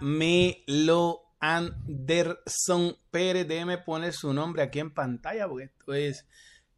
Dígamelo, Anderson Pérez. Déjeme poner su nombre aquí en pantalla porque esto es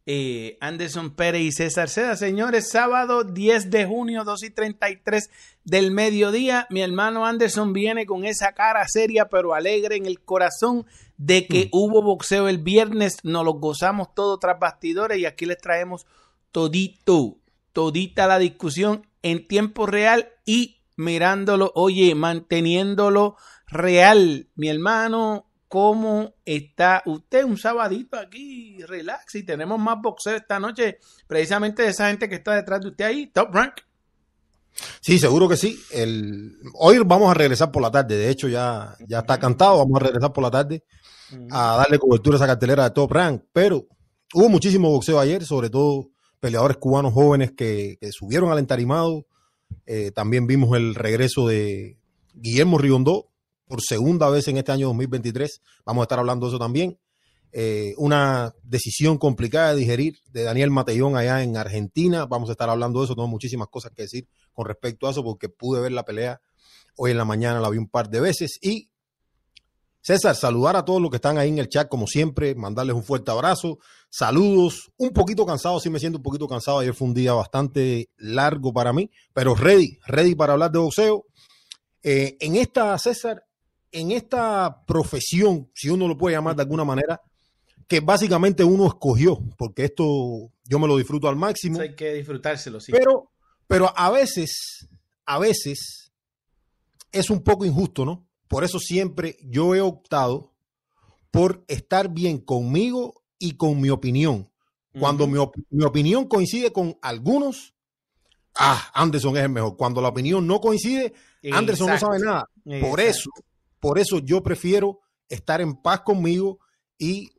eh, Anderson Pérez y César Seda. Señores, sábado 10 de junio, 2 y 33 del mediodía. Mi hermano Anderson viene con esa cara seria pero alegre en el corazón de que hubo boxeo el viernes. Nos lo gozamos todo tras bastidores y aquí les traemos todito, todita la discusión en tiempo real y mirándolo, oye, manteniéndolo real. Mi hermano, ¿cómo está usted? Un sabadito aquí, relax, y tenemos más boxeo esta noche, precisamente de esa gente que está detrás de usted ahí, Top Rank. Sí, seguro que sí. El... Hoy vamos a regresar por la tarde. De hecho, ya, ya está cantado. Vamos a regresar por la tarde a darle cobertura a esa cartelera de Top Rank. Pero hubo muchísimo boxeo ayer, sobre todo peleadores cubanos jóvenes que, que subieron al entarimado. Eh, también vimos el regreso de Guillermo Rigondó por segunda vez en este año 2023. Vamos a estar hablando de eso también. Eh, una decisión complicada de digerir de Daniel Matellón allá en Argentina. Vamos a estar hablando de eso. Tengo muchísimas cosas que decir con respecto a eso porque pude ver la pelea hoy en la mañana, la vi un par de veces. Y César, saludar a todos los que están ahí en el chat como siempre, mandarles un fuerte abrazo, saludos, un poquito cansado, sí me siento un poquito cansado, ayer fue un día bastante largo para mí, pero ready, ready para hablar de boxeo. Eh, en esta, César, en esta profesión, si uno lo puede llamar de alguna manera, que básicamente uno escogió, porque esto yo me lo disfruto al máximo. Hay que disfrutárselo, sí. Pero, pero a veces, a veces es un poco injusto, ¿no? Por eso siempre yo he optado por estar bien conmigo y con mi opinión. Cuando mi, op- mi opinión coincide con algunos, ah, Anderson es el mejor. Cuando la opinión no coincide, Anderson no sabe nada. Por eso, por eso yo prefiero estar en paz conmigo y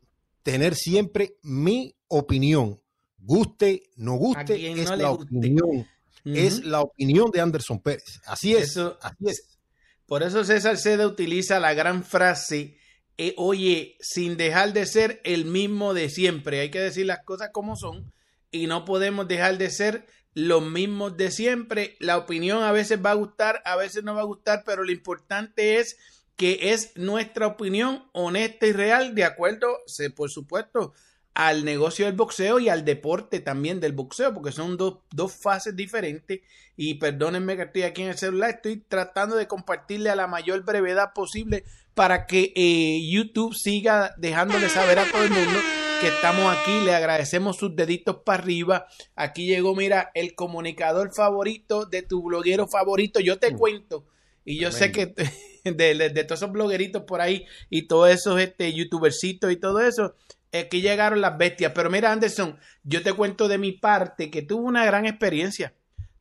tener siempre mi opinión. Guste, no guste, es no la opinión. Es la opinión de Anderson Pérez. Así es. Eso- así es. Por eso César Seda utiliza la gran frase, eh, oye, sin dejar de ser el mismo de siempre. Hay que decir las cosas como son y no podemos dejar de ser los mismos de siempre. La opinión a veces va a gustar, a veces no va a gustar, pero lo importante es que es nuestra opinión honesta y real, de acuerdo, por supuesto, al negocio del boxeo y al deporte también del boxeo, porque son dos, dos fases diferentes. Y perdónenme que estoy aquí en el celular, estoy tratando de compartirle a la mayor brevedad posible para que eh, YouTube siga dejándole saber a todo el mundo que estamos aquí. Le agradecemos sus deditos para arriba. Aquí llegó, mira, el comunicador favorito de tu bloguero favorito. Yo te cuento. Y yo sé que de, de- de todos esos blogueritos por ahí y todos esos este, youtubercitos y todo eso, aquí llegaron las bestias. Pero mira, Anderson, yo te cuento de mi parte que tuve una gran experiencia.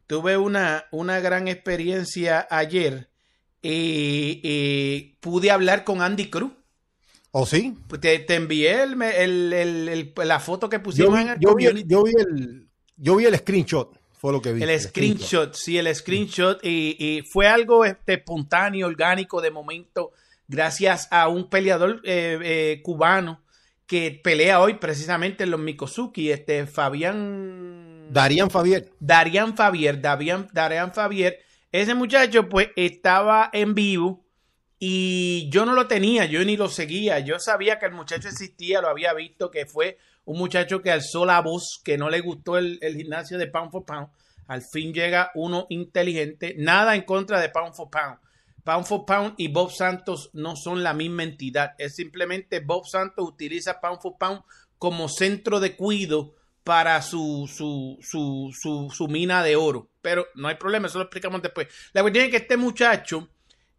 Tuve una, una gran experiencia ayer. y y pude hablar con Andy Cruz. ¿O sí? Pues Te, te envié el, el- el- la foto que Yo pusimos vi, en el yo, vi yo, vi el, yo vi el screenshot, fue lo que vi. El screenshot, sí, el screenshot. Y, y fue algo este, espontáneo, orgánico de momento, gracias a un peleador eh, eh, cubano que pelea hoy precisamente en los Mikosuki, este Fabián. Darían Fabier. Darian Fabier, Darian, Darian Fabier. Ese muchacho, pues, estaba en vivo y yo no lo tenía, yo ni lo seguía. Yo sabía que el muchacho existía, lo había visto, que fue un muchacho que alzó la voz, que no le gustó el, el gimnasio de Pound for Pound. Al fin llega uno inteligente, nada en contra de Pound for Pound. Pound for Pound y Bob Santos no son la misma entidad. Es simplemente Bob Santos utiliza Pound for Pound como centro de cuido para su, su, su, su, su mina de oro. Pero no hay problema, eso lo explicamos después. La cuestión es que este muchacho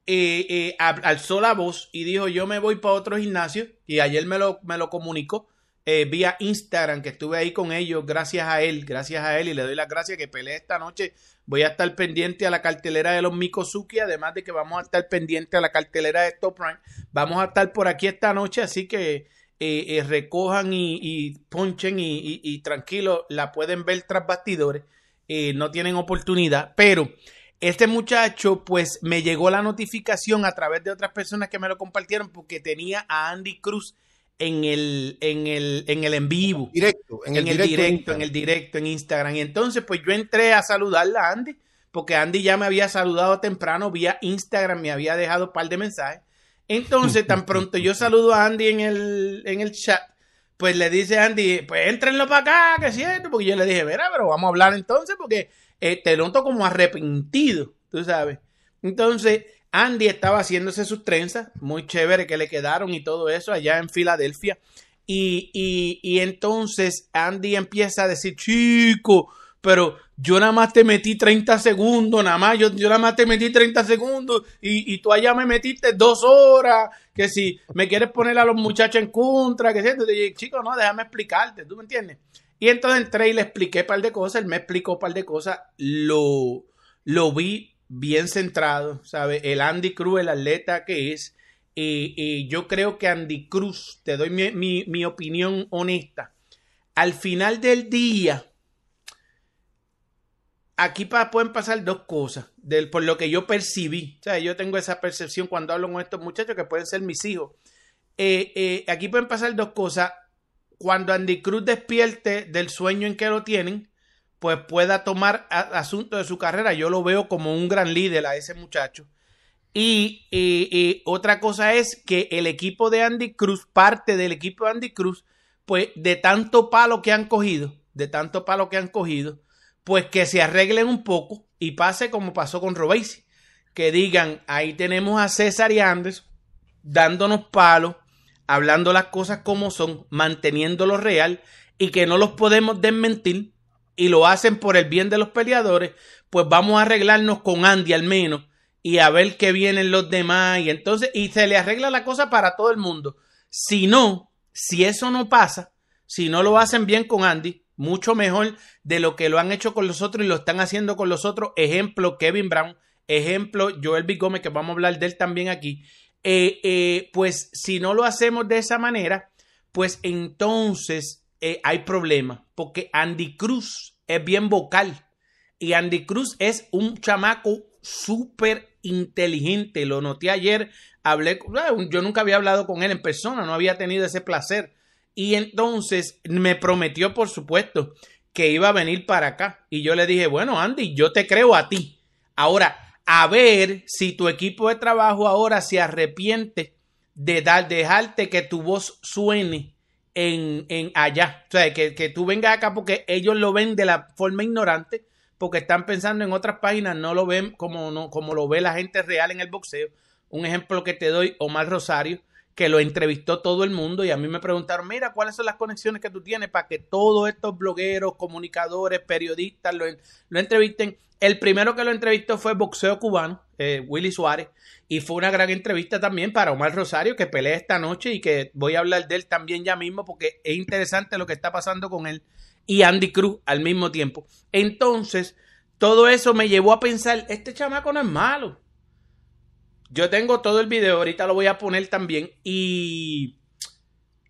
eh, eh, al- alzó la voz y dijo yo me voy para otro gimnasio y ayer me lo, me lo comunicó eh, vía Instagram que estuve ahí con ellos gracias a él, gracias a él y le doy las gracias que peleé esta noche. Voy a estar pendiente a la cartelera de los Mikosuki, además de que vamos a estar pendiente a la cartelera de Top Rank. Vamos a estar por aquí esta noche, así que eh, eh, recojan y, ponchen y, tranquilo, la pueden ver tras bastidores, no tienen oportunidad, pero este muchacho pues me llegó la notificación a través de otras personas que me lo compartieron porque tenía a Andy Cruz en el en el en el en vivo. Directo en el, directo, en el directo en Instagram. Y entonces pues yo entré a saludarla a Andy porque Andy ya me había saludado temprano vía Instagram me había dejado un par de mensajes. Entonces, tan pronto yo saludo a Andy en el, en el chat, pues le dice Andy, pues éntrenlo para acá, que es cierto, porque yo le dije, verá, pero vamos a hablar entonces, porque eh, te noto como arrepentido, tú sabes. Entonces, Andy estaba haciéndose sus trenzas, muy chévere que le quedaron y todo eso allá en Filadelfia. Y, y, entonces Andy empieza a decir, chico, pero yo nada más te metí 30 segundos, nada más, yo, yo nada más te metí 30 segundos y, y tú allá me metiste dos horas, que si me quieres poner a los muchachos en contra, que si, chico, no, déjame explicarte, ¿tú me entiendes? Y entonces entré y le expliqué un par de cosas, él me explicó un par de cosas, lo, lo vi bien centrado, ¿sabes? El Andy Cruz, el atleta que es, y, yo creo que Andy Cruz, te doy mi, mi, opinión honesta, al final del día, aquí pueden pasar dos cosas, del, por lo que yo percibí. O yo tengo esa percepción cuando hablo con estos muchachos que pueden ser mis hijos. Eh, eh, aquí pueden pasar dos cosas. Cuando Andy Cruz despierte del sueño en que lo tienen, pues pueda tomar asunto de su carrera. Yo lo veo como un gran líder a ese muchacho. Y eh, otra cosa es que el equipo de Andy Cruz, parte del equipo de Andy Cruz, pues de tanto palo que han cogido, de tanto palo que han cogido, pues que se arreglen un poco y pase como pasó con Robesi. Que digan, ahí tenemos a César y Andrés dándonos palos, hablando las cosas como son, manteniéndolo real y que no los podemos desmentir y lo hacen por el bien de los peleadores, pues vamos a arreglarnos con Andy al menos y a ver qué vienen los demás y entonces y se le arregla la cosa para todo el mundo. Si no, si eso no pasa, si no lo hacen bien con Andy, mucho mejor de lo que lo han hecho con los otros y lo están haciendo con los otros. Ejemplo, Kevin Brown. Ejemplo, Joel B. Gómez, que vamos a hablar de él también aquí. Eh, eh, pues si no lo hacemos de esa manera, pues entonces eh, hay problema. Porque Andy Cruz es bien vocal. Y Andy Cruz es un chamaco súper inteligente. Lo noté ayer. Hablé, yo nunca había hablado con él en persona, no había tenido ese placer y entonces me prometió, por supuesto, que iba a venir para acá. Y yo le dije, bueno, Andy, yo te creo a ti. Ahora, a ver si tu equipo de trabajo ahora se arrepiente de dar, dejarte que tu voz suene en, en allá. O sea, que, que tú vengas acá porque ellos lo ven de la forma ignorante, porque están pensando en otras páginas, no lo ven como, no, como lo ve la gente real en el boxeo. Un ejemplo que te doy, Omar Rosario que lo entrevistó todo el mundo y a mí me preguntaron, mira, ¿cuáles son las conexiones que tú tienes para que todos estos blogueros, comunicadores, periodistas lo, lo entrevisten? El primero que lo entrevistó fue boxeo cubano, eh, Willy Suárez, y fue una gran entrevista también para Omar Rosario, que pelea esta noche y que voy a hablar de él también ya mismo porque es interesante lo que está pasando con él y Andy Cruz al mismo tiempo. Entonces, todo eso me llevó a pensar, este chamaco no es malo yo tengo todo el video, ahorita lo voy a poner también. Y,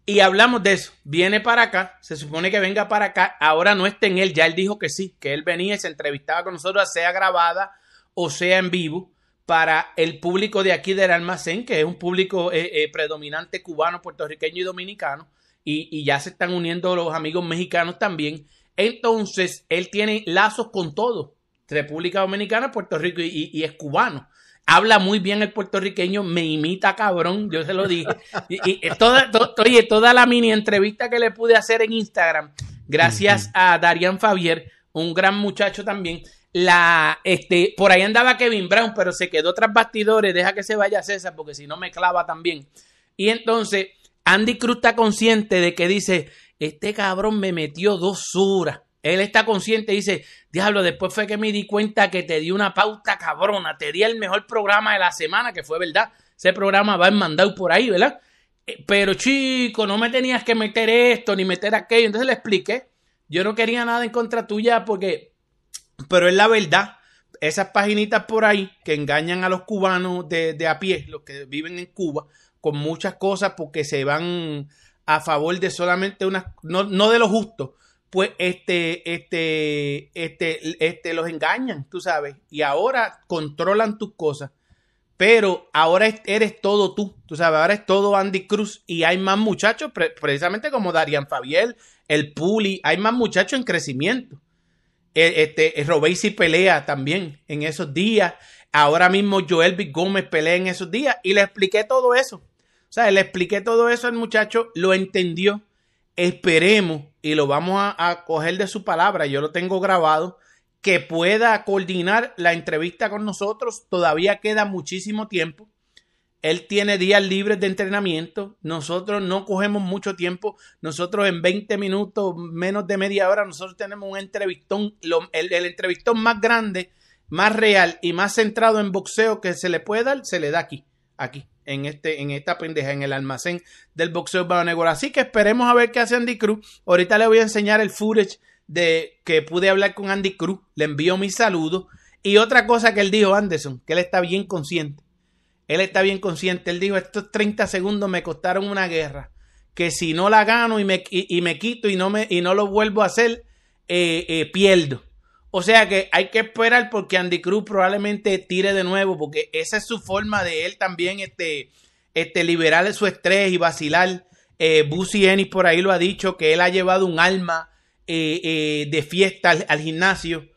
y hablamos de eso. Viene para acá, se supone que venga para acá. Ahora no está en él, ya él dijo que sí, que él venía y se entrevistaba con nosotros, sea grabada o sea en vivo, para el público de aquí del almacén, que es un público eh, eh, predominante cubano, puertorriqueño y dominicano. Y, ya se están uniendo los amigos mexicanos también. Entonces, él tiene lazos con todo. República Dominicana, Puerto Rico y es cubano habla muy bien el puertorriqueño, me imita cabrón, yo se lo dije. Y, toda, oye, toda la mini entrevista que le pude hacer en Instagram, gracias a Darian Fabier, un gran muchacho también. La, este, por ahí andaba Kevin Brown, pero se quedó tras bastidores, deja que se vaya César, porque si no me clava también. Y entonces, Andy Cruz está consciente de que dice, este cabrón me metió dos horas él está consciente y dice, diablo, después fue que me di cuenta que te di una pauta cabrona, te di el mejor programa de la semana, que fue verdad. Ese programa va mandado por ahí, ¿verdad? Eh, pero chico, no me tenías que meter esto ni meter aquello. Entonces le expliqué. Yo no quería nada en contra tuya porque, pero es la verdad. Esas paginitas por ahí que engañan a los cubanos de, de a pie, los que viven en Cuba, con muchas cosas porque se van a favor de solamente una, no, no de lo justo, pues este, este, este, este, los engañan, tú sabes, y ahora controlan tus cosas. Pero ahora eres todo tú, tú sabes, ahora es todo Andy Cruz y hay más muchachos, precisamente como Darian Fabiel, el Puli, hay más muchachos en crecimiento. E, este, Robesi pelea también en esos días. Ahora mismo Joel Big Gómez pelea en esos días y le expliqué todo eso. O sea, le expliqué todo eso al muchacho, lo entendió. Esperemos y lo vamos a, coger de su palabra. Yo lo tengo grabado que pueda coordinar la entrevista con nosotros. Todavía queda muchísimo tiempo. Él tiene días libres de entrenamiento. Nosotros no cogemos mucho tiempo. Nosotros en 20 minutos, menos de media hora, nosotros tenemos un entrevistón, el, el, entrevistón más grande, más real y más centrado en boxeo que se le puede dar, se le da aquí, aquí, en, este, en esta pendeja, en el almacén del boxeo Negro. Así que esperemos a ver qué hace Andy Cruz. Ahorita le voy a enseñar el footage de que pude hablar con Andy Cruz. Le envío mis saludos. Y otra cosa que él dijo, Anderson, que él está bien consciente él está bien consciente. Él dijo, estos 30 segundos me costaron una guerra. Que si no la gano y me, y, me quito y no, me, y no lo vuelvo a hacer, eh, eh, pierdo. O sea que hay que esperar porque Andy Cruz probablemente tire de nuevo, porque esa es su forma de él también este, este, liberar su estrés y vacilar. Eh, Busy Ennis por ahí lo ha dicho, que él ha llevado un alma eh, de fiesta al gimnasio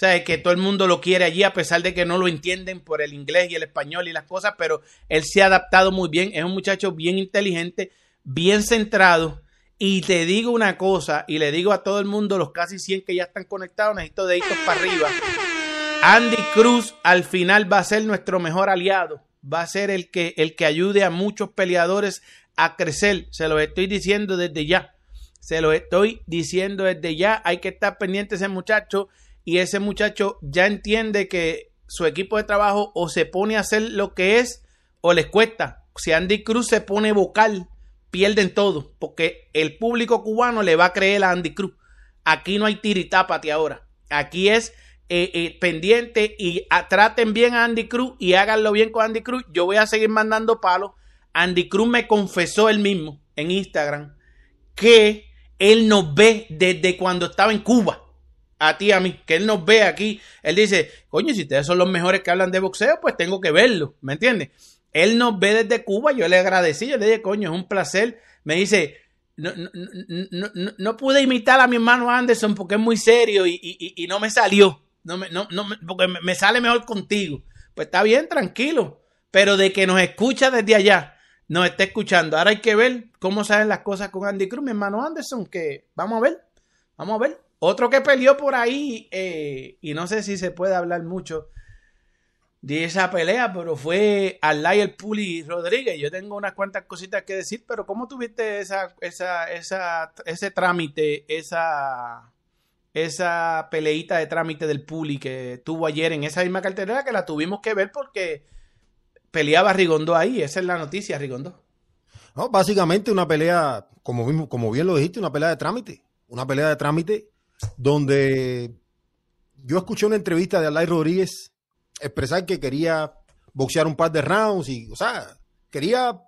sea, que todo el mundo lo quiere allí a pesar de que no lo entienden por el inglés y el español y las cosas, pero él se ha adaptado muy bien, es un muchacho bien inteligente, bien centrado. Y te digo una cosa, y le digo a todo el mundo, los casi 100 que ya están conectados, necesito deditos para arriba. Andy Cruz al final va a ser nuestro mejor aliado, va a ser el que, el que ayude a muchos peleadores a crecer, se lo estoy diciendo desde ya. Se lo estoy diciendo desde ya. Hay que estar pendiente ese muchacho y ese muchacho ya entiende que su equipo de trabajo o se pone a hacer lo que es o les cuesta. Si Andy Cruz se pone vocal, pierden todo, porque el público cubano le va a creer a Andy Cruz. Aquí no hay tiritápate ahora. Aquí es eh, eh, pendiente y traten bien a Andy Cruz y háganlo bien con Andy Cruz. Yo voy a seguir mandando palos. Andy Cruz me confesó él mismo en Instagram que él nos ve desde cuando estaba en Cuba a ti, a mí, que él nos ve aquí. Él dice, coño, si ustedes son los mejores que hablan de boxeo, pues tengo que verlo, ¿me entiendes? Él nos ve desde Cuba, yo le agradecí, yo le dije, coño, es un placer. Me dice, no, no, no, no pude imitar a mi hermano Anderson porque es muy serio y, y, y no me salió. No me, porque me sale mejor contigo. Pues está bien, tranquilo. Pero de que nos escucha desde allá, nos está escuchando. Ahora hay que ver cómo salen las cosas con Andy Cruz, mi hermano Anderson, que vamos a ver, vamos a ver. Otro que peleó por ahí, eh, y no sé si se puede hablar mucho de esa pelea, pero fue el Puli Rodríguez. Yo tengo unas cuantas cositas que decir, pero ¿cómo tuviste esa, esa, esa, ese trámite, esa, esa peleita de trámite del Puli que tuvo ayer en esa misma cartelera que la tuvimos que ver porque peleaba Rigondo ahí? Esa es la noticia, Rigondo. No, básicamente una pelea, como, como bien lo dijiste, una pelea de trámite. Una pelea de trámite donde yo escuché una entrevista de Alay Rodríguez expresar que quería boxear un par de rounds y, o sea, quería,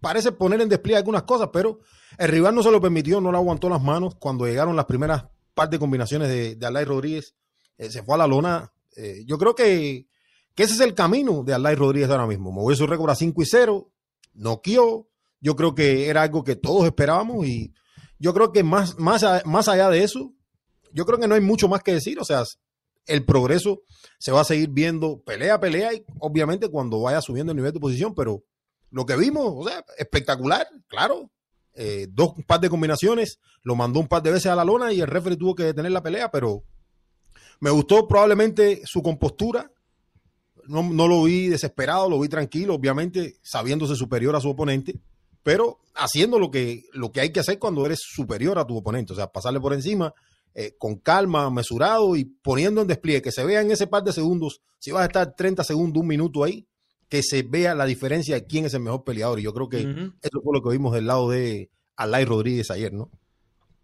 parece poner en despliegue algunas cosas, pero el rival no se lo permitió, no le aguantó las manos cuando llegaron las primeras par de combinaciones de, de Alay Rodríguez, eh, se fue a la lona. Eh, yo creo que, ese es el camino de Alay Rodríguez ahora mismo. Movió su récord a 5 y 0, noqueó. Yo creo que era algo que todos esperábamos y yo creo que más, más, más allá de eso, yo creo que no hay mucho más que decir. O sea, el progreso se va a seguir viendo pelea pelea y obviamente cuando vaya subiendo el nivel de posición, pero lo que vimos, o sea, espectacular, claro. Eh, dos par de combinaciones, lo mandó un par de veces a la lona y el referee tuvo que detener la pelea, pero me gustó probablemente su compostura. No, no lo vi desesperado, lo vi tranquilo, obviamente sabiéndose superior a su oponente, pero haciendo lo que, lo que hay que hacer cuando eres superior a tu oponente, o sea, pasarle por encima eh, con calma, mesurado y poniendo en despliegue, que se vea en ese par de segundos, si vas a estar 30 segundos, un minuto ahí, que se vea la diferencia de quién es el mejor peleador. Y yo creo que eso fue lo que vimos del lado de Alay Rodríguez ayer, ¿no?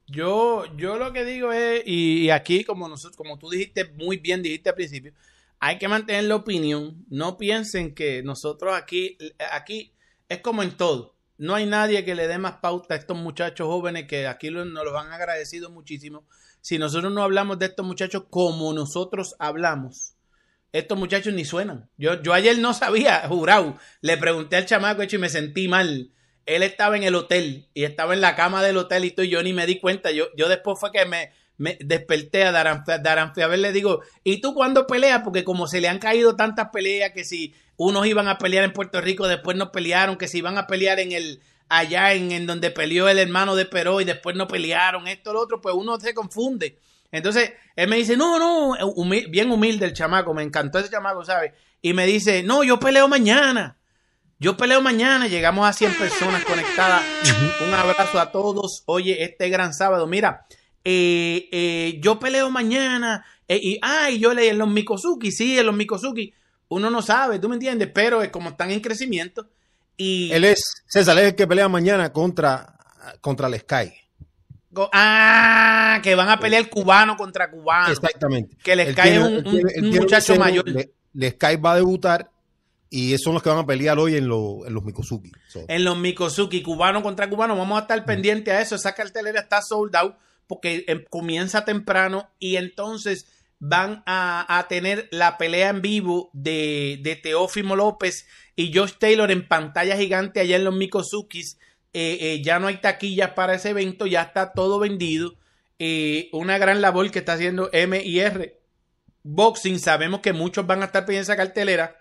Yo, yo lo que digo es, y, aquí como nosotros, como tú dijiste muy bien, dijiste al principio, hay que mantener la opinión. No piensen que nosotros aquí, aquí es como en todo. No hay nadie que le dé más pauta a estos muchachos jóvenes que aquí nos los han agradecido muchísimo. Si nosotros no hablamos de estos muchachos como nosotros hablamos, estos muchachos ni suenan. Yo, yo ayer no sabía, jurado. Le pregunté al chamaco y me sentí mal. Él estaba en el hotel y estaba en la cama del hotel y todo, y yo ni me di cuenta. Yo, yo después fue que me, me desperté a Daranfe, a ver, le digo, ¿y tú cuándo peleas? Porque como se le han caído tantas peleas que si unos iban a pelear en Puerto Rico, después no pelearon, que si iban a pelear en el allá en, en donde peleó el hermano de Peró y después no pelearon, esto, lo otro, pues uno se confunde. Entonces, él me dice, no, no, bien humilde el chamaco, me encantó ese chamaco, ¿sabes? Y me dice, no, yo peleo mañana. Yo peleo mañana, llegamos a 100 personas conectadas. Un abrazo a todos. Oye, este gran sábado, mira, eh, eh, yo peleo mañana. Eh, y, ay, yo leí en los Mikosuki, sí, en los Mikosuki. Uno no sabe, ¿tú me entiendes? Pero es como están en crecimiento. Y... Él es, César, es el que pelea mañana contra, contra el Sky. Ah, que van a pelear cubano contra cubano. Exactamente. Que les cae un, muchacho mayor. Les cae va a debutar y esos son los que van a pelear hoy en, en los Mikosuki. En los Mikosuki, cubano contra cubano. Vamos a estar mm. pendientes a eso. Esa cartelera está sold out porque em, comienza temprano y entonces van a, tener la pelea en vivo de, de Teófimo López y Josh Taylor en pantalla gigante allá en los Mikosukis eh, eh, ya no hay taquillas para ese evento, ya está todo vendido. Eh, una gran labor que está haciendo M R Boxing. Sabemos que muchos van a estar pidiendo esa cartelera.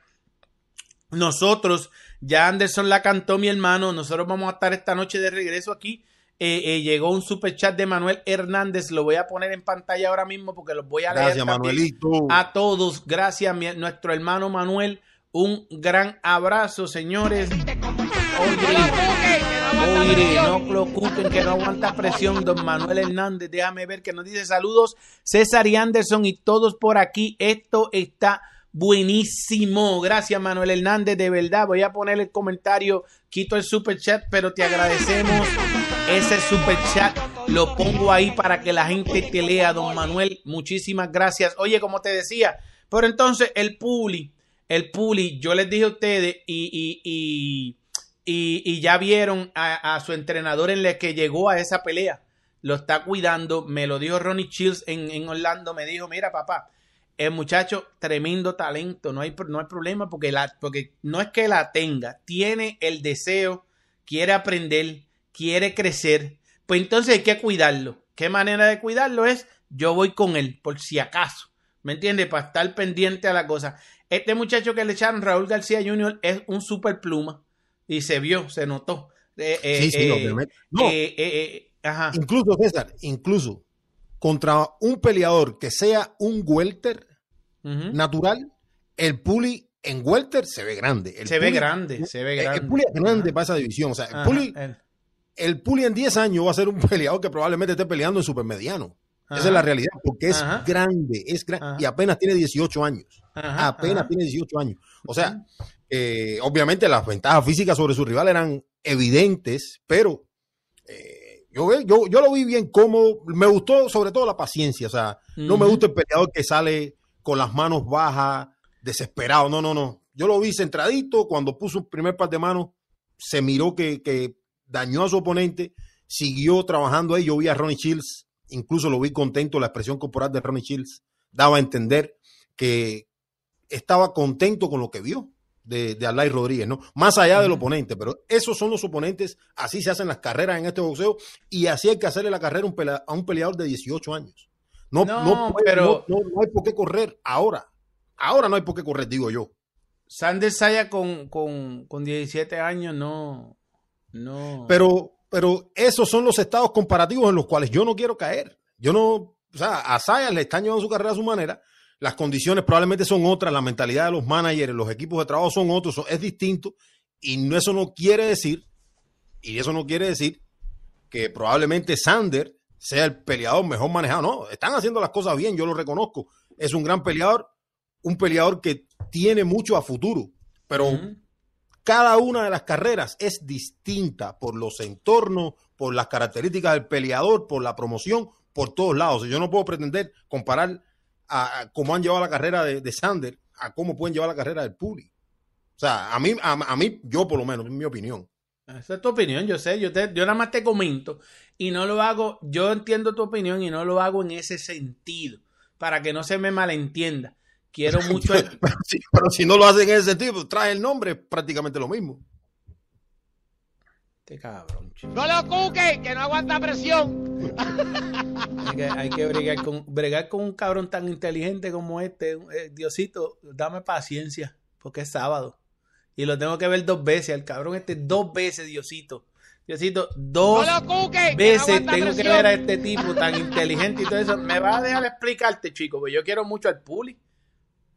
Nosotros, ya Anderson la cantó mi hermano, nosotros vamos a estar esta noche de regreso aquí. Llegó un super chat de Manuel Hernández, lo voy a poner en pantalla ahora mismo porque los voy a leer. Gracias, Manuelito. A todos, gracias, mi, nuestro hermano Manuel. Un gran abrazo, señores. Oye, no lo que no aguanta presión. Don Manuel Hernández, déjame ver que nos dice saludos. César y Anderson y todos por aquí. Esto está buenísimo. Gracias, Manuel Hernández. De verdad, voy a poner el comentario. Quito el super chat, pero te agradecemos ese super chat. Lo pongo ahí para que la gente te lea, don Manuel. Muchísimas gracias. Oye, como te decía, pero entonces el Puli, el Puli, yo les dije a ustedes y, y y, ya vieron a, su entrenador en el que llegó a esa pelea. Lo está cuidando. Me lo dijo Ronnie Chills en, Orlando. Me dijo, mira papá, el muchacho, tremendo talento. No hay, no hay problema porque, la, porque no es que la tenga. Tiene el deseo, quiere aprender, quiere crecer. Pues entonces hay que cuidarlo. ¿Qué manera de cuidarlo es? Yo voy con él, por si acaso. ¿Me entiendes? Para estar pendiente a la cosa. Este muchacho que le echaron, Raúl García Jr., es un super pluma y se vio, se notó. Eh, eh, sí, sí, eh, obviamente. No, incluso César, incluso contra un peleador que sea un welter natural, el puli en welter se ve grande. se ve grande, se ve grande. El, puli es grande para esa división. O sea, el puli, el... puli en 10 años va a ser un peleador que probablemente esté peleando en supermediano. Esa es la realidad, porque es grande, es grande y apenas tiene 18 años. apenas tiene 18 años. O sea, eh, obviamente las ventajas físicas sobre su rival eran evidentes, pero eh, yo, yo, yo, lo vi bien como me gustó sobre todo la paciencia, o sea, no me gusta el peleador que sale con las manos bajas, desesperado, no, no, no. Yo lo vi centradito, cuando puso un primer par de manos, se miró que, que dañó a su oponente, siguió trabajando ahí, yo vi a Ronnie Shields, incluso lo vi contento, la expresión corporal de Ronnie Shields daba a entender que estaba contento con lo que vio de, de Alay Rodríguez, ¿no? Más allá del oponente, pero esos son los oponentes, así se hacen las carreras en este boxeo y así hay que hacerle la carrera a un peleador de 18 años. No, no, pero... no, hay por qué correr ahora. Ahora no hay por qué correr, digo yo. Sanders Saya con, con, con 17 años no, no. Pero, pero esos son los estados comparativos en los cuales yo no quiero caer. Yo no, o sea, a Saya le están llevando su carrera a su manera las condiciones probablemente son otras, la mentalidad de los managers, los equipos de trabajo son otros, es distinto, y eso no quiere decir, y eso no quiere decir que probablemente Sander sea el peleador mejor manejado. No, están haciendo las cosas bien, yo lo reconozco. Es un gran peleador, un peleador que tiene mucho a futuro, pero cada una de las carreras es distinta por los entornos, por las características del peleador, por la promoción, por todos lados. Yo no puedo pretender comparar a, cómo han llevado la carrera de, Sander a cómo pueden llevar la carrera del Puli. O sea, a mí, a, mí, yo por lo menos, en mi opinión. Esa es tu opinión, yo sé, yo, te, yo nada más te comento y no lo hago, yo entiendo tu opinión y no lo hago en ese sentido, para que no se me malentienda. Quiero mucho... pero, si, pero, si, no lo hacen en ese sentido, pues trae el nombre, es prácticamente lo mismo. Este cabrón. Chico. No lo cuque, que no aguanta presión. hay que, hay que bregar, con, bregar con un cabrón tan inteligente como este. Eh, Diosito, dame paciencia, porque es sábado. Y lo tengo que ver dos veces, al cabrón este dos veces, Diosito. Diosito, dos no cuque, veces no tengo presión. que ver a este tipo tan inteligente y todo eso. Me va a dejar explicarte, chico, porque yo quiero mucho al Puli.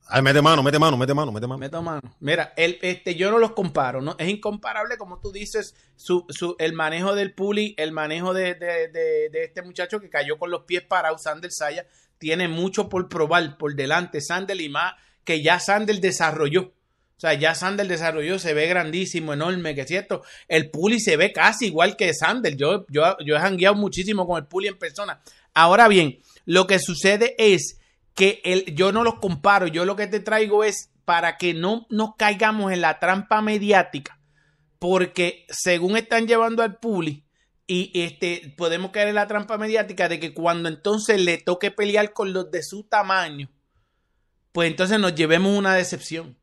Ay, mete mano, mete mano, mete mano, mete mano. Meto mano. Mira, el, este, yo no los comparo, ¿no? Es incomparable, como tú dices, su, su, el manejo del Puli, el manejo de, de, de, este muchacho que cayó con los pies parados, Sandel Saya, tiene mucho por probar por delante. Sandel y más que ya Sandel desarrolló. O sea, ya Sandel desarrolló, se ve grandísimo, enorme, que es cierto. El Puli se ve casi igual que Sandel. Yo, yo, yo he jangueado muchísimo con el Puli en persona. Ahora bien, lo que sucede es que el, yo no los comparo, yo lo que te traigo es para que no nos caigamos en la trampa mediática, porque según están llevando al Puli, y este, podemos caer en la trampa mediática de que cuando entonces le toque pelear con los de su tamaño, pues entonces nos llevemos una decepción.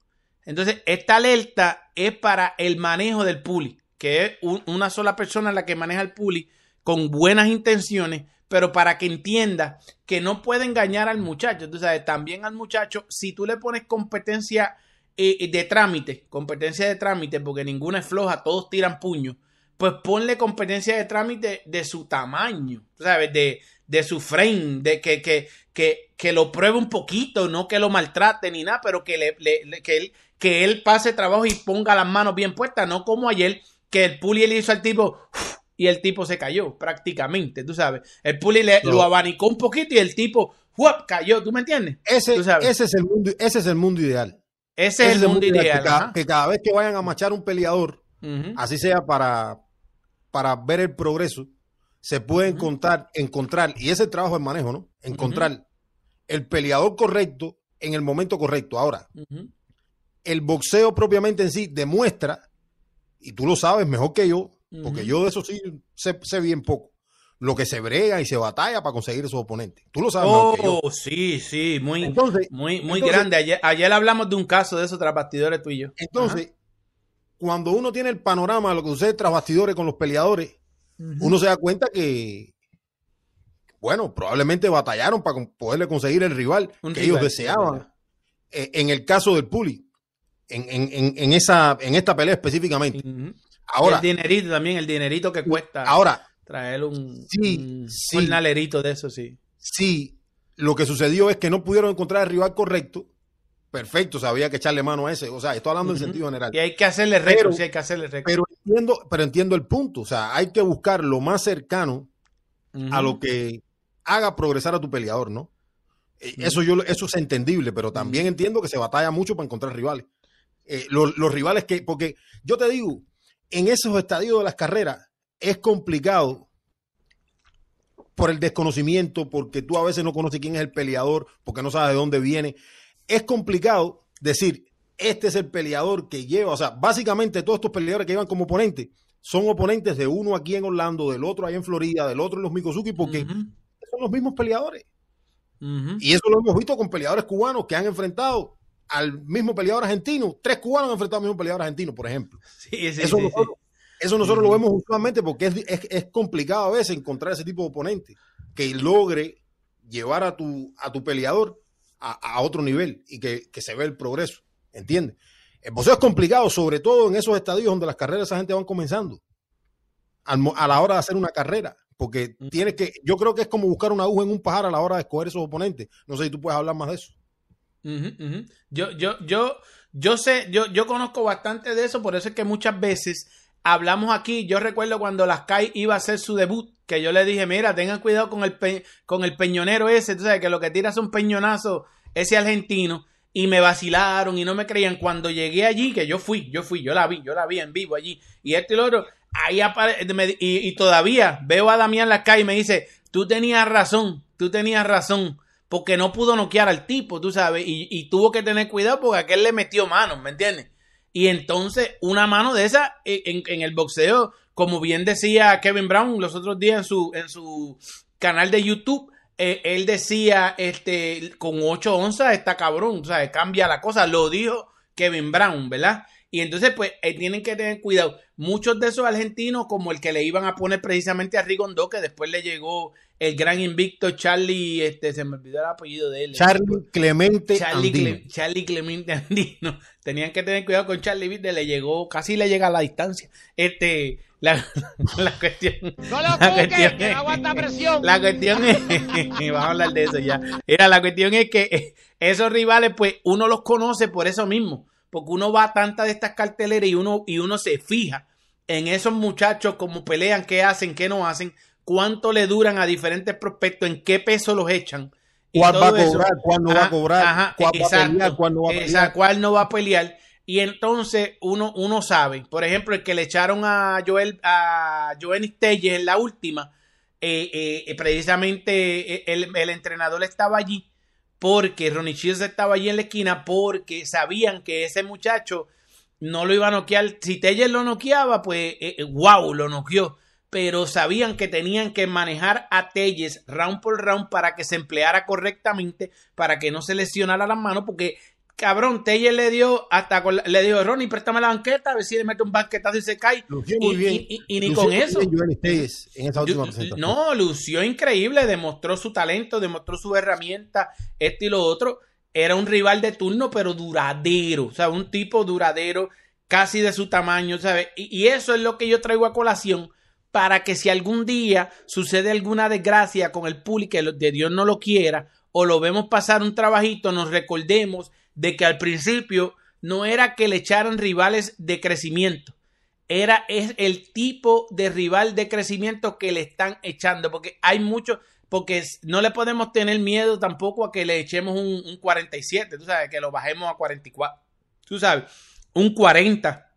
Entonces, esta alerta es para el manejo del Puli, que es un, una sola persona la que maneja el Puli con buenas intenciones, pero para que entienda que no puede engañar al muchacho. Tú sabes, también al muchacho, si tú le pones competencia eh, de trámite, competencia de trámite, porque ninguna es floja, todos tiran puño, pues ponle competencia de trámite de su tamaño, tú sabes, de, de su frame, de que, que, que, que, lo pruebe un poquito, no que lo maltrate ni nada, pero que, le, le, que, él, que él pase trabajo y ponga las manos bien puestas, no como ayer que el Puli le hizo al tipo y el tipo se cayó prácticamente, tú sabes. El Puli le, no. lo abanicó un poquito y el tipo cayó, ¿tú me entiendes? Ese, ese, es, el mundo, ese es el mundo ideal. Ese, ese es el mundo, ideal. Que cada, que cada, vez que vayan a machar un peleador, uh -huh. así sea para, para ver el progreso, se puede uh -huh. encontrar, encontrar, y ese es el trabajo del manejo, ¿no? Encontrar uh -huh. el peleador correcto en el momento correcto. Ahora, el boxeo propiamente en sí demuestra, y tú lo sabes mejor que yo, porque yo de eso sí sé, sé, bien poco. Lo que se brega y se batalla para conseguir esos oponentes. Tú lo sabes. Oh, que yo. sí, sí, muy, entonces, muy, muy entonces, grande. Ayer, ayer, hablamos de un caso de esos tras bastidores tú y yo. Entonces, Ajá. cuando uno tiene el panorama de lo que sucede tras bastidores con los peleadores, uh -huh. uno se da cuenta que, bueno, probablemente batallaron para poderle conseguir el rival un que rival, ellos deseaban. Eh, en el caso del Puli, en, en, en, esa, en esta pelea específicamente. Uh -huh. Ahora, el dinerito también, el dinerito que cuesta. Ahora, traer un, sí, un, sí, de eso, sí. Sí, lo que sucedió es que no pudieron encontrar el rival correcto. Perfecto, o sea, había que echarle mano a ese. O sea, estoy hablando uh -huh. en sentido general. Y hay que hacerle récord, sí, hay que hacerle récord. Pero entiendo, pero entiendo el punto. O sea, hay que buscar lo más cercano uh -huh. a lo que haga progresar a tu peleador, ¿no? Uh -huh. Eso, yo, eso es entendible, pero también entiendo que se batalla mucho para encontrar rivales. Eh, los, los rivales que, porque yo te digo, en esos estadios de las carreras es complicado por el desconocimiento, porque tú a veces no conoces quién es el peleador, porque no sabes de dónde viene. Es complicado decir, este es el peleador que lleva, o sea, básicamente todos estos peleadores que llevan como oponentes son oponentes de uno aquí en Orlando, del otro allá en Florida, del otro en los Mikosuki, porque uh -huh. son los mismos peleadores. Uh -huh. Y eso lo hemos visto con peleadores cubanos que han enfrentado al mismo peleador argentino. Tres cubanos han enfrentado al mismo peleador argentino, por ejemplo. Sí, sí, eso, sí, nosotros, sí. eso nosotros lo vemos usualmente porque es, es, es, complicado a veces encontrar ese tipo de oponente que logre llevar a tu, a tu peleador a, a otro nivel y que, que, se ve el progreso. ¿Entiendes? El boxeo es complicado, sobre todo en esos estadios donde las carreras esa gente van comenzando. A la hora de hacer una carrera. Porque tienes que, yo creo que es como buscar una aguja en un pajar a la hora de escoger esos oponentes. No sé si tú puedes hablar más de eso. Uh -huh, uh. Yo, yo, yo, yo sé, yo, yo conozco bastante de eso, por eso es que muchas veces hablamos aquí. Yo recuerdo cuando las iba a hacer su debut, que yo le dije, mira, tengan cuidado con el, con el peñonero ese, tú sabes que lo que tira es un peñonazo, ese argentino, y me vacilaron y no me creían. Cuando llegué allí, que yo fui, yo fui, yo la vi, yo la vi en vivo allí, y este y lo otro, ahí y, y, todavía veo a Damián Lascay y me dice, tú tenías razón, tú tenías razón porque no pudo noquear al tipo, tú sabes, y, y, tuvo que tener cuidado porque aquel le metió manos, ¿me entiendes? Y entonces, una mano de esa en, en, el boxeo, como bien decía Kevin Brown los otros días en su, en su canal de YouTube, eh, él decía, este, con 8 onzas está cabrón, o sea, cambia la cosa, lo dijo Kevin Brown, ¿verdad? Y entonces, pues, eh, tienen que tener cuidado. Muchos de esos argentinos, como el que le iban a poner precisamente a Rigondo, que después le llegó el gran invicto Charlie, este, se me olvidó el apellido de él. Charlie Clemente Charlie, Andino. Charlie Clemente Andino. Tenían que tener cuidado con Charlie, ¿viste? Le llegó, casi le llega a la distancia. Este, la, la cuestión. No lo la cuques, que no aguanta presión. La cuestión es, vamos a hablar de eso ya. Era, la cuestión es que esos rivales, pues, uno los conoce por eso mismo porque uno va a tantas de estas carteleras y uno, y uno se fija en esos muchachos, cómo pelean, qué hacen, qué no hacen, cuánto le duran a diferentes prospectos, en qué peso los echan. ¿Cuál va a cobrar? ¿Cuál no va a cobrar? ¿Cuál va a pelear? ¿Cuál no va a pelear? ¿Cuál no va a pelear? Y entonces uno, uno sabe, por ejemplo, el que le echaron a Joel, a Joel Telles en la última, eh, eh, precisamente eh, el, el entrenador estaba allí porque Ronnie Shields estaba allí en la esquina porque sabían que ese muchacho no lo iba a noquear. Si Teller lo noqueaba, pues wow, lo noqueó. Pero sabían que tenían que manejar a Telles round por round para que se empleara correctamente, para que no se lesionara las manos, porque cabrón, Teller le dio hasta con, le dijo, Ronnie, préstame la banqueta, a ver si le mete un banquetazo y se cae. Lució muy y, bien. y, y, y ni con eso. en última. No, lució increíble, demostró su talento, demostró su herramienta, esto y lo otro. Era un rival de turno, pero duradero, o sea, un tipo duradero, casi de su tamaño, ¿sabes? Y, y eso es lo que yo traigo a colación para que si algún día sucede alguna desgracia con el público, que de Dios no lo quiera, o lo vemos pasar un trabajito, nos recordemos de que al principio no era que le echaran rivales de crecimiento, era es el tipo de rival de crecimiento que le están echando, porque hay mucho, porque no le podemos tener miedo tampoco a que le echemos un, un 47, tú sabes, que lo bajemos a 44, tú sabes, un 40.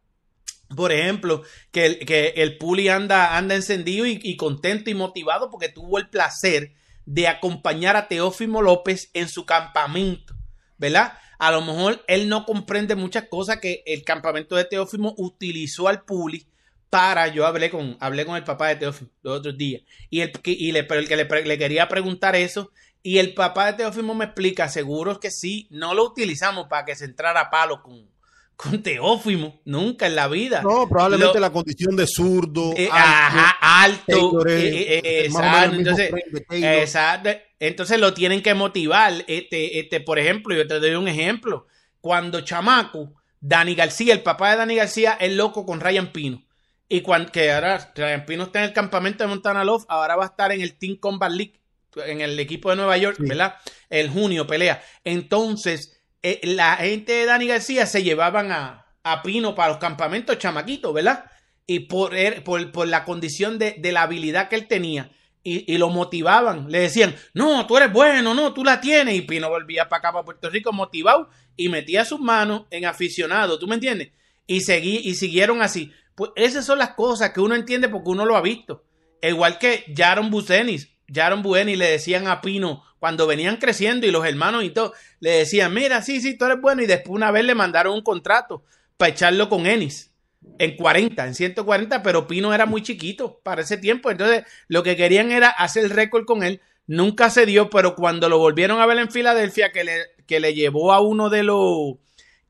Por ejemplo, que el, que el Puli anda, anda encendido y, y contento y motivado porque tuvo el placer de acompañar a Teófimo López en su campamento, ¿verdad? A lo mejor él no comprende muchas cosas que el campamento de Teófimo utilizó al Puli para, yo hablé con, hablé con el papá de Teófimo los otros días, y el, y le, el que le, le quería preguntar eso, y el papá de Teófimo me explica, seguro que sí, no lo utilizamos para que se entrara a palo con, con Teófimo, nunca en la vida. No, probablemente lo, la condición de zurdo, eh, alto, ajá, alto eh, eh, exacto, entonces, exacto, entonces lo tienen que motivar. Este, este, por ejemplo, yo te doy un ejemplo. Cuando chamaco, Dani García, el papá de Dani García, es loco con Ryan Pino. Y cuando que ahora Ryan Pino está en el campamento de Montana Love, ahora va a estar en el Team Combat League, en el equipo de Nueva York, sí. ¿verdad? El junio pelea. Entonces, eh, la gente de Dani García se llevaban a, a Pino para los campamentos chamaquitos, ¿verdad? Y por, por, por la condición de, de, la habilidad que él tenía. Y, y, lo motivaban, le decían, no, tú eres bueno, no, tú la tienes. Y Pino volvía para acá, para Puerto Rico, motivado y metía sus manos en aficionado, ¿tú me entiendes? Y, seguí, y siguieron así. Pues esas son las cosas que uno entiende porque uno lo ha visto. Igual que Jaron Bucenis, Jaron Bueni le decían a Pino cuando venían creciendo y los hermanos y todo, le decían, mira, sí, sí, tú eres bueno. Y después una vez le mandaron un contrato para echarlo con Ennis en 40, en 140, pero Pino era muy chiquito para ese tiempo. Entonces, lo que querían era hacer récord con él. Nunca se dio, pero cuando lo volvieron a ver en Filadelfia, que le, que le llevó a uno de los,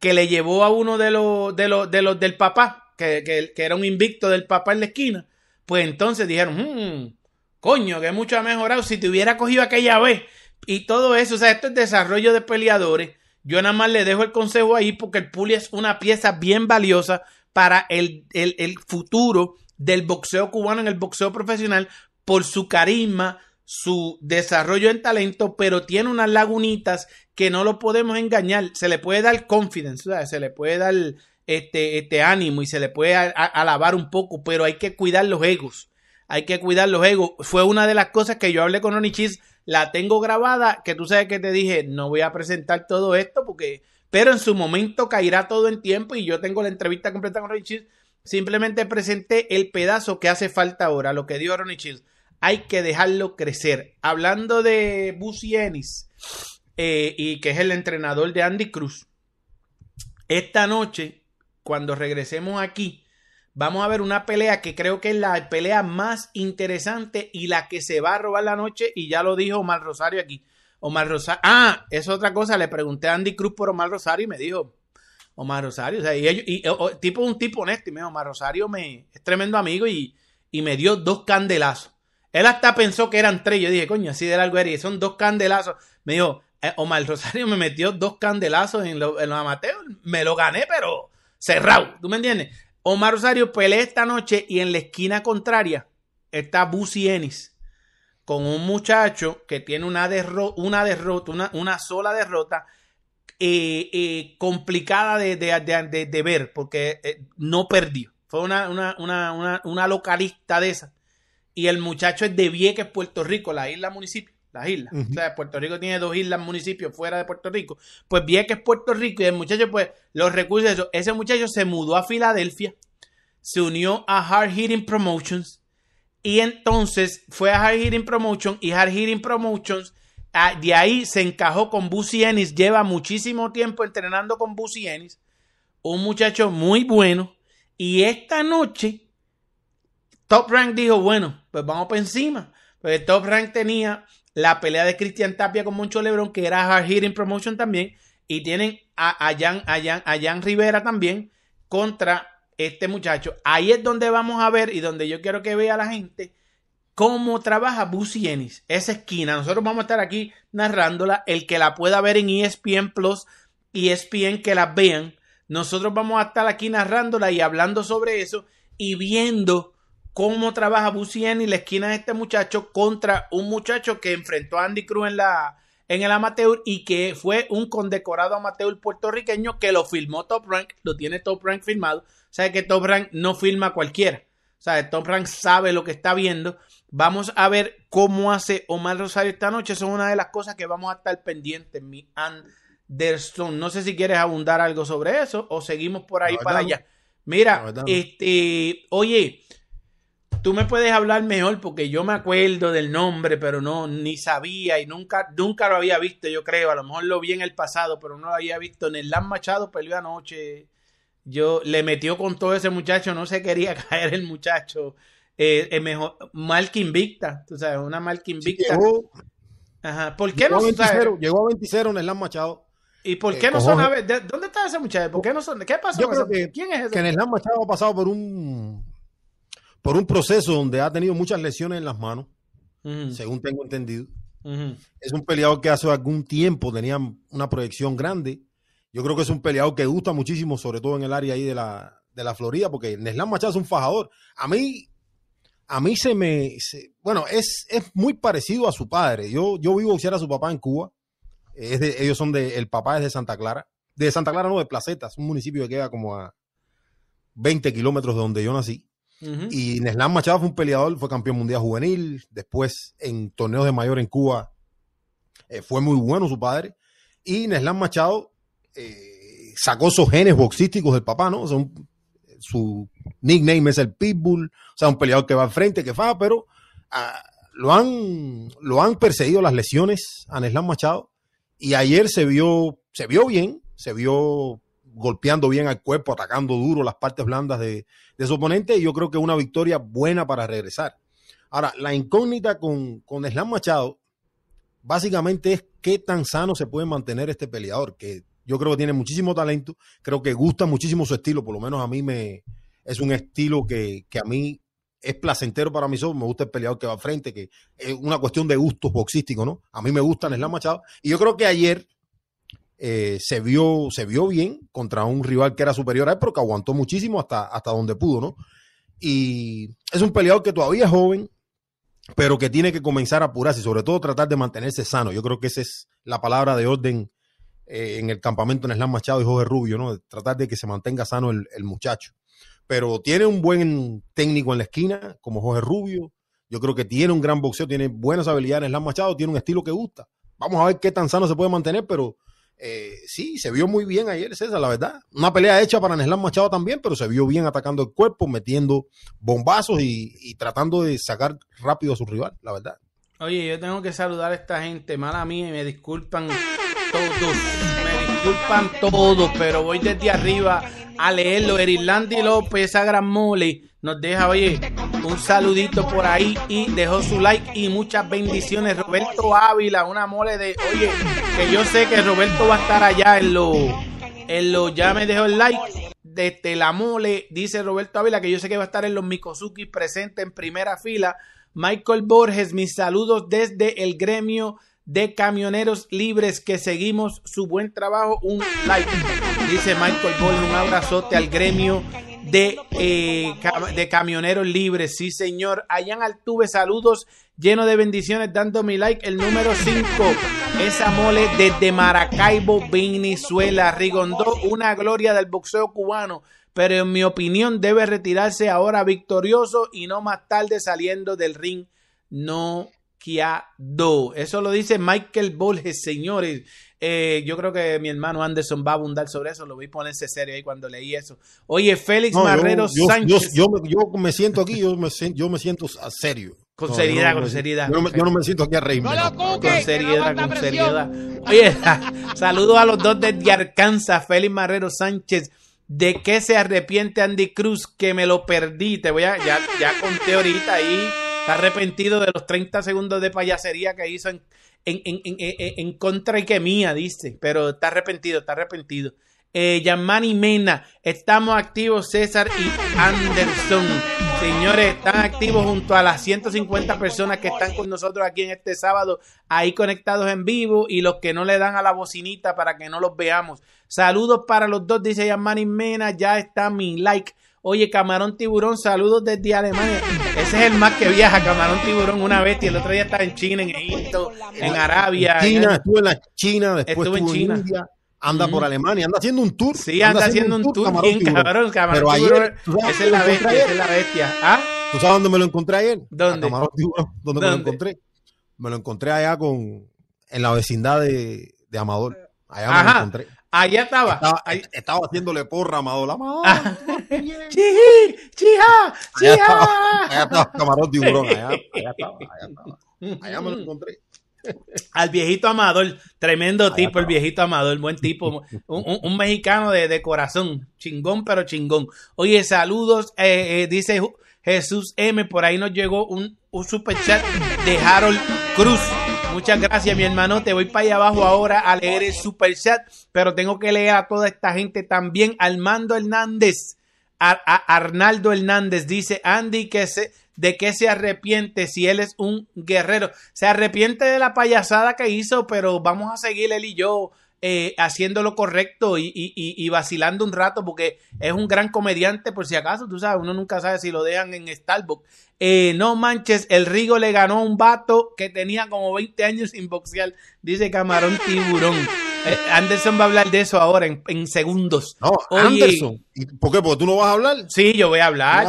que le llevó a uno de los, de los, de los del papá, que, que, que era un invicto del papá en la esquina, pues entonces dijeron, hmm, coño, que mucho ha mejorado si te hubiera cogido aquella vez. Y todo eso, o sea, esto es desarrollo de peleadores. Yo nada más le dejo el consejo ahí porque el Puli es una pieza bien valiosa para el, el, futuro del boxeo cubano en el boxeo profesional por su carisma, su desarrollo en talento, pero tiene unas lagunitas que no lo podemos engañar. Se le puede dar confidence, se le puede dar este, este ánimo y se le puede alabar un poco, pero hay que cuidar los egos. Hay que cuidar los egos. Fue una de las cosas que yo hablé con Onichis, la tengo grabada, que tú sabes que te dije, no voy a presentar todo esto porque pero en su momento caerá todo en tiempo y yo tengo la entrevista completa con Ronnie Shields. Simplemente presenté el pedazo que hace falta ahora, lo que dio Ronnie Shields. Hay que dejarlo crecer. Hablando de Busy eh, y que es el entrenador de Andy Cruz, esta noche cuando regresemos aquí, vamos a ver una pelea que creo que es la pelea más interesante y la que se va a robar la noche. Y ya lo dijo Omar Rosario aquí. Omar Rosario. Ah, es otra cosa. Le pregunté a Andy Cruz por Omar Rosario y me dijo, Omar Rosario, o sea, y, ellos, y tipo un tipo honesto, y me dijo, Omar Rosario me, es tremendo amigo y, y me dio dos candelazos. Él hasta pensó que eran tres. Yo dije, coño, así de algo era. son dos candelazos. Me dijo, eh, Omar Rosario me metió dos candelazos en, los amateurs. Me lo gané, pero cerrado. ¿Tú me entiendes? Omar Rosario pelea esta noche y en la esquina contraria está Busi Ennis con un muchacho que tiene una, una derrota, una, una, sola derrota eh, eh, complicada de, de, de, ver porque no perdió. Fue una, una, una, localista de esa. Y el muchacho es de Vieques, Puerto Rico, la isla municipio. Las islas. O sea, Puerto Rico tiene dos islas municipios fuera de Puerto Rico. Pues Vieques, Puerto Rico. Y el muchacho, pues, los recursos de eso. Ese muchacho se mudó a Filadelfia. Se unió a Hard Hitting Promotions. Y entonces fue a Hard Hitting Promotions. Y Hard Hitting Promotions ah, de ahí se encajó con Busy Ennis. Lleva muchísimo tiempo entrenando con Busy Ennis. Un muchacho muy bueno. Y esta noche, Top Rank dijo, bueno, pues vamos por encima. Pues Top Rank tenía la pelea de Cristian Tapia con Moncho Lebron, que era Hard Hitting Promotion también. Y tienen a, a, Jan, a, Jan, Rivera también contra este muchacho. Ahí es donde vamos a ver y donde yo quiero que vea la gente cómo trabaja Busy Ennis. Esa esquina. Nosotros vamos a estar aquí narrándola. El que la pueda ver en ESPN Plus, ESPN que la vean nosotros vamos a estar aquí narrándola y hablando sobre eso y viendo cómo trabaja Busien y la esquina de este muchacho contra un muchacho que enfrentó a Andy Cruz en la en el amateur y que fue un condecorado amateur puertorriqueño que lo filmó Top Rank, lo tiene Top Rank filmado. O sea que Top Rank no filma a cualquiera. O sea, Top Rank sabe lo que está viendo. Vamos a ver cómo hace Omar Rosario esta noche. Son una de las cosas que vamos a estar pendientes. Mi and no sé si quieres abundar algo sobre eso o seguimos por ahí para allá. Mira, este, oye, tú me puedes hablar mejor porque yo me acuerdo del nombre, pero no, ni sabía y nunca, nunca lo había visto, yo creo. A lo mejor lo vi en el pasado, pero no lo había visto. En el Lan Machado peleó anoche. Yo le metió con todo ese muchacho, no se quería caer el muchacho. Eh, es mejor, marca invicta, tú sabes, una marca invicta. Ajá. ¿Por qué no? llegó a 20 en el Lan Machado. ¿Y por qué no son a ver, ¿Dónde está ese muchacho? ¿Por qué no son? ¿Qué pasó? ¿Quién es ese? Que Neslan Machado ha pasado por un por un proceso donde ha tenido muchas lesiones en las manos, según tengo entendido. Es un peleador que hace algún tiempo tenía una proyección grande. Yo creo que es un peleador que gusta muchísimo, sobre todo en el área ahí de la, de la Florida, porque Neslan Machado es un fajador. A mí, a mí se me, bueno, es, es muy parecido a su padre. Yo, yo vi boxear a su papá en Cuba ellos son de, el papá es de Santa Clara, de Santa Clara no, de Placetas, un municipio que queda como a 20 kilómetros de donde yo nací. Y Neslan Machado fue un peleador, fue campeón mundial juvenil, después en torneos de mayor en Cuba eh, fue muy bueno su padre. Y Neslan Machado eh, sacó esos genes boxísticos del papá, ¿no? su nickname es el Pitbull, o sea, un peleador que va al frente, que fa, pero ah, lo, han, lo han perseguido las lesiones a Neslan Machado y ayer se vio, se vio bien, se vio golpeando bien al cuerpo, atacando duro las partes blandas de, su oponente. Y yo creo que una victoria buena para regresar. Ahora, la incógnita con, con Slam Machado básicamente es qué tan sano se puede mantener este peleador, que yo creo que tiene muchísimo talento, creo que gusta muchísimo su estilo, por lo menos a mí me es un estilo que, que a mí es placentero para mí, me gusta el peleador que va al frente, que es una cuestión de gustos boxísticos, ¿no? A mí me gusta Neslan Machado. Y yo creo que ayer eh, se, vio, se vio bien contra un rival que era superior a él, pero aguantó muchísimo hasta, hasta donde pudo, ¿no? Y es un peleador que todavía es joven, pero que tiene que comenzar a apurarse y sobre todo tratar de mantenerse sano. Yo creo que esa es la palabra de orden eh, en el campamento en Slam Machado y Jorge Rubio, ¿no? Tratar de que se mantenga sano el muchacho pero tiene un buen técnico en la esquina, como Jorge Rubio. Yo creo que tiene un gran boxeo, tiene buenas habilidades en Slam Machado, tiene un estilo que gusta. Vamos a ver qué tan sano se puede mantener, pero eh, sí, se vio muy bien ayer, César, la verdad. Una pelea hecha para Neslan Machado también, pero se vio bien atacando el cuerpo, metiendo bombazos y, tratando de sacar rápido a su rival, la verdad. Oye, yo tengo que saludar a esta gente, mala mía, y me disculpan todos, disculpan todos, pero voy desde arriba a leerlo. Erilandi López, esa gran mole, nos deja, oye, un saludito por ahí y dejó su like y muchas bendiciones. Roberto Ávila, una mole de, oye, que yo sé que Roberto va a estar allá en lo, en lo, ya me dejó el like. Desde la mole, dice Roberto Ávila, que yo sé que va a estar en los Mikosuki presente en primera fila. Michael Borges, mis saludos desde el gremio de camioneros libres que seguimos su buen trabajo. Un like, dice Michael Borges, un abrazote al gremio de, eh, de camioneros libres. Sí, señor. Allá Altuve, saludos lleno de bendiciones, dando mi like. El número 5, esa mole desde Maracaibo, Venezuela. Rigondó, una gloria del boxeo cubano. Pero en mi opinión debe retirarse ahora victorioso y no más tarde saliendo del ring. No Eso lo dice Michael Borges, señores. Eh, yo creo que mi hermano Anderson va a abundar sobre eso. Lo vi ponerse serio ahí cuando leí eso. Oye, Félix Marrero Sánchez. Yo, me siento aquí, yo me, yo me siento a serio. Con seriedad, con seriedad. Yo no, me, siento aquí a reírme. con seriedad, con seriedad. Oye, saludos a los dos de Arkansas, Félix Marrero Sánchez. ¿De qué se arrepiente Andy Cruz? Que me lo perdí. Te voy a, ya, ya conté ahorita ahí Está arrepentido de los 30 segundos de payasería que hizo en, en, en, en contra y que mía, dice. Pero está arrepentido, está arrepentido. Eh, Yamani Mena, estamos activos César y Anderson. Señores, están activos junto a las 150 personas que están con nosotros aquí en este sábado, ahí conectados en vivo y los que no le dan a la bocinita para que no los veamos. Saludos para los dos, dice Yamani Mena, ya está mi like. Oye, Camarón Tiburón, saludos desde Alemania. Ese es el más que viaja, Camarón Tiburón, una. Y el otro día estaba en China, en Egipto, en Arabia. China, estuvo en la China, después estuvo en China. India, anda por Alemania, anda haciendo un tour. Sí, anda, haciendo, un tour, camarón, bien, cabrón, Camarón Pero Tiburón. esa es la bestia, esa es la bestia. ¿Ah? ¿Tú sabes dónde me lo encontré ayer? ¿Dónde? Camarón Tiburón, ¿dónde, me lo encontré? Me lo encontré allá con, en la vecindad de, de Amador. Allá me lo encontré. Allá estaba. Estaba, haciéndole porra a Amador. Amador. Ah. ¡Chiji! ¡Chija! ¡Chija! Allá estaba, camarón tiburón. Allá, allá estaba. Allá estaba. Allá me lo encontré. Al viejito Amador, tremendo tipo, el viejito Amador, buen tipo, un, mexicano de, de, corazón, chingón, pero chingón. Oye, saludos, eh, eh, dice Jesús M, por ahí nos llegó un, un super chat de Harold Cruz. Muchas gracias, mi hermano. Te voy para allá abajo ahora a leer el super chat, pero tengo que leer a toda esta gente también. Armando Hernández, a, Arnaldo Hernández dice, Andy, que se, ¿de qué se arrepiente si él es un guerrero? Se arrepiente de la payasada que hizo, pero vamos a seguir él y yo eh, haciendo lo correcto y, y, y, vacilando un rato porque es un gran comediante por si acaso, tú sabes, uno nunca sabe si lo dejan en Starbucks. Eh, no manches, el Rigo le ganó a un vato que tenía como 20 años sin boxear, dice Camarón Tiburón. Eh, Anderson va a hablar de eso ahora en, segundos. No, Anderson. ¿Por qué? ¿Porque tú no vas a hablar? Sí, yo voy a hablar.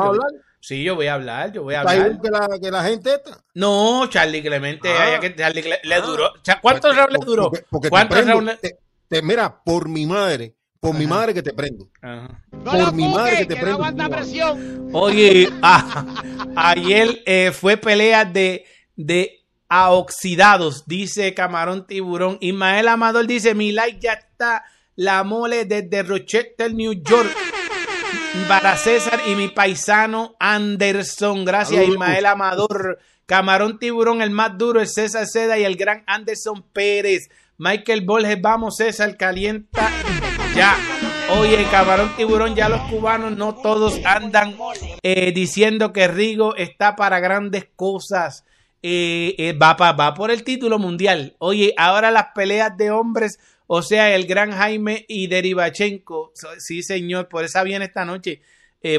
Sí, yo voy a hablar, yo voy a hablar. Que la, que la gente está? No, Charlie Clemente, ah. que Charlie le, duró. ¿Cuántos rounds le duró? ¿Cuántos mira, por mi madre, por mi madre que te prendo. Por mi madre que te prendo. Oye, ah, ayer eh, fue pelea de, de a oxidados, dice Camarón Tiburón. Ismael Amador dice, mi like ya está, la mole desde Rochester, New York. Para César y mi paisano Anderson. Gracias, Ismael Amador. Camarón Tiburón, el más duro, el César Seda y el gran Anderson Pérez. Michael Borges, vamos César, calienta ya. Oye, camarón tiburón, ya los cubanos no todos andan eh, diciendo que Rigo está para grandes cosas. Eh, eh, va, va por el título mundial. Oye, ahora las peleas de hombres, o sea, el gran Jaime y Derivachenko. Sí, señor, por esa viene esta noche.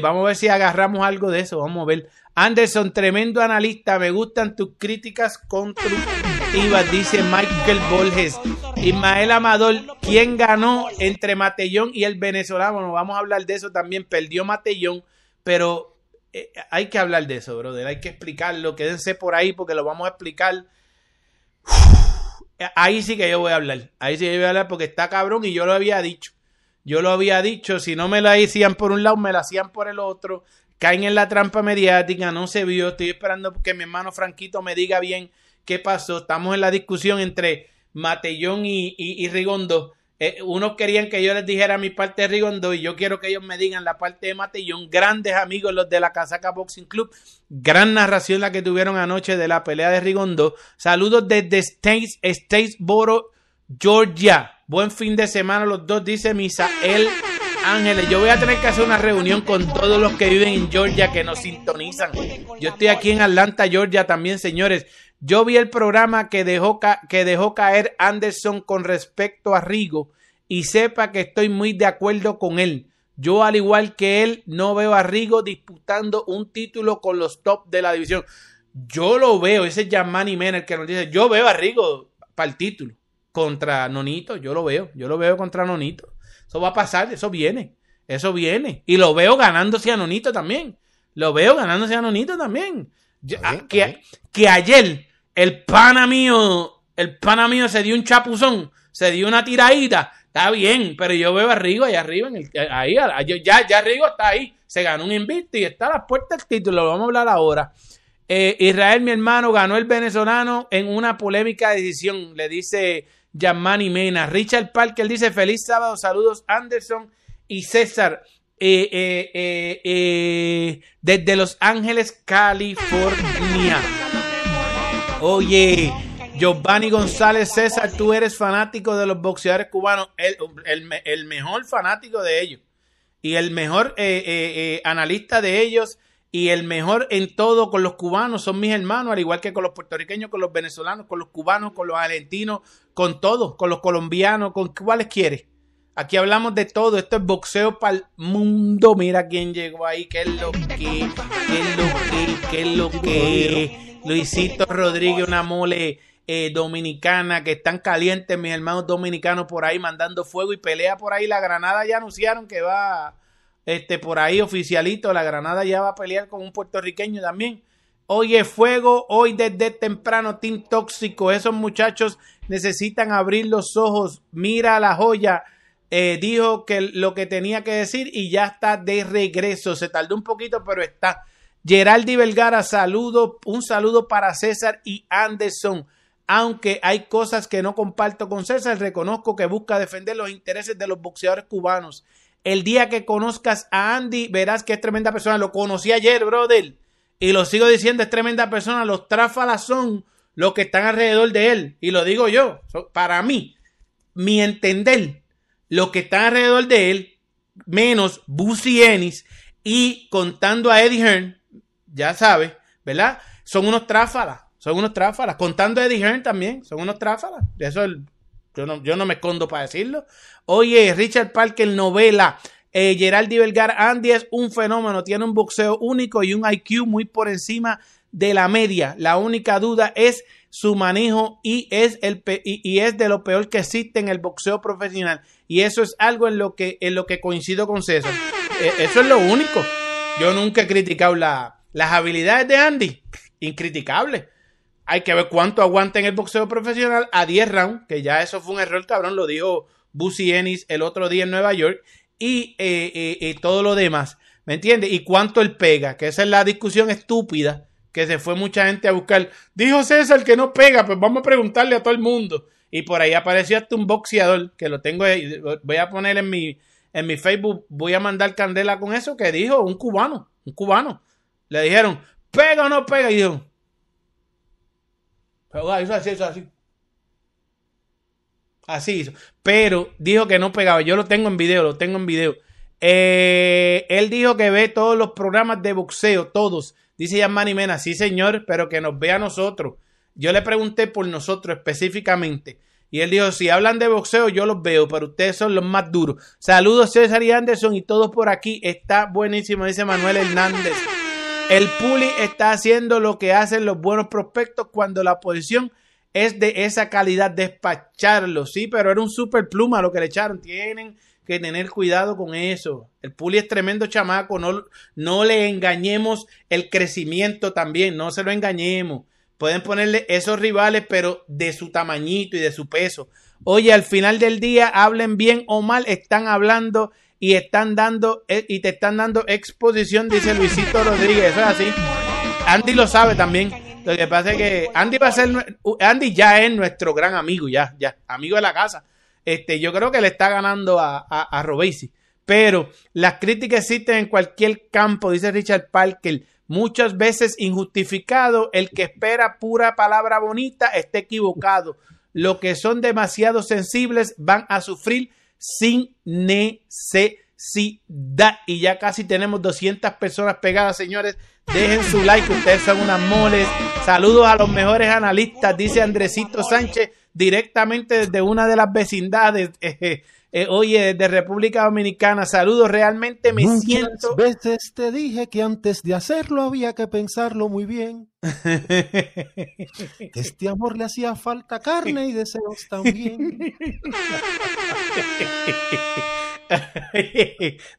vamos a ver si agarramos algo de eso. Vamos a ver. Anderson, tremendo analista. Me gustan tus críticas constructivas, dice Michael Borges. Ismael Amador, ¿quién ganó entre Matellón y el venezolano? Bueno, vamos a hablar de eso también. Perdió Matellón, pero eh, hay que hablar de eso, brother. Hay que explicarlo. Quédense por ahí porque lo vamos a explicar. ahí sí que yo voy a hablar. Ahí sí que yo voy a hablar porque está cabrón y yo lo había dicho. Yo lo había dicho. Si no me lo hacían por un lado, me lo hacían por el otro caen en la trampa mediática, no se vio, estoy esperando que mi hermano Franquito me diga bien qué pasó, estamos en la discusión entre Matellón y, y, Rigondo Eh, unos querían que yo les dijera mi parte de Rigondo y yo quiero que ellos me digan la parte de Matillón. Grandes amigos los de la Casaca Boxing Club. Gran narración la que tuvieron anoche de la pelea de Rigondo. Saludos desde States, Statesboro, Georgia. Buen fin de semana los dos, dice Misael Ángeles. Yo voy a tener que hacer una reunión con todos los que viven en Georgia que nos sintonizan. Yo estoy aquí en Atlanta, Georgia también, señores. Yo vi el programa que dejó, que dejó caer Anderson con respecto a Rigo y sepa que estoy muy de acuerdo con él. Yo, al igual que él, no veo a Rigo disputando un título con los top de la división. Yo lo veo, ese es Yamani Mena que nos dice, yo veo a Rigo para el título contra Nonito, yo lo veo, yo lo veo contra Nonito. Eso va a pasar, eso viene, eso viene. Y lo veo ganándose a Nonito también. Lo veo ganándose a Nonito también. que, que ayer el pana mío, el pana mío se dio un chapuzón, se dio una tiradita, está bien, pero yo veo a Rigo allá arriba, en el, ahí, ya, ya Rigo está ahí, se ganó un invicto y está a las puertas del título, lo vamos a hablar ahora. Eh, Israel, mi hermano, ganó el venezolano en una polémica decisión, le dice Yamani Mena. Richard Parker dice, feliz sábado, saludos Anderson y César. Eh, eh, desde Los Ángeles, California. Oye, Giovanni González César, tú eres fanático de los boxeadores cubanos, el, mejor fanático de ellos y el mejor eh, eh, eh, analista de ellos y el mejor en todo con los cubanos son mis hermanos, al igual que con los puertorriqueños, con los venezolanos, con los cubanos, con los argentinos, con todos, con los colombianos, con cuáles quieres. Aquí hablamos de todo, esto es boxeo para el mundo. Mira quién llegó ahí, qué es lo que, qué es lo que, qué es lo que. Luisito Rodríguez, una mole eh, dominicana que están calientes, mis hermanos dominicanos por ahí mandando fuego y pelea por ahí. La Granada ya anunciaron que va este, por ahí oficialito. La Granada ya va a pelear con un puertorriqueño también. Hoy fuego, hoy desde temprano, Team Tóxico. Esos muchachos necesitan abrir los ojos. Mira la joya. Eh, dijo que lo que tenía que decir y ya está de regreso. Se tardó un poquito, pero está. Geraldi Vergara, saludo, un saludo para César y Anderson. Aunque hay cosas que no comparto con César, reconozco que busca defender los intereses de los boxeadores cubanos. El día que conozcas a Andy, verás que es tremenda persona. Lo conocí ayer, brother. Y lo sigo diciendo, es tremenda persona. Los tráfalas son los que están alrededor de él. Y lo digo yo. Para mí, mi entender, los que están alrededor de él, menos Busy Ennis y contando a Eddie Hearn, ya sabes, ¿verdad? Son unos tráfalas, son unos tráfalas. Contando a Eddie Hearn también, son unos tráfalas. Eso yo, no, yo no me escondo para decirlo. Oye, Richard Parker, novela. Eh, Geraldi Belgar Andy es un fenómeno, tiene un boxeo único y un IQ muy por encima de la media. La única duda es su manejo y es, el y, es de lo peor que existe en el boxeo profesional. Y eso es algo en lo que, en lo que coincido con César. Eh, eso es lo único. Yo nunca he criticado la, las habilidades de Andy, incriticables. Hay que ver cuánto aguanta en el boxeo profesional a 10 rounds, que ya eso fue un error, cabrón, lo dijo Busy Ennis el otro día en Nueva York, y eh, eh, eh, todo lo demás. ¿Me entiendes? Y cuánto él pega, que esa es la discusión estúpida que se fue mucha gente a buscar. Dijo César que no pega, pues vamos a preguntarle a todo el mundo. Y por ahí apareció hasta un boxeador, que lo tengo voy a poner en mi, en mi Facebook, voy a mandar candela con eso, que dijo un cubano, un cubano. Le dijeron, ¿pega o no pega? Y dijo, pero eso así, eso así. Así hizo. Pero dijo que no pegaba. Yo lo tengo en video, lo tengo en video. Eh, él dijo que ve todos los programas de boxeo, todos. Dice Yamani Mena, sí señor, pero que nos vea a nosotros. Yo le pregunté por nosotros específicamente. Y él dijo, si hablan de boxeo, yo los veo, pero ustedes son los más duros. Saludos César y Anderson y todos por aquí. Está buenísimo, dice Manuel Hernández. El Puli está haciendo lo que hacen los buenos prospectos cuando la posición es de esa calidad, despacharlo, sí, pero era un super pluma lo que le echaron. Tienen que tener cuidado con eso. El Puli es tremendo chamaco, no, no le engañemos el crecimiento también, no se lo engañemos. Pueden ponerle esos rivales, pero de su tamañito y de su peso. Oye, al final del día, hablen bien o mal, están hablando y están dando eh, y te están dando exposición, dice Luisito Rodríguez. Eso es así. Andy lo sabe también. Lo que pasa es que Andy va a ser Andy ya es nuestro gran amigo, ya, ya, amigo de la casa. Este, yo creo que le está ganando a, a, Robesi. Pero las críticas existen en cualquier campo, dice Richard Parker. Muchas veces injustificado, el que espera pura palabra bonita está equivocado. Los que son demasiado sensibles van a sufrir sin necesidad. Y ya casi tenemos 200 personas pegadas, señores. Dejen su like, ustedes son unas moles. Saludos a los mejores analistas, dice Andresito Sánchez, directamente desde una de las vecindades. Eh, oye, de República Dominicana, saludos, realmente me Muchas siento. veces te dije que antes de hacerlo había que pensarlo muy bien. Que este amor le hacía falta carne y deseos también.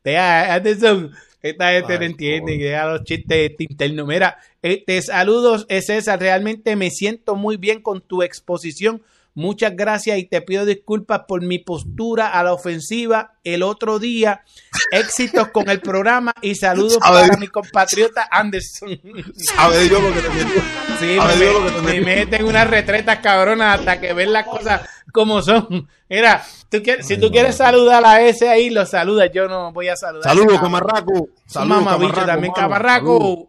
Deja, Anderson, esta gente no entiende, joder. deja los chistes internos. Mira, eh, te saludos, César, realmente me siento muy bien con tu exposición. Muchas gracias y te pido disculpas por mi postura a la ofensiva el otro día. Éxitos con el programa y saludos Sabe para mi compatriota Anderson. Sabe Dios lo que te metió. Sí, Sabe me, Dios lo que te me meten unas retretas cabronas hasta que ven las cosas como son. Mira, tú quieres- si tú quieres saludar a ese ahí, lo saludas. Yo no voy a saludar. Saludos, camarraco. Saludos, también, mano. camarraco. Saludos.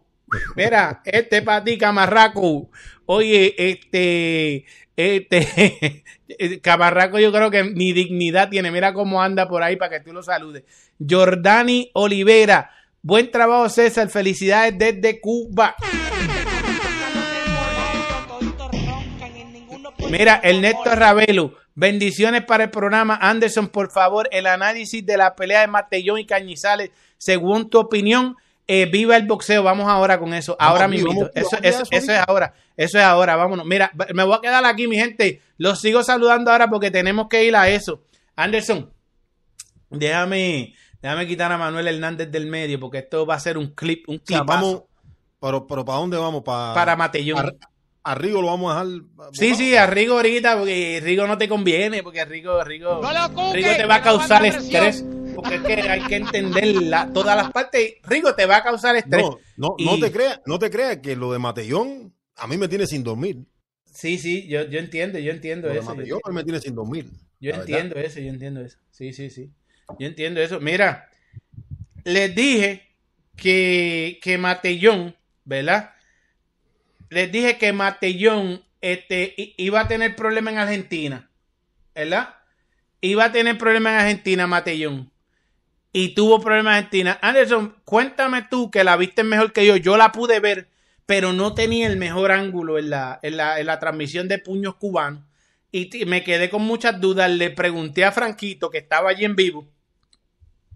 Mira, este para ti, camarraco. Oye, este, este, camarraco yo creo que ni dignidad tiene. Mira cómo anda por ahí para que tú lo saludes. Jordani Olivera. Buen trabajo, César. Felicidades desde Cuba. Mira, Ernesto Ravelo, bendiciones para el programa. Anderson, por favor, el análisis de la pelea de Matellón y Cañizales, según tu opinión. Eh, viva el boxeo, vamos ahora con eso, ahora mismo. Eso, eso, a eso eso es ahora, eso es ahora, vámonos. Mira, me voy a quedar aquí, mi gente. Los sigo saludando ahora porque tenemos que ir a eso. Anderson, déjame, déjame quitar a Manuel Hernández del medio porque esto va a ser un clip, un O sea, clip vamos, pero, pero ¿para dónde vamos? Para, para Matellón. a, a Rigo lo vamos a dejar. Sí, sí, a Rigo ahorita, porque Rigo no te conviene, porque Rigo, Rigo, No lo cuque, Rigo te va a causar estrés, porque es que hay que entender la- todas las partes. Rigo te va a causar estrés. No, no, Y- no te creas, no te creas que lo de Matellón a mí me tiene sin dormir. Sí, sí, yo, yo entiendo, yo entiendo Lo de eso. Yo, Matellón a mí me tiene sin dormir. yo la verdad. entiendo eso, yo entiendo eso. Sí, sí, sí. Yo entiendo eso. Mira, les dije que, que Matellón, ¿verdad? Les dije que Matellón este, iba a tener problemas en Argentina, ¿verdad? Iba a tener problemas en Argentina, Matellón. Y tuvo problemas en Argentina. Anderson, cuéntame tú que la viste mejor que yo. Yo la pude ver, pero no tenía el mejor ángulo en la, en la, en la transmisión de puños cubanos. Y me quedé con muchas dudas. Le pregunté a Franquito, que estaba allí en vivo.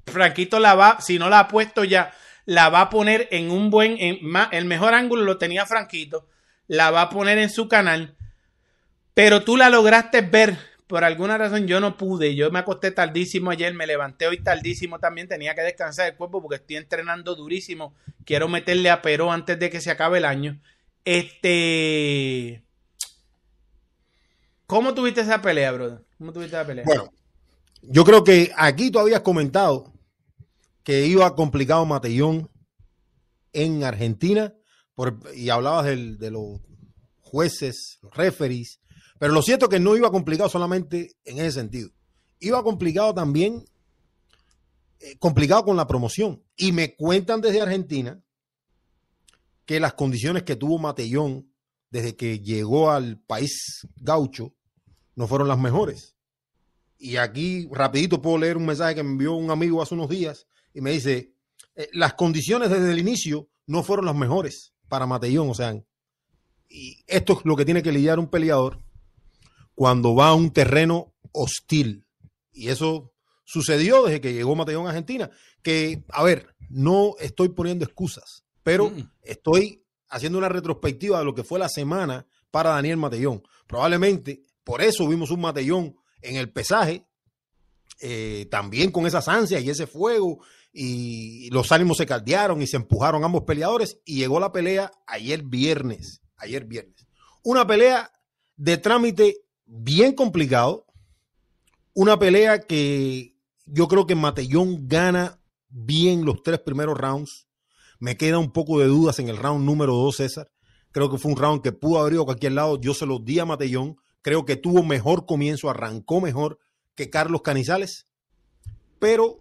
Franquito la va, si no la ha puesto ya, la va a poner en un buen, en ma- el mejor ángulo lo tenía Franquito, la va a poner en su canal, pero tú la lograste ver, por alguna razón yo no pude, yo me acosté tardísimo ayer, me levanté hoy tardísimo también, tenía que descansar el cuerpo porque estoy entrenando durísimo, quiero meterle a Perú antes de que se acabe el año. Este... ¿Cómo tuviste esa pelea, brother? ¿Cómo tuviste esa pelea? Bueno, yo creo que aquí tú habías comentado que iba complicado Matellón en Argentina por- y hablabas del- de los jueces, los referees, pero lo cierto es que no iba complicado solamente en ese sentido. Iba complicado también, eh, complicado con la promoción. Y me cuentan desde Argentina que las condiciones que tuvo Matellón desde que llegó al país gaucho no fueron las mejores. Y aquí rapidito puedo leer un mensaje que me envió un amigo hace unos días y me dice, eh, las condiciones desde el inicio no fueron las mejores para Matellón, o sea, y esto es lo que tiene que lidiar un peleador cuando va a un terreno hostil. Y eso sucedió desde que llegó Matellón a Argentina, que, a ver, no estoy poniendo excusas, pero Mm. estoy haciendo una retrospectiva de lo que fue la semana para Daniel Matellón. Probablemente por eso vimos un Matellón en el pesaje, eh, también con esas ansias y ese fuego, y los ánimos se caldearon y se empujaron ambos peleadores, y llegó la pelea ayer viernes, ayer viernes. Una pelea de trámite bien complicado, una pelea que yo creo que Matellón gana bien los tres primeros rounds. Me queda un poco de dudas en el round número dos, César. Creo que fue un round que pudo haber ido a cualquier lado. Yo se lo di a Matellón. Creo que tuvo mejor comienzo, arrancó mejor que Carlos Canizales, pero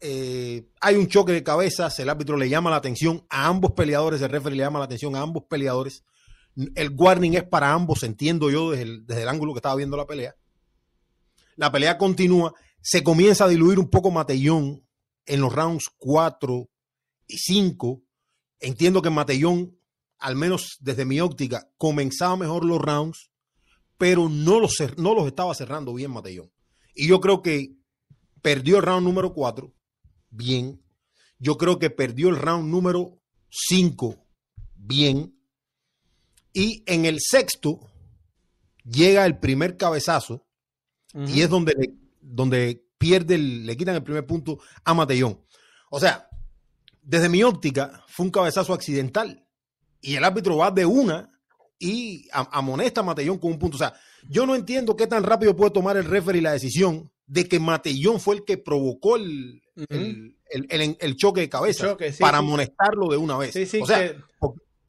eh, hay un choque de cabezas, el árbitro le llama la atención a ambos peleadores, el referee le llama la atención a ambos peleadores. El warning es para ambos, entiendo yo desde el, ángulo que estaba viendo la pelea. La pelea continúa, se comienza a diluir un poco Matellón en los rounds 4 y 5. Entiendo que Matellón, al menos desde mi óptica, comenzaba mejor los rounds, pero no los, no los estaba cerrando bien Matellón. Y yo creo que perdió el round número 4 bien. Yo creo que perdió el round número 5 bien. Y en el sexto llega el primer cabezazo y es donde, donde pierde, le quitan el primer punto a Matellón. O sea, desde mi óptica fue un cabezazo accidental y el árbitro va de una y amonesta a Matellón con un punto. O sea, yo no entiendo qué tan rápido puede tomar el referee la decisión de que Matellón fue el que provocó el, el, choque de cabeza para amonestarlo de una vez. o sea,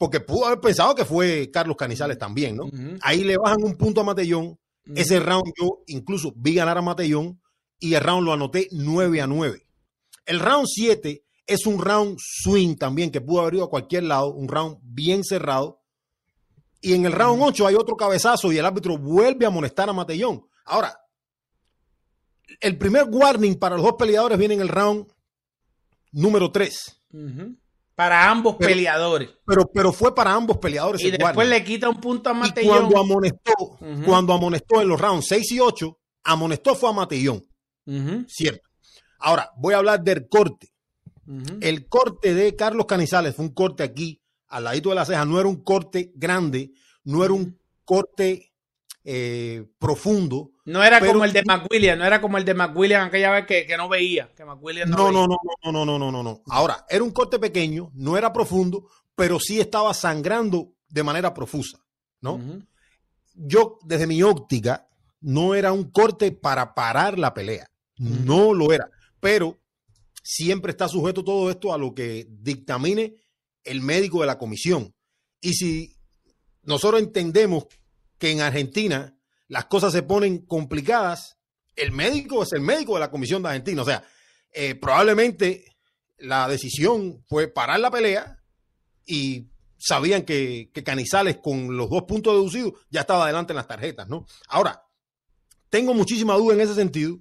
porque, pudo haber pensado que fue Carlos Canizales también, ¿no? Ahí le bajan un punto a Matellón. Ese round yo incluso vi ganar a Matellón y el round lo anoté 9 a 9. El round 7 es un round swing también que pudo haber ido a cualquier lado, un round bien cerrado. Y en el round 8 hay otro cabezazo y el árbitro vuelve a amonestar a Matellón. Ahora, el primer warning para los dos peleadores viene en el round número 3. Para ambos peleadores. Pero, pero fue para ambos peleadores. Y después le quita un punto a Matellón. cuando amonestó, cuando amonestó en los rounds 6 y 8, amonestó fue a Matellón. Cierto. Ahora, voy a hablar del corte. El corte de Carlos Canizales fue un corte aquí, al ladito de la ceja. No era un corte grande, no era un corte eh, profundo. No era como el de McWilliam, no era como el de McWilliam aquella vez que, que no veía, que no, no, veía. no, no, no, no, no, no, no, no. Ahora, era un corte pequeño, no era profundo, pero sí estaba sangrando de manera profusa, ¿no? Yo, desde mi óptica, no era un corte para parar la pelea, no lo era, pero siempre está sujeto todo esto a lo que dictamine el médico de la comisión. Y si nosotros entendemos que en Argentina las cosas se ponen complicadas, el médico es el médico de la Comisión de Argentina. O sea, eh, probablemente la decisión fue parar la pelea y sabían que, Canizales con los dos puntos deducidos ya estaba adelante en las tarjetas, ¿no? Ahora, tengo muchísima duda en ese sentido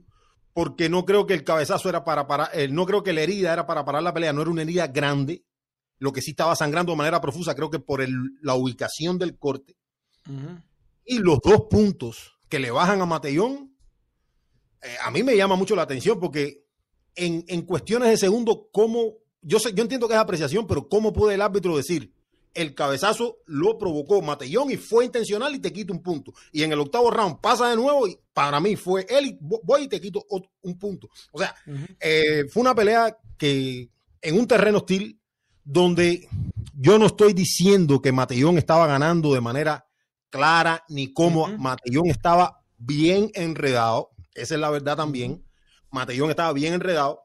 porque no creo que el cabezazo era para parar, eh, no creo que la herida era para parar la pelea, no era una herida grande, lo que sí estaba sangrando de manera profusa, creo que por la ubicación del corte. Y los dos puntos que le bajan a Matellón, eh, a mí me llama mucho la atención porque en, cuestiones de segundo, ¿cómo? Yo, sé, yo entiendo que es apreciación, pero ¿cómo puede el árbitro decir? El cabezazo lo provocó Matellón y fue intencional y te quito un punto. Y en el octavo round pasa de nuevo y para mí fue él y voy y te quito un punto. O sea, eh, fue una pelea que en un terreno hostil donde yo no estoy diciendo que Matellón estaba ganando de manera clara ni cómo Matellón estaba bien enredado. Esa es la verdad también. Matellón estaba bien enredado.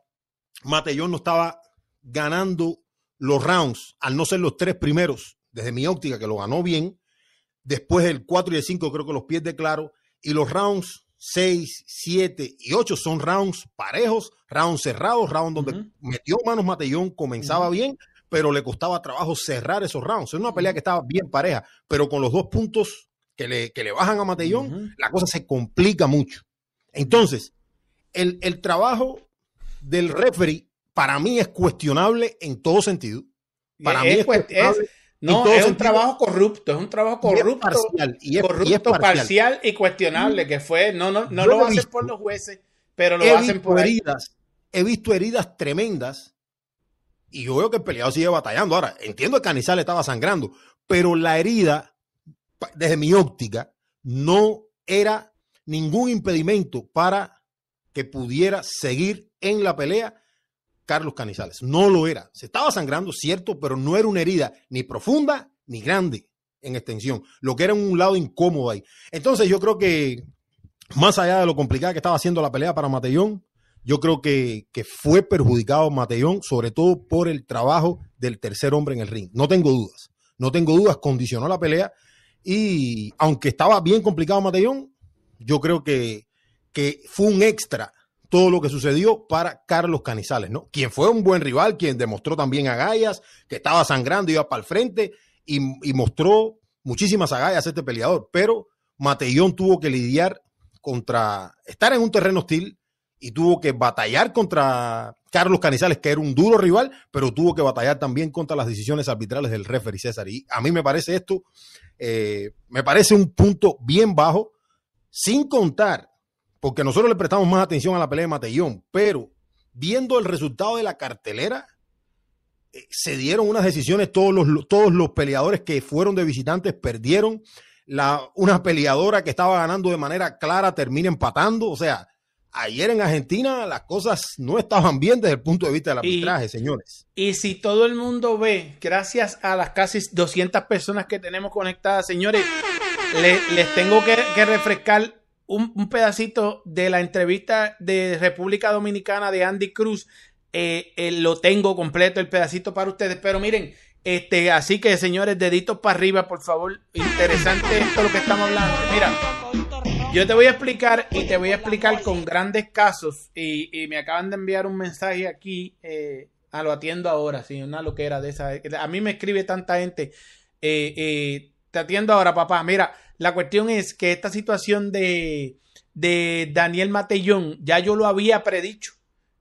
Matellón no estaba ganando los rounds, al no ser los tres primeros, desde mi óptica, que lo ganó bien. Después el 4 y el 5 creo que los pierde claro. Y los rounds 6, 7 y 8 son rounds parejos, rounds cerrados, rounds donde metió manos Matellón, comenzaba bien, pero le costaba trabajo cerrar esos rounds. Es una pelea que estaba bien pareja, pero con los dos puntos que le, que le bajan a Matellón, la cosa se complica mucho. Entonces, el, trabajo del referee para mí es cuestionable en todo sentido. Para mí es, cuestionable. no, es un trabajo corrupto, es un trabajo corrupto, y corrupto, parcial. y cuestionable, que fue, no, no, no lo hacen por los jueces, pero lo hacen por heridas. He visto heridas tremendas y yo veo que el peleado sigue batallando. Ahora, entiendo que Canizales estaba sangrando, pero la herida, desde mi óptica, no era ningún impedimento para que pudiera seguir en la pelea Carlos Canizales. No lo era. Se estaba sangrando, cierto, pero no era una herida ni profunda ni grande en extensión. Lo que era un lado incómodo ahí. Entonces yo creo que más allá de lo complicada que estaba haciendo la pelea para Matellón, yo creo que, fue perjudicado Matellón, sobre todo por el trabajo del tercer hombre en el ring. No tengo dudas, no tengo dudas, condicionó la pelea y aunque estaba bien complicado Matellón, yo creo que, que fue un extra todo lo que sucedió para Carlos Canizales, ¿no? Quien fue un buen rival, quien demostró también agallas, que estaba sangrando, iba para el frente y, y mostró muchísimas agallas este peleador, pero Matellón tuvo que lidiar contra, estar en un terreno hostil y tuvo que batallar contra Carlos Canizales, que era un duro rival, pero tuvo que batallar también contra las decisiones arbitrales del referee César. Y a mí me parece esto, eh, me parece un punto bien bajo, sin contar, porque nosotros le prestamos más atención a la pelea de Matellón, pero viendo el resultado de la cartelera, eh, se dieron unas decisiones, todos los, todos los peleadores que fueron de visitantes perdieron, la, una peleadora que estaba ganando de manera clara termina empatando, o sea, ayer en Argentina las cosas no estaban bien desde el punto de vista del arbitraje, señores. Y si todo el mundo ve, gracias a las casi 200 personas que tenemos conectadas, señores, les tengo que, refrescar un, pedacito de la entrevista de República Dominicana de Andy Cruz. Eh, eh, lo tengo completo el pedacito para ustedes, pero miren, este, así que señores, deditos para arriba, por favor. Interesante esto lo que estamos hablando. Mira, yo te voy a explicar y te voy a explicar con grandes casos. Y, me acaban de enviar un mensaje aquí. Eh, a lo atiendo ahora, sí, una loquera de esa. A mí me escribe tanta gente. Eh, eh, te atiendo ahora, papá. Mira, la cuestión es que esta situación de, de Daniel Matellón, ya yo lo había predicho.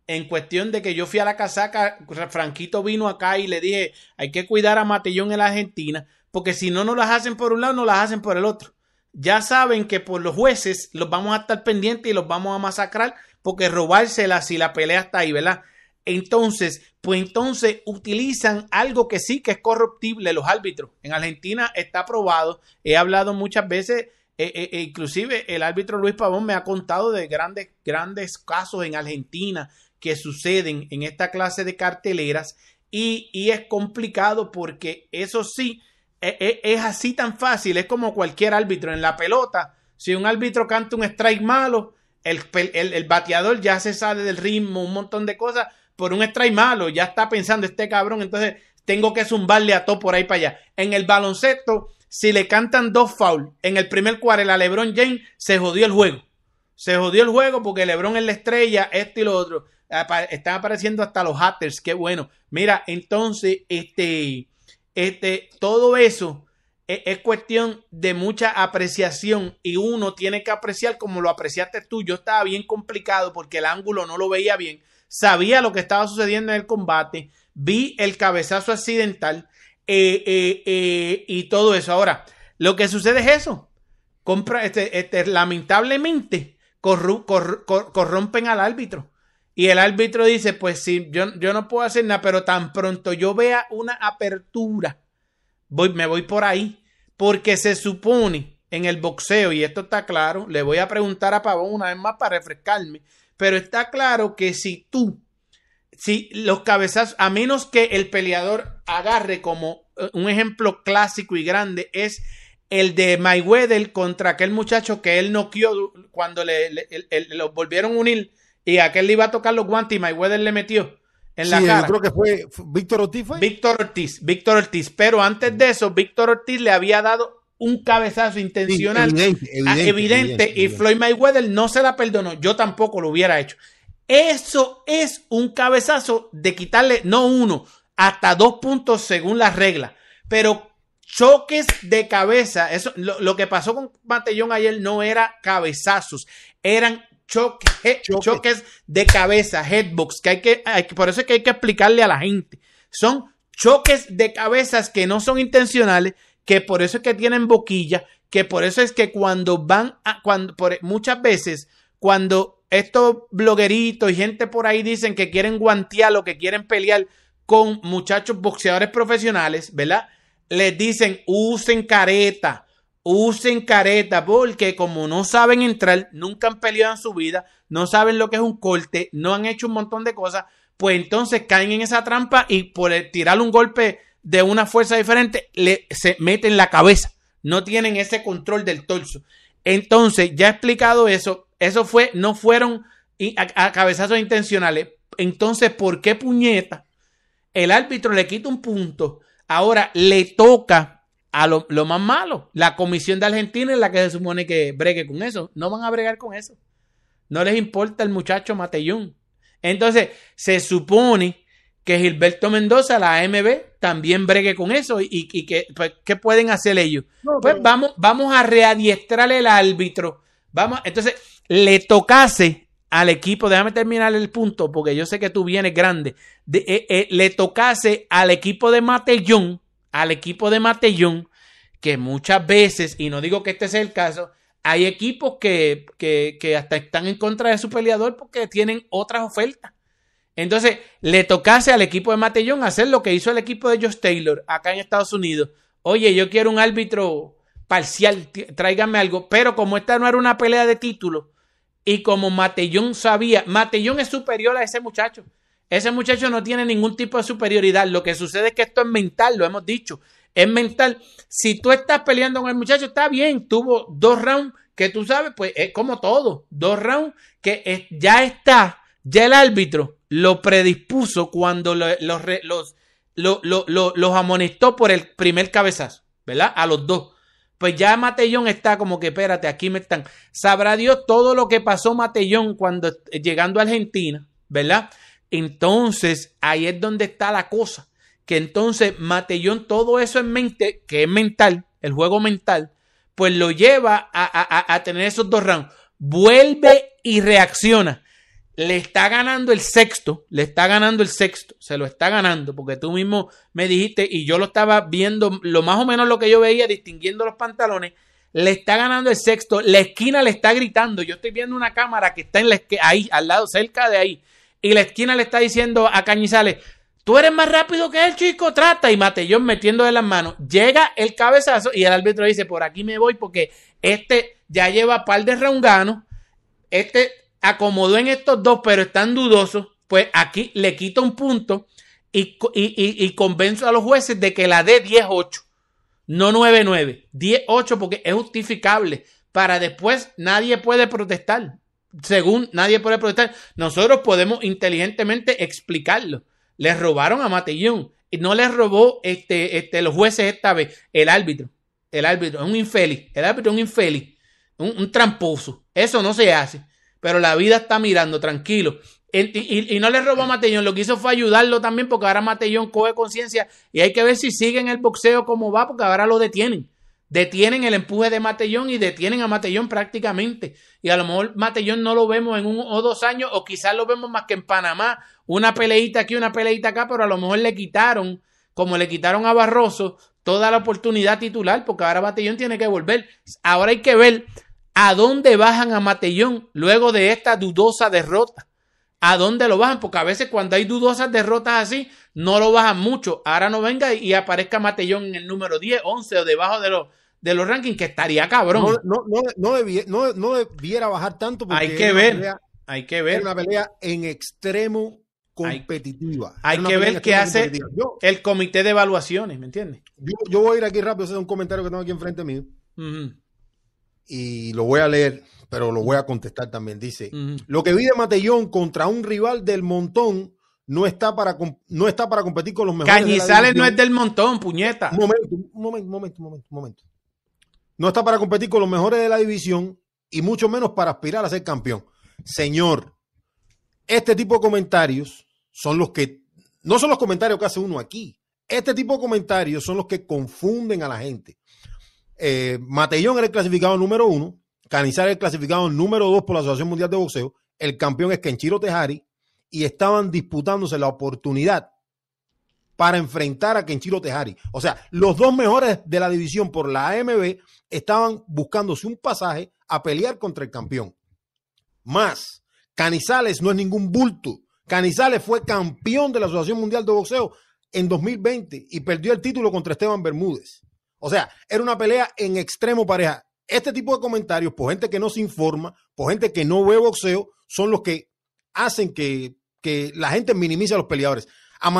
En cuestión de que yo fui a la casaca, Franquito vino acá y le dije, hay que cuidar a Matellón en la Argentina, porque si no, no las hacen por un lado, no las hacen por el otro ya saben que por los jueces los vamos a estar pendientes y los vamos a masacrar porque robársela si la pelea está ahí, ¿verdad? Entonces, pues entonces utilizan algo que sí que es corruptible los árbitros. En Argentina está probado. He hablado muchas veces, eh, eh, eh, inclusive el árbitro Luis Pavón me ha contado de grandes, grandes casos en Argentina que suceden en esta clase de carteleras y, y es complicado porque eso sí, e, e, es, así tan fácil, es como cualquier árbitro en la pelota. Si un árbitro canta un strike malo, el, el, bateador ya se sale del ritmo, un montón de cosas, por un strike malo, ya está pensando este cabrón, entonces tengo que zumbarle a todo por ahí para allá. En el baloncesto, si le cantan dos fouls en el primer cuarto a LeBron James, se jodió el juego. Se jodió el juego porque LeBron es la estrella, esto y lo otro. Están apareciendo hasta los haters, qué bueno. Mira, entonces, este, este, todo eso es, es, cuestión de mucha apreciación y uno tiene que apreciar como lo apreciaste tú. Yo estaba bien complicado porque el ángulo no lo veía bien. Sabía lo que estaba sucediendo en el combate. Vi el cabezazo accidental eh, eh, eh, y todo eso. Ahora, lo que sucede es eso. Compra, este, este, lamentablemente corrompen al árbitro. Y el árbitro dice, pues sí, yo, yo no puedo hacer nada, pero tan pronto yo vea una apertura, voy, me voy por ahí. Porque se supone en el boxeo, y esto está claro, le voy a preguntar a Pavón una vez más para refrescarme, pero está claro que si tú, si los cabezazos, a menos que el peleador agarre como eh, un ejemplo clásico y grande, es el de Mayweather contra aquel muchacho que él noqueó cuando le, lo volvieron a unir y aquel le iba a tocar los guantes y Mayweather le metió en la cara. Yo creo que fue Víctor Ortiz. Víctor Ortiz, Víctor Ortiz. Pero antes de eso, Víctor Ortiz le había dado un cabezazo intencional evidente, y Floyd Mayweather no se la perdonó. Yo tampoco lo hubiera hecho. Eso es un cabezazo de quitarle no uno, hasta dos puntos según las reglas. Pero choques de cabeza, eso, lo, lo que pasó con Matellón ayer no era cabezazos, eran choques, de cabeza, headbox, que hay que, por eso es que hay que explicarle a la gente. Son choques de cabezas que no son intencionales, que por eso es que tienen boquilla, que por eso es que cuando van a, cuando, por, muchas veces, cuando estos blogueritos y gente por ahí dicen que quieren guantear o que quieren pelear con muchachos boxeadores profesionales, ¿verdad? Les dicen, usen careta, usen careta porque como no saben entrar, nunca han peleado en su vida, no saben lo que es un corte, no han hecho un montón de cosas, pues entonces caen en esa trampa y por tirar un golpe de una fuerza diferente le, se meten la cabeza, no tienen ese control del torso. Entonces, ya he explicado eso, eso fue, no fueron a, a cabezazos intencionales. Entonces, ¿por qué puñeta? El árbitro le quita un punto, ahora le toca a lo, más malo. La comisión de Argentina es la que se supone que bregue con eso. No van a bregar con eso. No les importa el muchacho Matellón. Entonces, se supone que Gilberto Mendoza, la AMB, también bregue con eso. ¿Y, que, pues, qué pueden hacer ellos? pues vamos, vamos a readiestrar el árbitro. Vamos, entonces, le tocase al equipo, déjame terminar el punto, porque yo sé que tú vienes grande. Eh, eh, le tocase al equipo de Matellón, al equipo de Matellón, que muchas veces, y no digo que este sea el caso, hay equipos que, que, que hasta están en contra de su peleador porque tienen otras ofertas. Entonces, le tocase al equipo de Matellón hacer lo que hizo el equipo de Josh Taylor acá en Estados Unidos. Oye, yo quiero un árbitro parcial, tráigame algo. Pero como esta no era una pelea de título y como Matellón sabía, Matellón es superior a ese muchacho. Ese muchacho no tiene ningún tipo de superioridad. Lo que sucede es que esto es mental, lo hemos dicho. Es mental. Si tú estás peleando con el muchacho, está bien. Tuvo dos rounds que tú sabes, pues es como todo. Dos rounds que ya está, ya el árbitro lo predispuso cuando los, los, los, amonestó por el primer cabezazo, ¿verdad? A los dos. Pues ya Matellón está como que, espérate, aquí me están. Sabrá Dios todo lo que pasó Matellón cuando llegando a Argentina, ¿verdad? Entonces, ahí es donde está la cosa. Que entonces Matellón, todo eso en mente, que es mental, el juego mental, pues lo lleva a tener esos dos rounds. Vuelve y reacciona le está ganando el sexto, le está ganando el sexto, se lo está ganando, porque tú mismo me dijiste y yo lo estaba viendo, lo más o menos lo que yo veía, distinguiendo los pantalones, le está ganando el sexto, la esquina le está gritando, yo estoy viendo una cámara que está en la ahí, al lado, cerca de ahí, y la esquina le está diciendo a Cañizales, tú eres más rápido que él, chico, trata, y Matellón metiendo de las manos, llega el cabezazo y el árbitro dice, por aquí me voy porque este ya lleva par de raunganos, este acomodó en estos dos, pero están dudosos, pues aquí le quito un punto y, y, convenzo a los jueces de que la dé 10-8, no 9-9, 10-8 porque es justificable. Para después nadie puede protestar. Según nadie puede protestar, nosotros podemos inteligentemente explicarlo. Les robaron a Matellón y no les robó este, este, los jueces esta vez, el árbitro. El árbitro es un infeliz. El árbitro es un infeliz, un, tramposo. Eso no se hace pero la vida está mirando, tranquilo. Y, no le robó a Matellón, lo que hizo fue ayudarlo también, porque ahora Matellón coge conciencia y hay que ver si sigue en el boxeo como va, porque ahora lo detienen. Detienen el empuje de Matellón y detienen a Matellón prácticamente. Y a lo mejor Matellón no lo vemos en un o dos años, o quizás lo vemos más que en Panamá, una peleita aquí, una peleita acá, pero a lo mejor le quitaron, como le quitaron a Barroso, toda la oportunidad titular, porque ahora Matellón tiene que volver. Ahora hay que ver ¿A dónde bajan a Matellón luego de esta dudosa derrota? ¿A dónde lo bajan? Porque a veces cuando hay dudosas derrotas así, no lo bajan mucho. Ahora no venga y aparezca Matellón en el número 10, 11 o debajo de los, de los rankings, que estaría cabrón. No, no, no, no, debiera bajar tanto. Porque hay que ver. hay que ver. Una pelea en extremo competitiva. Hay, que ver qué hace el comité de evaluaciones, ¿me entiendes? Yo, voy a ir aquí rápido, es un comentario que tengo aquí enfrente mío y lo voy a leer, pero lo voy a contestar también. Dice, lo que vive Matellón contra un rival del montón no está para, no está para competir con los mejores. Cañizales no es del montón, puñeta. Un momento, un momento, un momento, un momento, un momento. No está para competir con los mejores de la división y mucho menos para aspirar a ser campeón. Señor, este tipo de comentarios son los que, no son los comentarios que hace uno aquí. Este tipo de comentarios son los que confunden a la gente. Eh, Matellón era el clasificado número uno, Canizar el clasificado número dos por la Asociación Mundial de Boxeo, el campeón es Kenchiro Tejari, y estaban disputándose la oportunidad para enfrentar a Kenchiro Tejari. O sea, los dos mejores de la división por la AMB estaban buscándose un pasaje a pelear contra el campeón. Más, Canizales no es ningún bulto. Canizales fue campeón de la Asociación Mundial de Boxeo en 2020 y perdió el título contra Esteban Bermúdez. O sea, era una pelea en extremo pareja. Este tipo de comentarios, por gente que no se informa, por gente que no ve boxeo, son los que hacen que, la gente minimice a los peleadores. A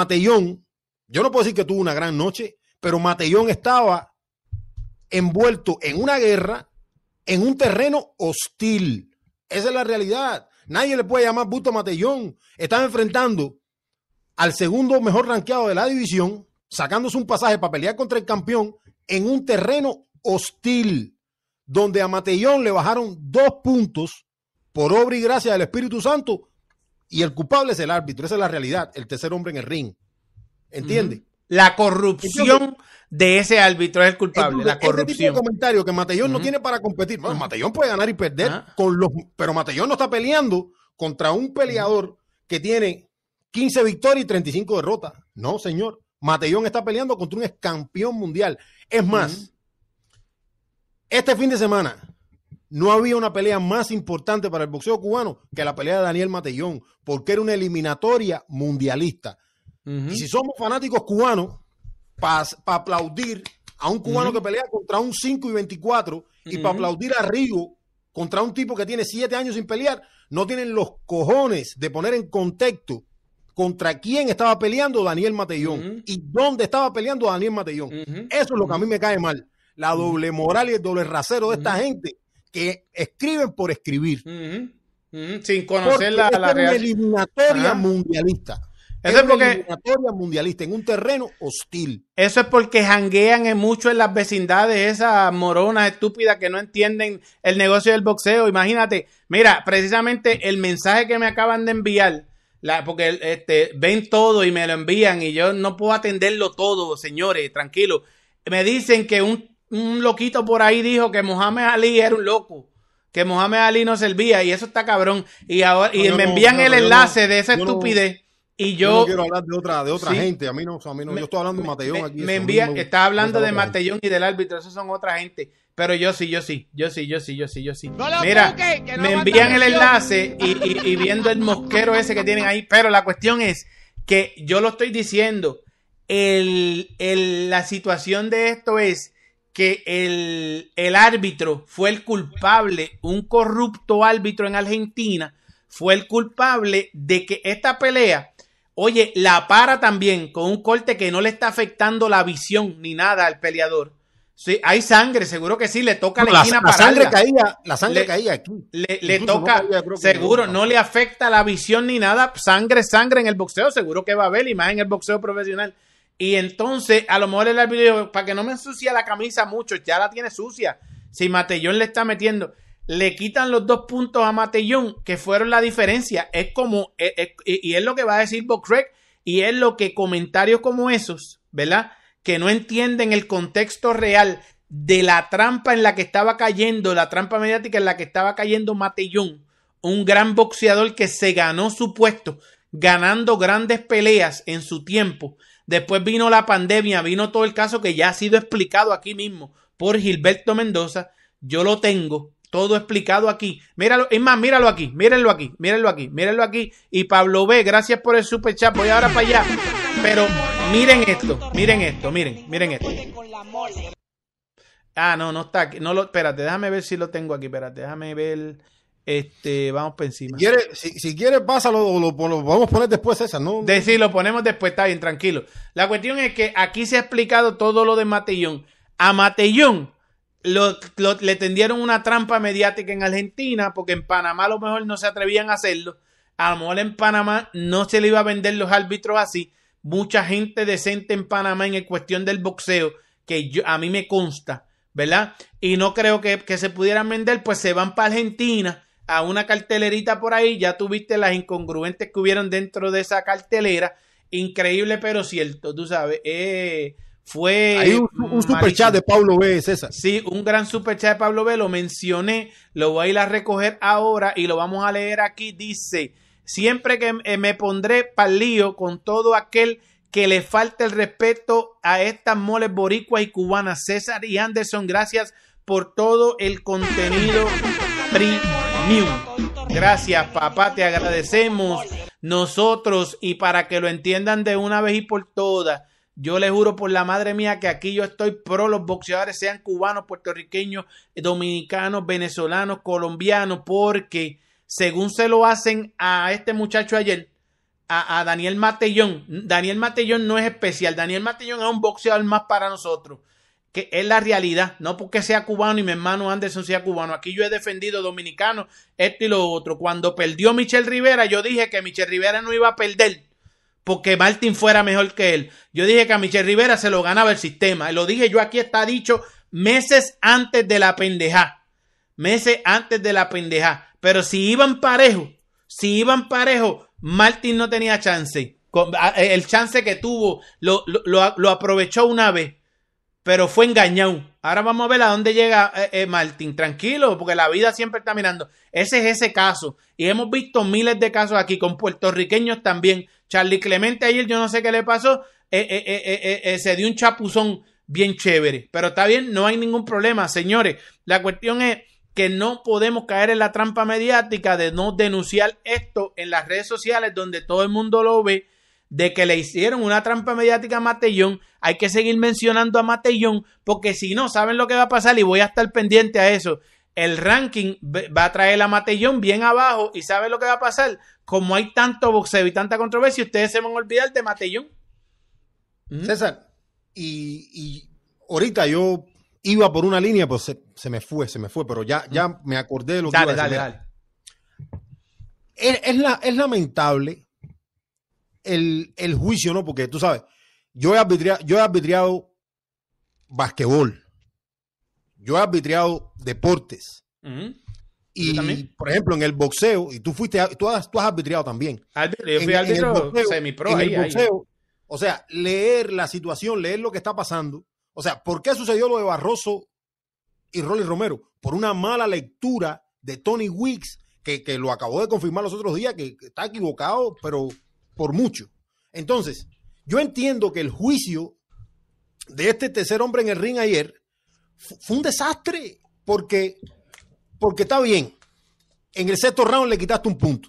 yo no puedo decir que tuvo una gran noche, pero Matellón estaba envuelto en una guerra, en un terreno hostil. Esa es la realidad. Nadie le puede llamar buto a Matellón. Estaba enfrentando al segundo mejor rankeado de la división, sacándose un pasaje para pelear contra el campeón en un terreno hostil, donde a Matellón le bajaron dos puntos por obra y gracia del Espíritu Santo, y el culpable es el árbitro. Esa es la realidad, el tercer hombre en el ring. ¿Entiendes? La corrupción de ese árbitro es el culpable, la corrupción. Este tipo de comentario que Matellón no tiene para competir. Bueno, Matellón puede ganar y perder con los, pero Matellón no está peleando contra un peleador que tiene 15 victorias y 35 derrotas. No, señor. Matellón está peleando contra un ex campeón mundial. Es más, este fin de semana no había una pelea más importante para el boxeo cubano que la pelea de Daniel Matellón, porque era una eliminatoria mundialista. Y si somos fanáticos cubanos, para aplaudir a un cubano que pelea contra un 5 y 24 y para aplaudir a Rigo contra un tipo que tiene 7 años sin pelear, no tienen los cojones de poner en contexto contra quién estaba peleando Daniel Matellón y dónde estaba peleando Daniel Matellón. Eso es lo que a mí me cae mal. La doble moral y el doble rasero de esta gente que escriben por escribir. Sin conocer la, la eliminatoria mundialista. Eso es porque eliminatoria mundialista en un terreno hostil. Eso es porque janguean mucho en las vecindades esas moronas estúpidas que no entienden el negocio del boxeo. Imagínate, mira, precisamente el mensaje que me acaban de enviar porque este, ven todo y me lo envían y yo no puedo atenderlo todo, señores, tranquilo. Me dicen que un, loquito por ahí dijo que Mohamed Ali era un loco, que Mohamed Ali no servía y eso está cabrón. Y ahora y me envían el enlace de esa estupidez. Y yo, no quiero hablar de otra, de otra gente, a mí no, a mí no yo estoy hablando de Matellón aquí. Me envía, está hablando de Matellón y del árbitro, esos son otra gente. Pero yo sí, yo sí, yo sí, yo sí, yo sí, yo sí. Mira, me envían el enlace y, viendo el mosquero ese que tienen ahí. Pero la cuestión es que yo lo estoy diciendo. El, la situación de esto es que el, el árbitro fue el culpable, un corrupto árbitro en Argentina, fue el culpable de que esta pelea, oye, la para también con un corte que no le está afectando la visión ni nada al peleador Sí, hay sangre, seguro que sí, le toca la, esquina la sangre caía, la sangre caía aquí. Le, toca, seguro, no le afecta la visión ni nada, sangre, sangre en el boxeo, seguro que va a haber, y más en el boxeo profesional. Y entonces, a lo mejor el árbitro para que no me ensucie la camisa mucho, ya la tiene sucia. Si Matellón le está metiendo, le quitan los dos puntos a Matellón, que fueron la diferencia. Es como, y es lo que va a decir Bokrek, y es lo que comentarios como esos, ¿verdad? que no entienden el contexto real de la trampa en la que estaba cayendo, la trampa mediática en la que estaba cayendo Matellón, un gran boxeador que se ganó su puesto, ganando grandes peleas en su tiempo. Después vino la pandemia, vino todo el caso que ya ha sido explicado aquí mismo por Gilberto Mendoza. Yo lo tengo todo explicado aquí. Míralo, es más, míralo aquí, mírenlo aquí, mírenlo aquí, mírenlo aquí. Y Pablo B, gracias por el super chat. Voy ahora para allá. Pero miren esto, miren esto, miren, miren esto. Ah, no, no está aquí. No lo, espérate, déjame ver si lo tengo aquí. Espérate, déjame ver. Este, vamos por encima. Si quieres, si, quiere, pásalo, lo, vamos a poner después esa, ¿no? De, lo ponemos después, está bien, tranquilo. La cuestión es que aquí se ha explicado todo lo de Matellón. A Matellón le tendieron una trampa mediática en Argentina, porque en Panamá a lo mejor no se atrevían a hacerlo. A lo mejor en Panamá no se le iba a vender los árbitros así mucha gente decente en Panamá en cuestión del boxeo, que yo, a mí me consta, ¿verdad? Y no creo que, se pudieran vender, pues se van para Argentina a una cartelerita por ahí, ya tuviste las incongruentes que hubieron dentro de esa cartelera, increíble pero cierto, tú sabes, eh, fue... Hay un, un superchat de Pablo B, César. Sí, un gran superchat de Pablo B, lo mencioné, lo voy a ir a recoger ahora y lo vamos a leer aquí, dice... Siempre que me pondré pa'l lío con todo aquel que le falte el respeto a estas moles boricuas y cubanas. César y Anderson, gracias por todo el contenido premium. Gracias, papá, te agradecemos nosotros y para que lo entiendan de una vez y por todas. Yo le juro por la madre mía que aquí yo estoy pro los boxeadores, sean cubanos, puertorriqueños, dominicanos, venezolanos, colombianos, porque según se lo hacen a este muchacho ayer, a, Daniel Matellón. Daniel Matellón no es especial. Daniel Matellón es un boxeador más para nosotros. Que es la realidad. No porque sea cubano y mi hermano Anderson sea cubano. Aquí yo he defendido dominicano, esto y lo otro. Cuando perdió Michel Rivera, yo dije que Michel Rivera no iba a perder porque Martin fuera mejor que él. Yo dije que a Michel Rivera se lo ganaba el sistema. Lo dije yo aquí, está dicho meses antes de la pendeja. Meses antes de la pendeja Pero si iban parejo, si iban parejo, Martin no tenía chance. El chance que tuvo lo, lo, aprovechó una vez, pero fue engañado. Ahora vamos a ver a dónde llega eh, eh, Martin. Tranquilo, porque la vida siempre está mirando. Ese es ese caso. Y hemos visto miles de casos aquí con puertorriqueños también. Charlie Clemente ayer, yo no sé qué le pasó, eh, se dio un chapuzón bien chévere. Pero está bien, no hay ningún problema, señores. La cuestión es que no podemos caer en la trampa mediática de no denunciar esto en las redes sociales donde todo el mundo lo ve, de que le hicieron una trampa mediática a Matellón. Hay que seguir mencionando a Matellón porque si no, saben lo que va a pasar y voy a estar pendiente a eso. El ranking va a traer a Matellón bien abajo y saben lo que va a pasar. Como hay tanto boxeo y tanta controversia, ustedes se van a olvidar de Matellón. César, y, y ahorita yo iba por una línea, pues se, me fue, se me fue, pero ya, ya me acordé de lo que iba a decir. Dale, dale. Es, la, es lamentable el, juicio, ¿no? Porque tú sabes, yo he arbitriado, yo he arbitriado basquetbol, yo he arbitriado deportes. Y, por ejemplo, en el boxeo, y tú fuiste, tú has, tú has arbitriado también. yo fui árbitro semi-pro. En el boxeo, o sea, leer la situación, leer lo que está pasando, o sea, ¿por qué sucedió lo de Barroso y Rolly Romero? Por una mala lectura de Tony Weeks, que, lo acabó de confirmar los otros días, que, está equivocado, pero por mucho. Entonces, yo entiendo que el juicio de este tercer hombre en el ring ayer fue un desastre, porque, porque está bien. En el sexto round le quitaste un punto.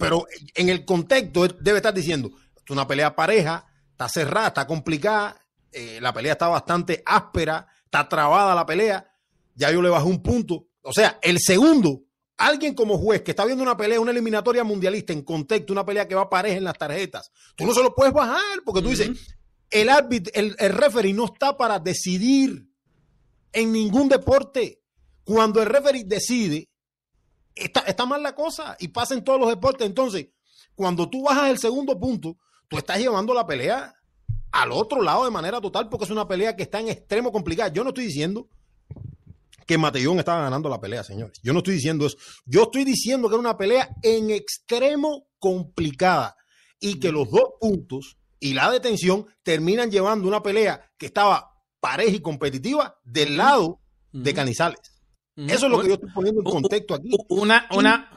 Pero en el contexto debe estar diciendo, es una pelea pareja, está cerrada, está complicada, eh, la pelea está bastante áspera, está trabada la pelea, ya yo le bajé un punto. O sea, el segundo, alguien como juez que está viendo una pelea, una eliminatoria mundialista en contexto, una pelea que va pareja en las tarjetas, tú no se lo puedes bajar porque tú dices, el árbitro, el, el referee no está para decidir en ningún deporte. Cuando el referee decide, está, está mal la cosa y pasa en todos los deportes. Entonces, cuando tú bajas el segundo punto, tú estás llevando la pelea al otro lado de manera total porque es una pelea que está en extremo complicada. Yo no estoy diciendo que Matellón estaba ganando la pelea, señores. Yo no estoy diciendo eso. Yo estoy diciendo que era una pelea en extremo complicada y que los dos puntos y la detención terminan llevando una pelea que estaba pareja y competitiva del lado de Canizales. Eso es lo que yo estoy poniendo en contexto aquí. Una, una,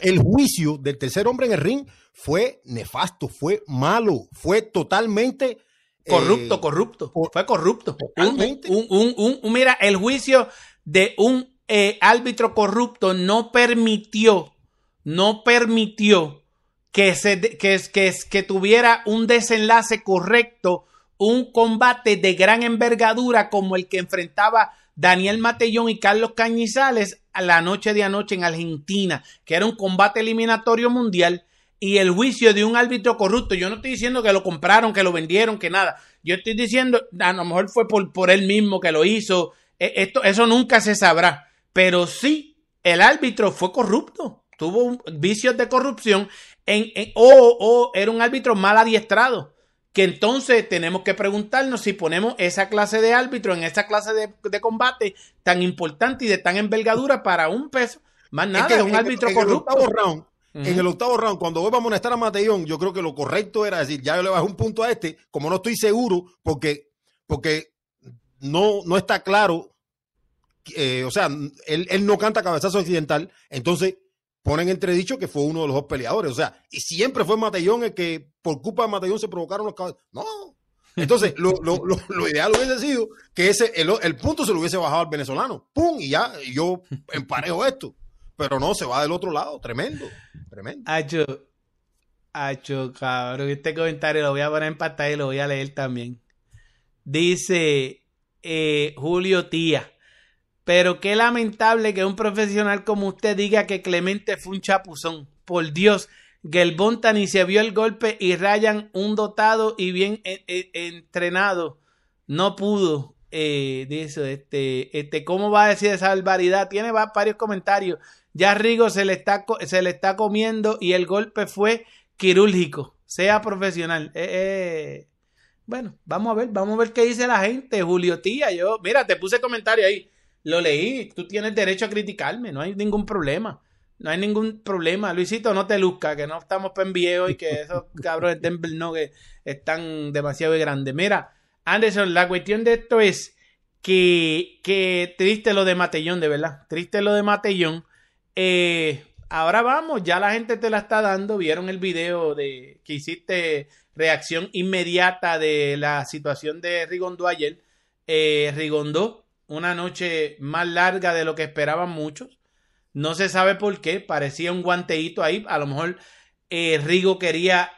el juicio del tercer hombre en el ring fue nefasto, fue malo, fue totalmente corrupto, eh, corrupto, fue corrupto. Un, mira, el juicio de un eh, árbitro corrupto no permitió, no permitió que, se, que, que, que tuviera un desenlace correcto, un combate de gran envergadura como el que enfrentaba Daniel Matellón y Carlos Cañizales a la noche de anoche en Argentina, que era un combate eliminatorio mundial y el juicio de un árbitro corrupto. Yo no estoy diciendo que lo compraron, que lo vendieron, que nada. Yo estoy diciendo, a lo mejor fue por, por él mismo que lo hizo. E, esto, eso nunca se sabrá. Pero sí, el árbitro fue corrupto. Tuvo vicios de corrupción en, o, o era un árbitro mal adiestrado que entonces tenemos que preguntarnos si ponemos esa clase de árbitro en esa clase de, combate tan importante y de tan envergadura para un peso. Más nada, es un árbitro corrupto. En el, octavo round, en el octavo round, cuando vuelva a amonestar a Matellón, yo creo que lo correcto era decir, ya yo le bajo un punto a este, como no estoy seguro, porque, porque no, no está claro, eh, o sea, él, él no canta cabezazo occidental, entonces ponen entredicho que fue uno de los dos peleadores. O sea, y siempre fue Matellón el que por culpa de Matellón se provocaron los caballos. No. Entonces, lo, lo, lo, ideal hubiese sido que ese el, punto se lo hubiese bajado al venezolano. ¡Pum! Y ya, yo emparejo esto. Pero no, se va del otro lado. Tremendo. Tremendo. Hacho. Hacho, cabrón. Este comentario lo voy a poner en pantalla y lo voy a leer también. Dice eh, Julio Tía. Pero qué lamentable que un profesional como usted diga que Clemente fue un chapuzón. Por Dios, Gelbonta ni se vio el golpe y Ryan, un dotado y bien entrenado, no pudo. Eh, dice, este, este, ¿cómo va a decir esa barbaridad? Tiene varios comentarios. Ya Rigo se le está, se le está comiendo y el golpe fue quirúrgico. Sea profesional. Eh, eh. Bueno, vamos a ver, vamos a ver qué dice la gente. Julio Tía, yo, mira, te puse comentario ahí. lo leí. Tú tienes derecho a criticarme, no hay ningún problema. No hay ningún problema. Luisito, no te luzca, que no estamos pen viejo y que esos cabros de Denver no que están demasiado grandes. Mira, Anderson, la cuestión de esto es que, que triste lo de Matellón, de verdad. Triste lo de Matellón. Eh, ahora vamos, ya la gente te la está dando. Vieron el video de que hiciste reacción inmediata de la situación de Rigondo ayer. Eh, Rigondo, una noche más larga de lo que esperaban muchos. No se sabe por qué, parecía un guanteíto ahí. A lo mejor eh, Rigo quería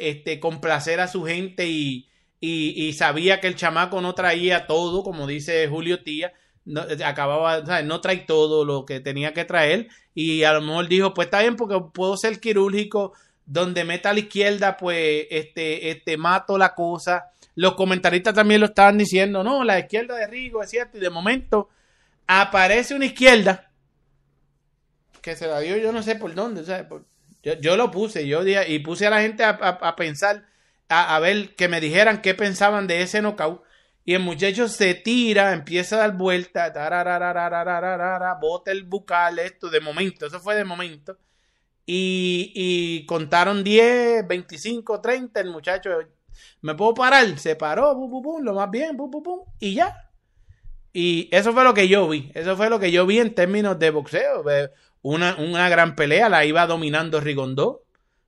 este, complacer a su gente y, y, sabía que el chamaco no traía todo, como dice Julio Tía. No, acababa, no trae todo lo que tenía que traer. Y a lo mejor dijo, pues está bien, porque puedo ser quirúrgico. Donde meta a la izquierda, pues este, este mato la cosa. Los comentaristas también lo estaban diciendo, no, la izquierda de Rigo es cierto. Y de momento aparece una izquierda que se la dio yo no sé por dónde. yo, lo puse, yo y puse a la gente a, pensar, a, ver, que me dijeran qué pensaban de ese knockout. Y el muchacho se tira, empieza a dar vuelta, bota el bucal, esto de momento, eso fue de momento. Y, y contaron 10, 25, 30, el muchacho, ¿me puedo parar? Se paró, lo más bien, y ya. Y eso fue lo que yo vi, eso fue lo que yo vi en términos de boxeo una, una gran pelea, la iba dominando Rigondó.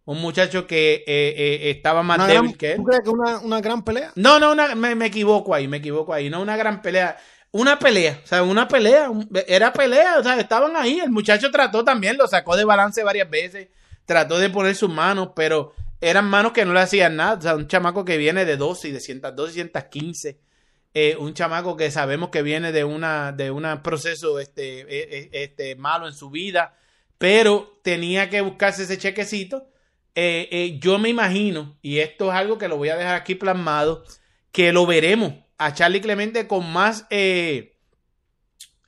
Un muchacho que eh, eh, estaba más débil que él. ¿Tú crees que una, una gran pelea? No, no, me, me, equivoco ahí, me equivoco ahí. No una gran pelea. Una pelea, o sea, una pelea. Era pelea, o sea, estaban ahí. El muchacho trató también, lo sacó de balance varias veces. Trató de poner sus manos, pero eran manos que no le hacían nada. O sea, un chamaco que viene de 12 y de 102 y 115 eh, un chamaco que sabemos que viene de una de un proceso este, e, e, este, malo en su vida, pero tenía que buscarse ese chequecito. Eh, eh, yo me imagino, y esto es algo que lo voy a dejar aquí plasmado, que lo veremos a Charlie Clemente con más...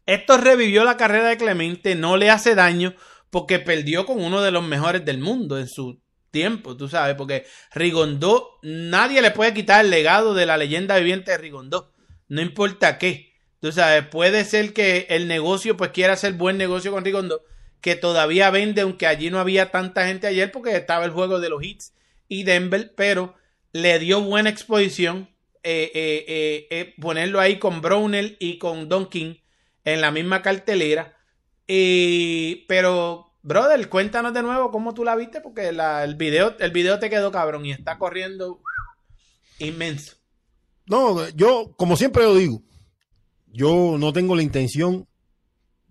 esto revivió la carrera de Clemente, no le hace daño porque perdió con uno de los mejores del mundo en su tiempo, tú sabes, porque Rigondó, nadie le puede quitar el legado de la leyenda viviente de Rigondó, no importa qué. Tú sabes, puede ser que el negocio pues quiera hacer buen negocio con Rigondó, que todavía vende, aunque allí no había tanta gente ayer porque estaba el juego de los hits y Denver, pero le dio buena exposición eh, eh, eh, ponerlo ahí con Brownell y con Don King en la misma cartelera. pero Brother, cuéntanos de nuevo cómo tú la viste, porque el, video, el video te quedó cabrón y está corriendo inmenso. No, yo, como siempre lo digo, yo no tengo la intención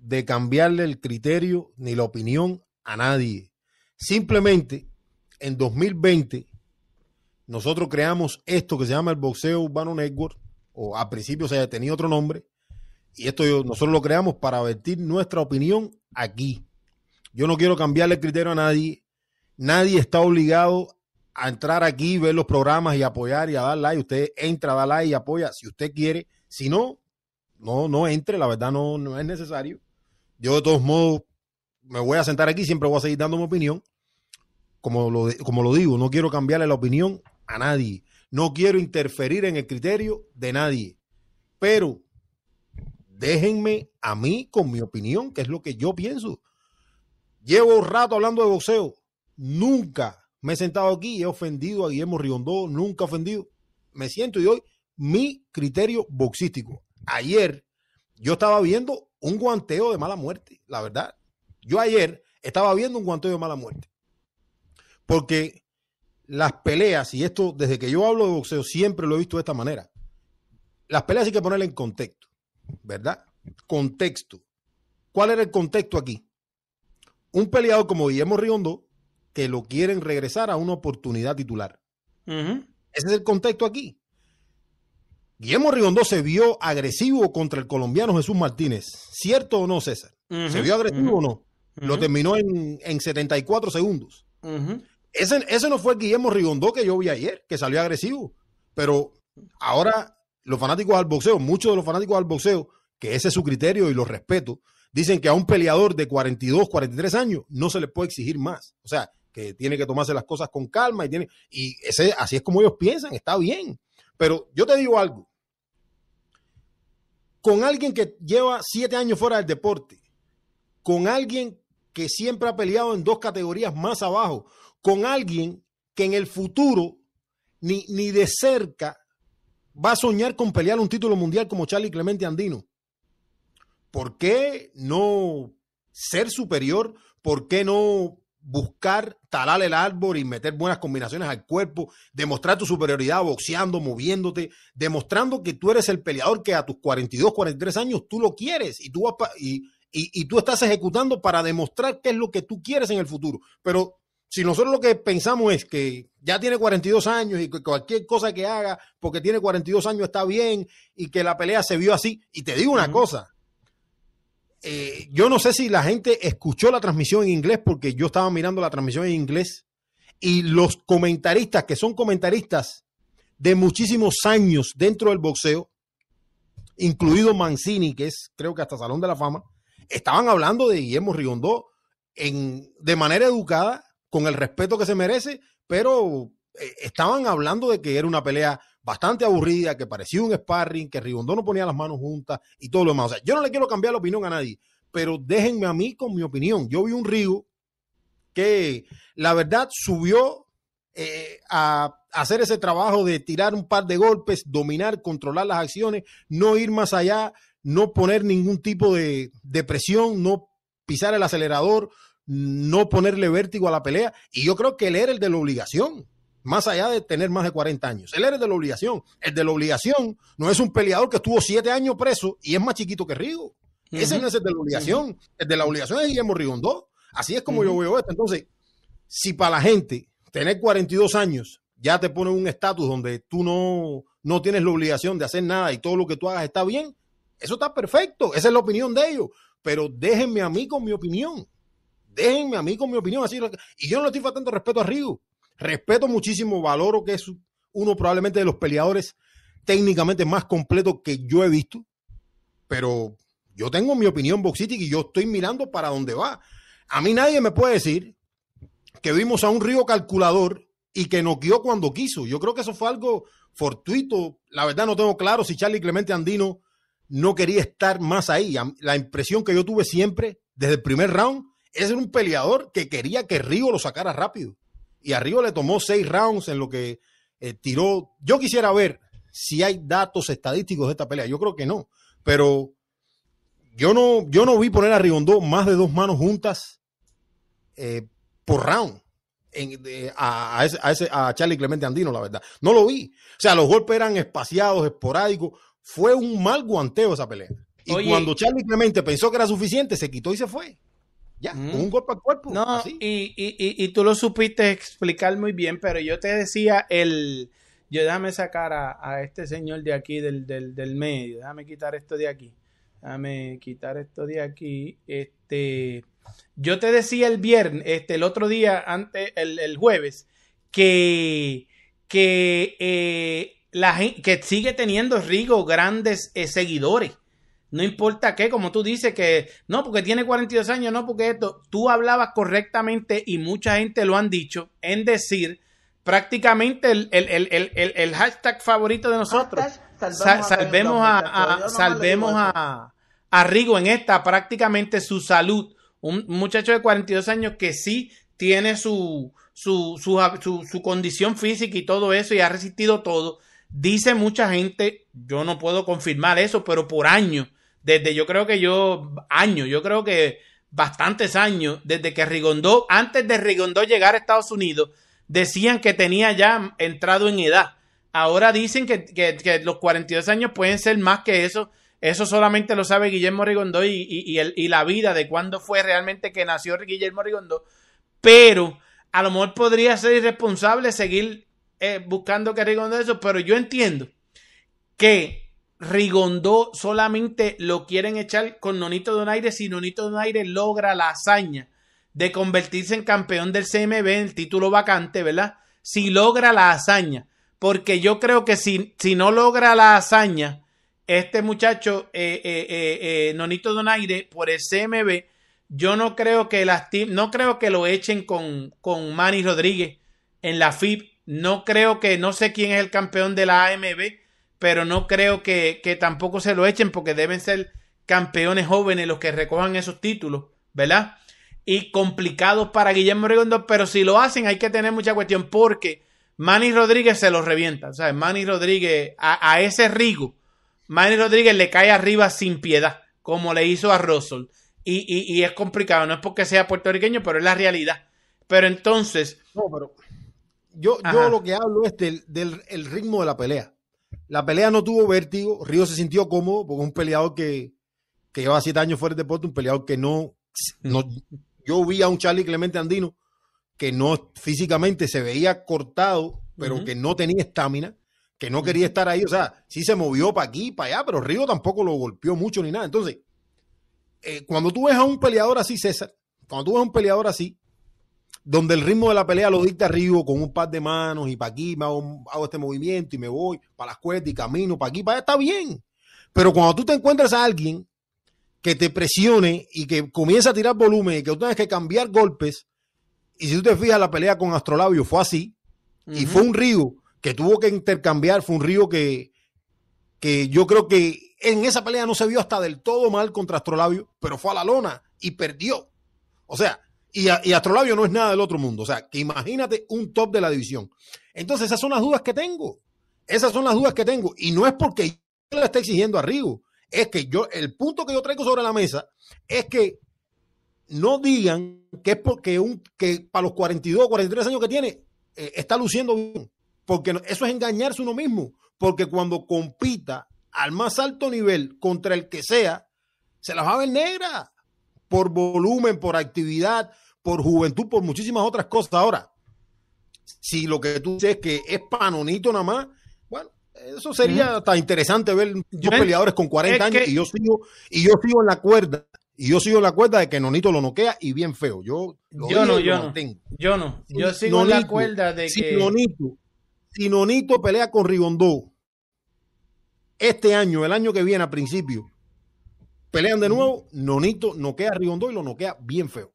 de cambiarle el criterio ni la opinión a nadie. Simplemente, en 2020, nosotros creamos esto que se llama el Boxeo Urbano Network, o a principio se tenía otro nombre, y esto nosotros lo creamos para vertir nuestra opinión aquí yo no quiero cambiarle el criterio a nadie. Nadie está obligado a entrar aquí, ver los programas y apoyar y a dar like. Usted entra, da like y apoya si usted quiere. Si no, no, no entre. La verdad no, no es necesario. Yo de todos modos me voy a sentar aquí, siempre voy a seguir dando mi opinión. Como lo, como lo digo, no quiero cambiarle la opinión a nadie. No quiero interferir en el criterio de nadie. Pero déjenme a mí con mi opinión, que es lo que yo pienso. Llevo un rato hablando de boxeo. Nunca me he sentado aquí y he ofendido a Guillermo Riondó, nunca he ofendido. Me siento y doy mi criterio boxístico. Ayer yo estaba viendo un guanteo de mala muerte, la verdad. Yo ayer estaba viendo un guanteo de mala muerte. Porque las peleas, y esto desde que yo hablo de boxeo siempre lo he visto de esta manera. Las peleas hay que ponerle en contexto, ¿verdad? Contexto. ¿Cuál era el contexto aquí? un peleador como Guillermo Riondo que lo quieren regresar a una oportunidad titular. Ese es el contexto aquí. Guillermo Riondo se vio agresivo contra el colombiano Jesús Martínez. ¿Cierto o no, César? ¿Se vio agresivo o no? Lo terminó en, en 74 segundos. ese, ese, no fue el Guillermo Rigondó que yo vi ayer, que salió agresivo. Pero ahora los fanáticos del boxeo, muchos de los fanáticos del boxeo, que ese es su criterio y lo respeto, dicen que a un peleador de 42, 43 años no se le puede exigir más. O sea, que tiene que tomarse las cosas con calma y tiene y ese así es como ellos piensan, está bien. Pero yo te digo algo. Con alguien que lleva siete años fuera del deporte, con alguien que siempre ha peleado en dos categorías más abajo, con alguien que en el futuro ni, ni de cerca va a soñar con pelear un título mundial como Charlie Clemente Andino. ¿Por qué no ser superior? ¿Por qué no buscar talar el árbol y meter buenas combinaciones al cuerpo, demostrar tu superioridad boxeando, moviéndote, demostrando que tú eres el peleador que a tus 42, 43 años tú lo quieres y tú, y, y, y tú estás ejecutando para demostrar qué es lo que tú quieres en el futuro. Pero si nosotros lo que pensamos es que ya tiene 42 años y que cualquier cosa que haga porque tiene 42 años está bien y que la pelea se vio así, y te digo una cosa, eh, yo no sé si la gente escuchó la transmisión en inglés porque yo estaba mirando la transmisión en inglés y los comentaristas que son comentaristas de muchísimos años dentro del boxeo, incluido Mancini, que es creo que hasta Salón de la Fama, estaban hablando de Guillermo Rigondó en, de manera educada, con el respeto que se merece, pero eh, estaban hablando de que era una pelea bastante aburrida, que parecía un sparring, que Rigondó no ponía las manos juntas y todo lo demás. O sea, yo no le quiero cambiar la opinión a nadie, pero déjenme a mí con mi opinión. Yo vi un Rigo que la verdad subió eh, a hacer ese trabajo de tirar un par de golpes, dominar, controlar las acciones, no ir más allá, no poner ningún tipo de, de presión, no pisar el acelerador, no ponerle vértigo a la pelea. Y yo creo que él era el de la obligación más allá de tener más de 40 años. Él era el de la obligación. El de la obligación no es un peleador que estuvo siete años preso y es más chiquito que Rigo. Ese no es el de la obligación. El de la obligación es Guillermo Rigondó. Así es como yo veo esto. Entonces, si para la gente tener 42 años ya te pone un estatus donde tú no, no tienes la obligación de hacer nada y todo lo que tú hagas está bien, eso está perfecto. Esa es la opinión de ellos. Pero déjenme a mí con mi opinión. Déjenme a mí con mi opinión. Así, y yo no le estoy faltando respeto a Rigo. Respeto muchísimo, valoro que es uno probablemente de los peleadores técnicamente más completos que yo he visto, pero yo tengo mi opinión boxística y yo estoy mirando para dónde va. A mí nadie me puede decir que vimos a un río calculador y que noqueó cuando quiso. Yo creo que eso fue algo fortuito. La verdad no tengo claro si Charlie Clemente Andino no quería estar más ahí. La impresión que yo tuve siempre desde el primer round es un peleador que quería que Río lo sacara rápido y arriba le tomó seis rounds en lo que eh, tiró. Yo quisiera ver si hay datos estadísticos de esta pelea. Yo creo que no, pero yo no, yo no vi poner a Rigondó más de dos manos juntas eh, por round. a, ese, a, Charlie Clemente Andino, la verdad. No lo vi. O sea, los golpes eran espaciados, esporádicos. Fue un mal guanteo esa pelea. Y cuando Charlie Clemente pensó que era suficiente, se quitó y se fue. Ya, un golpe al cuerpo. No, Y, y, y, tú lo supiste explicar muy bien, pero yo te decía el. Yo déjame sacar a, este señor de aquí del, del, medio. Déjame quitar esto de aquí. Déjame quitar esto de aquí. Este. Yo te decía el viernes, este, el otro día, antes, el, jueves, que, que, eh, la, que sigue teniendo Rigo grandes eh, seguidores. No importa qué, como tú dices que no, porque tiene 42 años, no, porque esto, tú hablabas correctamente y mucha gente lo han dicho en decir prácticamente el, el, hashtag favorito de nosotros. salvemos, a, salvemos a, a, Rigo en esta, prácticamente su salud. Un muchacho de 42 años que sí tiene su, su, su, su condición física y todo eso y ha resistido todo. Dice mucha gente, yo no puedo confirmar eso, pero por años desde yo creo que yo, años, yo creo que bastantes años, desde que Rigondó, antes de Rigondó llegar a Estados Unidos, decían que tenía ya entrado en edad. Ahora dicen que, que, los 42 años pueden ser más que eso. Eso solamente lo sabe Guillermo Rigondó y, y, y, la vida de cuándo fue realmente que nació Guillermo Rigondó. Pero a lo mejor podría ser irresponsable seguir eh, buscando que Rigondó eso, pero yo entiendo que Rigondó solamente lo quieren echar con Nonito Donaire si Nonito Donaire logra la hazaña de convertirse en campeón del CMB, el título vacante, ¿verdad? Si logra la hazaña. Porque yo creo que si, si no logra la hazaña, este muchacho, eh, eh, eh, Nonito Donaire, por el CMB, yo no creo que las no creo que lo echen con, con Manny Rodríguez en la FIP. No creo que, no sé quién es el campeón de la AMB pero no creo que, que tampoco se lo echen porque deben ser campeones jóvenes los que recojan esos títulos, ¿verdad? Y complicados para Guillermo Rigondo, pero si lo hacen hay que tener mucha cuestión porque Manny Rodríguez se los revienta, ¿sabes? Manny Rodríguez, a, ese Rigo, Manny Rodríguez le cae arriba sin piedad, como le hizo a Russell. Y, y, es complicado, no es porque sea puertorriqueño, pero es la realidad. Pero entonces... No, pero yo, yo lo que hablo es del, del el ritmo de la pelea. La pelea no tuvo vértigo, Río se sintió cómodo porque es un peleador que, que lleva siete años fuera del deporte, un peleador que no, no, yo vi a un Charlie Clemente Andino que no físicamente se veía cortado, pero que no tenía estamina, que no quería estar ahí, o sea, sí se movió para aquí, para allá, pero Río tampoco lo golpeó mucho ni nada. Entonces, eh, cuando tú ves a un peleador así, César, cuando tú ves a un peleador así, donde el ritmo de la pelea lo dicta Río con un par de manos y para aquí me hago, hago, este movimiento y me voy para las cuerdas y camino para aquí, para allá, está bien. Pero cuando tú te encuentras a alguien que te presione y que comienza a tirar volumen y que tú tengas que cambiar golpes. Y si tú te fijas, la pelea con Astrolabio fue así. Y fue un río que tuvo que intercambiar, fue un río que, que yo creo que en esa pelea no se vio hasta del todo mal contra Astrolabio, pero fue a la lona y perdió. O sea, y, y Astrolabio no es nada del otro mundo. O sea, que imagínate un top de la división. Entonces, esas son las dudas que tengo. Esas son las dudas que tengo. Y no es porque yo le esté exigiendo a Rigo es que yo, el punto que yo traigo sobre la mesa es que no digan que es porque un, que para los 42 o 43 años que tiene, eh, está luciendo bien. Porque eso es engañarse uno mismo. Porque cuando compita al más alto nivel contra el que sea, se las va a ver negra. Por volumen, por actividad, por juventud, por muchísimas otras cosas. Ahora, si lo que tú dices es que es panonito nada más, eso sería hasta interesante ver dos peleadores con 40 años y yo sigo y yo sigo en la cuerda y yo sigo en la cuerda de que Nonito lo noquea y bien feo. Yo yo no, yo no. Yo no. Yo sigo en la cuerda de si Nonito, si Nonito pelea con Rigondó este año, el año que viene a principio, pelean de nuevo, Nonito noquea a Rigondó y lo noquea bien feo.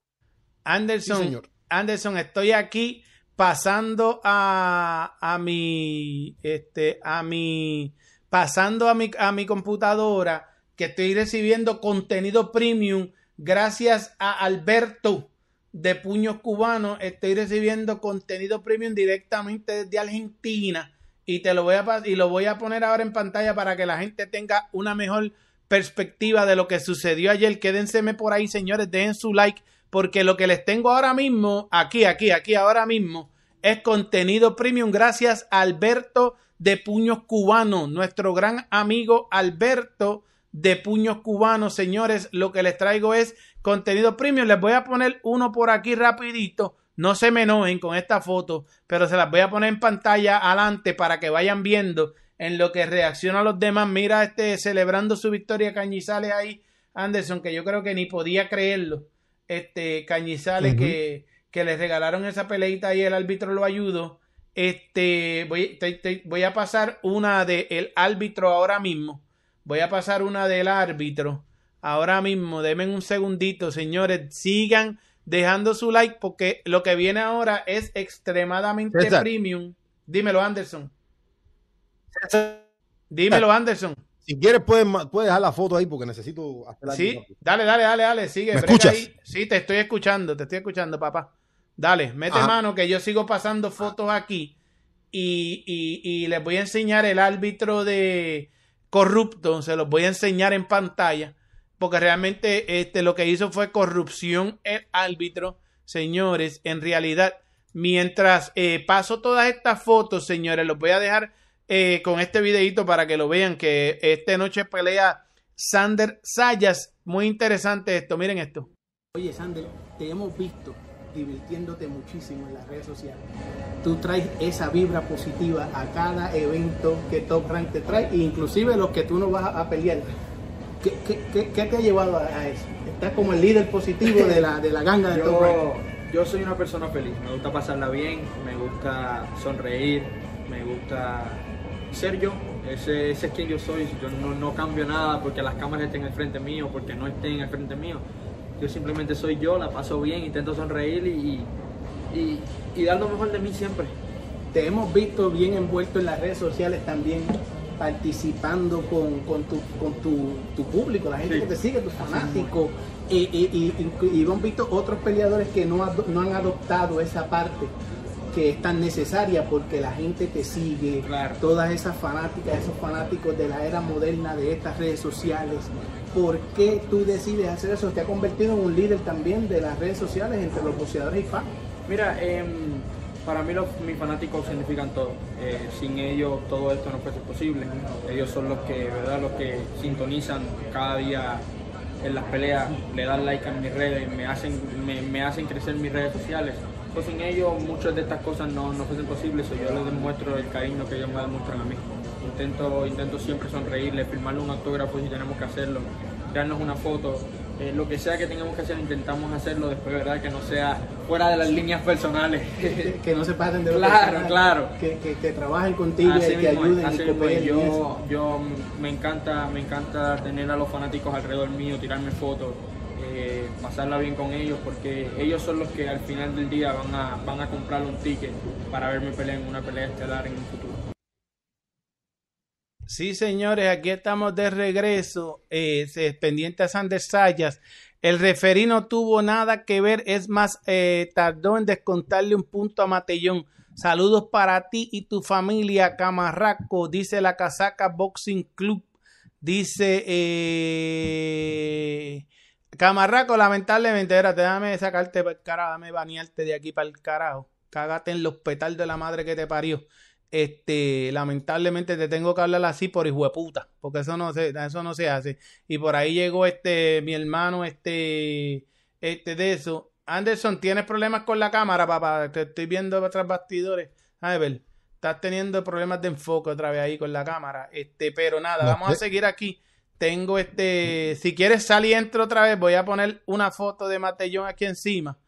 Anderson, señor. Anderson, estoy aquí pasando a, a mi, este, a mi, pasando a mi, a mi computadora que estoy recibiendo contenido premium gracias a Alberto de Puños Cubanos. Estoy recibiendo contenido premium directamente desde Argentina y te lo voy a y lo voy a poner ahora en pantalla para que la gente tenga una mejor perspectiva de lo que sucedió ayer. Quédenseme por ahí, señores, dejen su like porque lo que les tengo ahora mismo, aquí, aquí, aquí, ahora mismo, es contenido premium gracias a Alberto de Puños Cubanos, nuestro gran amigo Alberto de Puños Cubanos. Señores, lo que les traigo es contenido premium. Les voy a poner uno por aquí rapidito. No se me enojen con esta foto, pero se las voy a poner en pantalla adelante para que vayan viendo en lo que reacciona los demás. Mira este celebrando su victoria Cañizales ahí, Anderson, que yo creo que ni podía creerlo este Cañizales que, que le regalaron esa peleita y el árbitro lo ayudó. Este, voy, voy a pasar una del árbitro ahora mismo. Voy a pasar una del árbitro ahora mismo. Denme un segundito, señores. Sigan dejando su like porque lo que viene ahora es extremadamente premium. Dímelo, Anderson. Dímelo, Anderson. Si quieres, puedes, puedes dejar la foto ahí porque necesito hacer Sí, dale, dale, dale, dale, sigue. ¿Me escuchas? Sí, te estoy escuchando, te estoy escuchando, papá. Dale, mete mano que yo sigo pasando fotos aquí y, y, y, les voy a enseñar el árbitro de corrupto, se los voy a enseñar en pantalla porque realmente este, lo que hizo fue corrupción el árbitro, señores, en realidad. Mientras eh, paso todas estas fotos, señores, los voy a dejar eh, con este videito para que lo vean que esta noche pelea Sander Sayas. Muy interesante esto, miren esto. Oye Sander, te hemos visto divirtiéndote muchísimo en las redes sociales. Tú traes esa vibra positiva a cada evento que Top Rank te trae, e inclusive los que tú no vas a pelear. ¿Qué, qué, qué, te ha llevado a eso? Estás como el líder positivo de la, de la ganga de Top Rank. Yo soy una persona feliz, me gusta pasarla bien, me gusta sonreír, me gusta ser yo. Ese, ese es quien yo soy. Yo no, no, cambio nada porque las cámaras estén al frente mío, porque no estén al frente mío. Yo simplemente soy yo, la paso bien, intento sonreír y, y, y dar lo mejor de mí siempre. Te hemos visto bien envuelto en las redes sociales también participando con, con, tu, con tu, tu público, la gente que te sigue, tus fanáticos. Y, y, y, y, hemos visto otros peleadores que no, no han adoptado esa parte que es tan necesaria porque la gente te sigue, todas esas fanáticas, esos fanáticos de la era moderna de estas redes sociales. ¿Por qué tú decides hacer eso? Te ha convertido en un líder también de las redes sociales entre los boxeadores y fans. Mira, eh, para mí los, mis fanáticos significan todo. Eh, sin ellos todo esto no fuese posible. Ellos son los que, ¿verdad? Los que sintonizan cada día en las peleas, le dan like a mis redes, me hacen, me, me hacen crecer mis redes sociales. Pues sin ellos muchas de estas cosas no, no fuesen posibles, yo les demuestro el cariño que ellos me demuestran a mí. Intento, intento siempre sonreírle, firmarle un autógrafo si tenemos que hacerlo, darnos una foto, eh, lo que sea que tengamos que hacer, intentamos hacerlo después, ¿verdad? Que no sea fuera de las líneas personales. que, no se pasen de lo Claro, claro. Que, que, que, trabajen contigo y que ayuden y Yo, yo me encanta, me encanta tener a los fanáticos alrededor mío, tirarme fotos, eh, pasarla bien con ellos, porque ellos son los que al final del día van a, van a comprar un ticket para verme pelear en una pelea estelar en un futuro. Sí, señores, aquí estamos de regreso. Eh, pendiente a Sanders Sayas. El referí no tuvo nada que ver, es más, eh, tardó en descontarle un punto a Matellón. Saludos para ti y tu familia, Camarraco, dice la Casaca Boxing Club. Dice eh, Camarraco, lamentablemente, era, déjame sacarte para el carajo, déjame banearte de aquí para el carajo. Cágate en los petales de la madre que te parió este, lamentablemente te tengo que hablar así por hijo de puta, porque eso no se, eso no se hace. Y por ahí llegó este, mi hermano, este, este de eso. Anderson, ¿tienes problemas con la cámara, papá? Te estoy viendo otros bastidores. A ver, estás teniendo problemas de enfoque otra vez ahí con la cámara. Este, pero nada, vamos a seguir aquí. Tengo este, si quieres salir y entro otra vez, voy a poner una foto de Matellón aquí encima.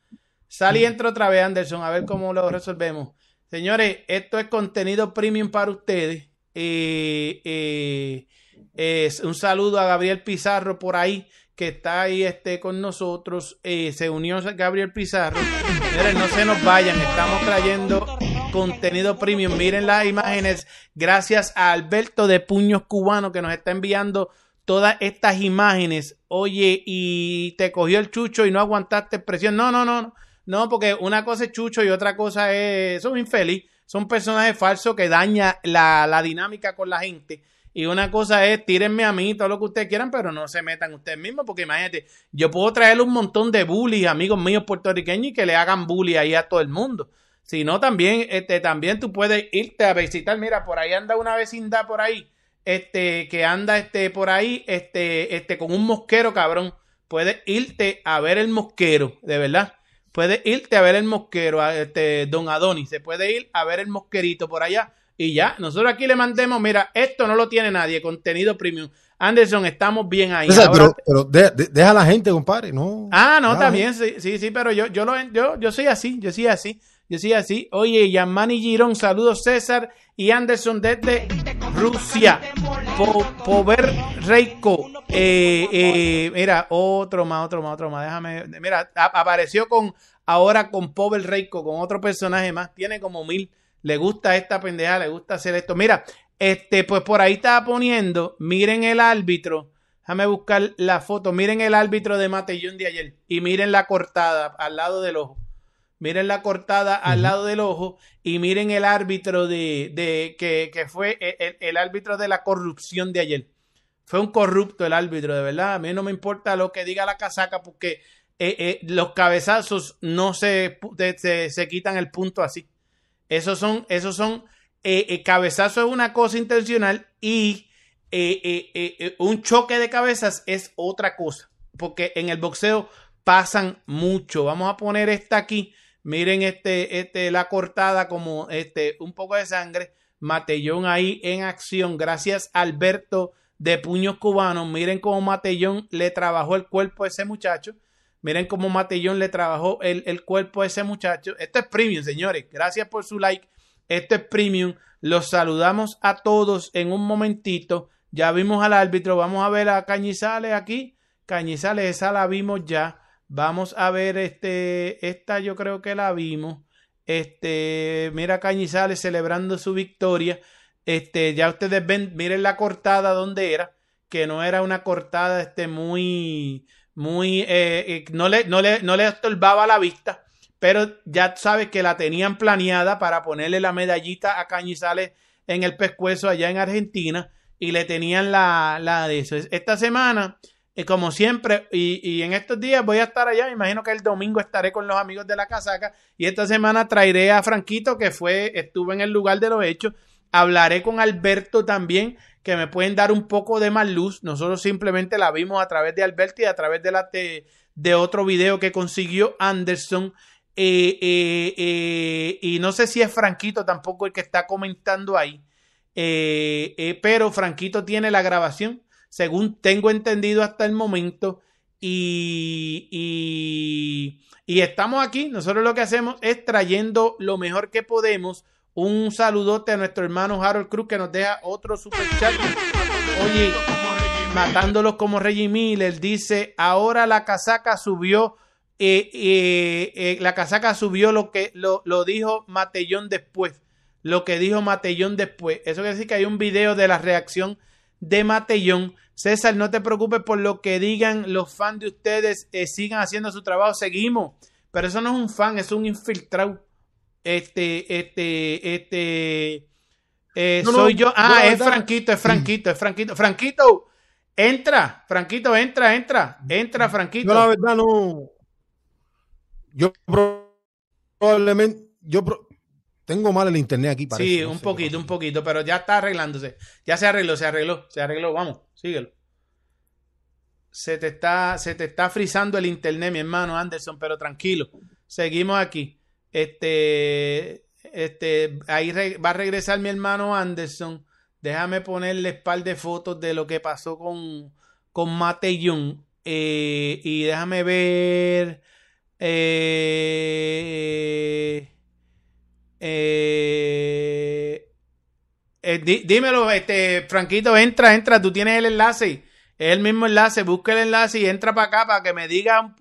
Sal y entro otra vez, Anderson, a ver cómo lo resolvemos. Señores, esto es contenido premium para ustedes. Eh, eh, un saludo a Gabriel Pizarro por ahí, que está ahí este, con nosotros. Eh, se unió Gabriel Pizarro. Señores, no se nos vayan, estamos trayendo contenido premium. Miren las imágenes. Gracias a Alberto de Puños Cubano que nos está enviando todas estas imágenes. Oye, y te cogió el chucho y no aguantaste presión. No, no, no. No, porque una cosa es Chucho y otra cosa es. Son infeliz. Son personajes falsos que dañan la, la dinámica con la gente. Y una cosa es, tírenme a mí todo lo que ustedes quieran, pero no se metan ustedes mismos, porque imagínate, yo puedo traerle un montón de bullies, amigos míos puertorriqueños, y que le hagan bully ahí a todo el mundo. Si no, también, este, también tú puedes irte a visitar, mira, por ahí anda una vecindad por ahí, este, que anda este, por ahí, este, este, con un mosquero, cabrón. Puedes irte a ver el mosquero, de verdad. Puedes irte a ver el mosquero, a este, don Adonis, se puede ir a ver el mosquerito por allá y ya. Nosotros aquí le mandemos, mira, esto no lo tiene nadie, contenido premium. Anderson, estamos bien ahí. pero, deja a la gente, compadre, no. Ah, no, también, sí, sí, sí, pero yo, yo, lo, yo, yo soy así, yo soy así. Yo soy así. Oye, Yamani Girón, saludos César y Anderson desde Rusia. Pover Reiko. Eh, eh, mira, otro más, otro más, otro más. Déjame. Mira, apareció con ahora con Pover Reiko, con otro personaje más. Tiene como mil. Le gusta esta pendeja, le gusta hacer esto. Mira, este, pues por ahí estaba poniendo. Miren el árbitro. Déjame buscar la foto. Miren el árbitro de Matellón de ayer. Y miren la cortada al lado del ojo. Miren la cortada al lado del ojo y miren el árbitro de, de que, que, fue el, el, árbitro de la corrupción de ayer. Fue un corrupto el árbitro, de verdad. A mí no me importa lo que diga la casaca porque eh, eh, los cabezazos no se, se, se, quitan el punto así. Esos son, esos son, eh, cabezazo es una cosa intencional y un choque de cabezas es otra cosa. Porque en el boxeo pasan mucho. Vamos a poner esta aquí Miren este, este, la cortada como este, un poco de sangre. Matellón ahí en acción. Gracias Alberto de Puños Cubanos. Miren cómo Matellón le trabajó el cuerpo a ese muchacho. Miren cómo Matellón le trabajó el, el cuerpo a ese muchacho. Esto es premium, señores. Gracias por su like. Esto es premium. Los saludamos a todos en un momentito. Ya vimos al árbitro. Vamos a ver a Cañizales aquí. Cañizales, esa la vimos ya. Vamos a ver este, esta yo creo que la vimos. Este, mira Cañizales celebrando su victoria. Este, ya ustedes ven, miren la cortada donde era, que no era una cortada este, muy, muy, eh, eh, no, le, no, le, no le estorbaba la vista, pero ya sabes que la tenían planeada para ponerle la medallita a Cañizales en el pescuezo allá en Argentina y le tenían la, la de eso. Esta semana, eh, como siempre, y, y, en estos días voy a estar allá, me imagino que el domingo estaré con los amigos de la casaca y esta semana traeré a Franquito que fue, estuvo en el lugar de los hechos, hablaré con Alberto también que me pueden dar un poco de más luz. Nosotros simplemente la vimos a través de Alberto y a través de, la de, otro video que consiguió Anderson. Eh, eh, eh, y no sé si es Franquito tampoco el que está comentando ahí. pero Franquito tiene la grabación, según tengo entendido hasta el momento. Y, y, y estamos aquí. Nosotros lo que hacemos es trayendo lo mejor que podemos un saludote a nuestro hermano Harold Cruz que nos deja otro super chat. Oye, matándolos como Reggie Miller, dice, ahora la casaca subió, eh, eh, eh, la casaca subió lo que lo, lo, dijo Matellón después. Lo que dijo Matellón después. Eso quiere decir que hay un video de la reacción de Matellón. César, no te preocupes por lo que digan los fans de ustedes, sigan haciendo su trabajo, seguimos. Pero eso no es un fan, es un infiltrado este, este, este, eh, soy yo. Ah, es Franquito, es Franquito, es Franquito. Franquito, entra, Franquito, entra, entra, entra, Franquito. Yo la verdad no. Yo probablemente, yo tengo mal el internet aquí. Parece, sí, un poquito, un poquito, pero ya está arreglándose. Ya se arregló, se arregló, se arregló. Vamos, síguelo. Se te está, se te está frizando el internet, mi hermano Anderson, pero tranquilo. Seguimos aquí. Este, este, ahí va a regresar mi hermano Anderson. Déjame ponerle par de fotos de lo que pasó con, con Matellón. Eh, y déjame ver. Eh, eh, dímelo, este, Franquito, entra, entra, tú tienes el enlace. Es el mismo enlace, busca el enlace y entra para acá para que me diga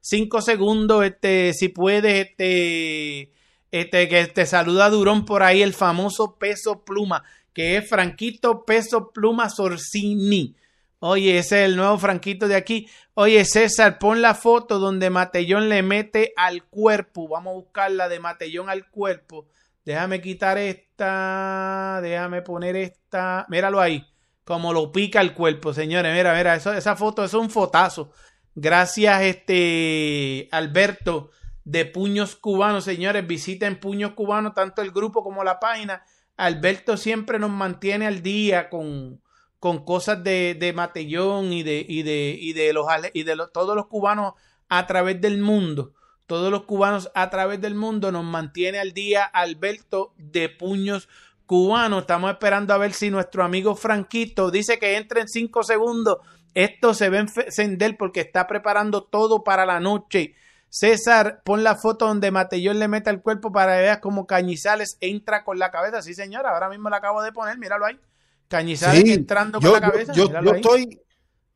cinco segundos, este, si puedes, este, este, que te saluda Durón por ahí, el famoso peso pluma, que es Franquito Peso Pluma Sorcini. Oye, ese es el nuevo Franquito de aquí. Oye, César, pon la foto donde Matellón le mete al cuerpo. Vamos a buscar la de Matellón al cuerpo. Déjame quitar esta. Déjame poner esta. Míralo ahí. Como lo pica el cuerpo, señores. Mira, mira, esa foto es un fotazo. Gracias, este Alberto de Puños Cubanos. Señores, visiten Puños Cubanos, tanto el grupo como la página. Alberto siempre nos mantiene al día con, con cosas de, de Matellón y de, y de, y de, los, y de todos los cubanos a través del mundo. Todos los cubanos a través del mundo nos mantiene al día Alberto de Puños Cubanos. Estamos esperando a ver si nuestro amigo Franquito dice que entre en cinco segundos esto se ve encender porque está preparando todo para la noche. César, pon la foto donde Matellón le mete el cuerpo para que veas cómo Cañizales entra con la cabeza. Sí, señora, ahora mismo la acabo de poner, míralo ahí. Cañizales entrando con la cabeza. Yo, estoy.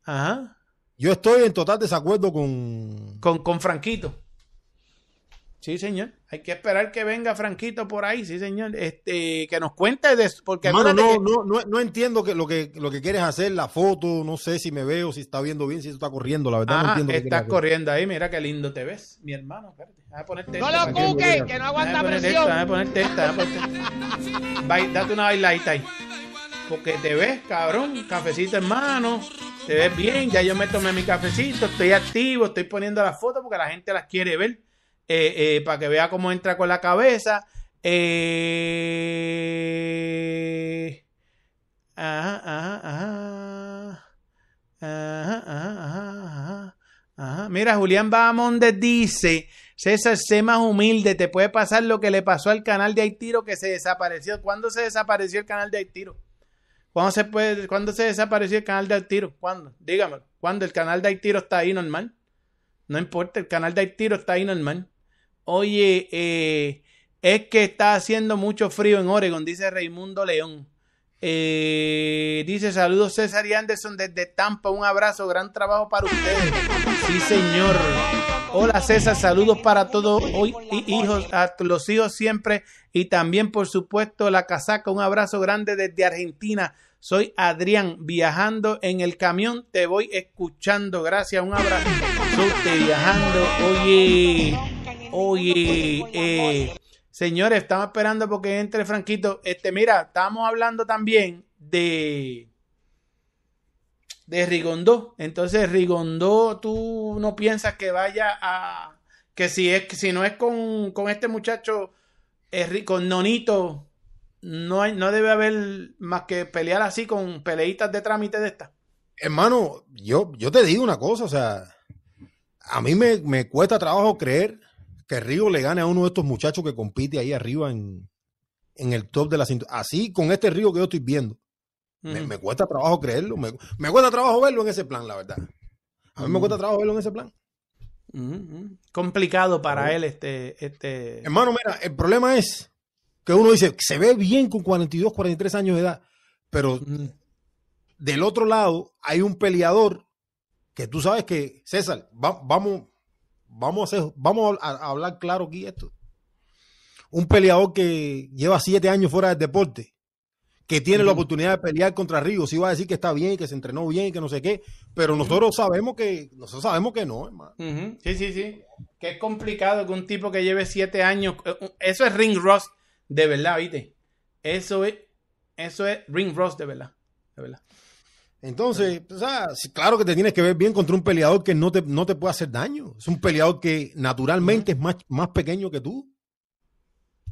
Ajá. Yo estoy en total desacuerdo con. Con, con Franquito. Sí, señor. Hay que esperar que venga Franquito por ahí, sí, señor. Este, que nos cuente de porque no, no, no, no, entiendo que lo que lo que quieres hacer, la foto, no sé si me veo, si está viendo bien, si está corriendo, la verdad no ah, entiendo. Estás corriendo ahí, mira qué lindo te ves, mi hermano. Espérate, a ponerte no lo cuque, que no aguanta presión. Esta, a ponerte esta, date una bailadita ahí. Porque te ves, cabrón, cafecito hermano, te ves bien, ya yo me tomé mi cafecito, estoy activo, estoy poniendo las fotos porque la gente las quiere ver eh, eh, para que vea cómo entra con la cabeza. Eh, ajá, ajá, ajá. Ajá, ajá, Mira, Julián Bahamonde dice, César, sé más humilde, te puede pasar lo que le pasó al canal de Aitiro que se desapareció. ¿Cuándo se desapareció el canal de Aitiro? ¿Cuándo se, puede, ¿Cuándo se desapareció el canal de Aitiro? ¿Cuándo? Dígame, ¿cuándo el canal de Aitiro está ahí normal? No importa, el canal de Aitiro está ahí normal. Oye, eh, es que está haciendo mucho frío en Oregon, dice Raimundo León. Eh, dice saludos César y Anderson desde Tampa, un abrazo, gran trabajo para ustedes. Sí, señor. Hola César, saludos para todos hoy hijos, a los hijos siempre y también por supuesto la casaca. Un abrazo grande desde Argentina. Soy Adrián, viajando en el camión, te voy escuchando. Gracias, un abrazo. Soy viajando. Oye, oye, eh, señores, estamos esperando porque entre Franquito. Este, mira, estamos hablando también de de Rigondó. Entonces, Rigondó, tú no piensas que vaya a. que si es si no es con, con este muchacho, es, con Nonito, no, hay, no debe haber más que pelear así con peleitas de trámite de esta. Hermano, yo, yo te digo una cosa, o sea, a mí me, me cuesta trabajo creer que Rigo le gane a uno de estos muchachos que compite ahí arriba en, en el top de la cintura. Así con este Rigo que yo estoy viendo me, cuesta trabajo creerlo, me, cuesta trabajo verlo en ese plan, la verdad. A mí me cuesta trabajo verlo en ese plan. Complicado para él este, este... Hermano, mira, el problema es que uno dice, se ve bien con 42, 43 años de edad, pero del otro lado hay un peleador que tú sabes que, César, vamos, vamos, a hacer, vamos a, hablar claro aquí esto. Un peleador que lleva siete años fuera del deporte que tiene la oportunidad de pelear contra Ríos, si va a decir que está bien, que se entrenó bien, y que no sé qué, pero nosotros sabemos que, nosotros sabemos que no, hermano. Sí, sí, sí. Que es complicado que un tipo que lleve siete años, eh, eso es ring rust de verdad, ¿viste? Eso es, eso es ring rust de verdad, de verdad. Entonces, o sea, claro que te tienes que ver bien contra un peleador que no te, no te puede hacer daño. Es un peleador que naturalmente es más, más pequeño que tú.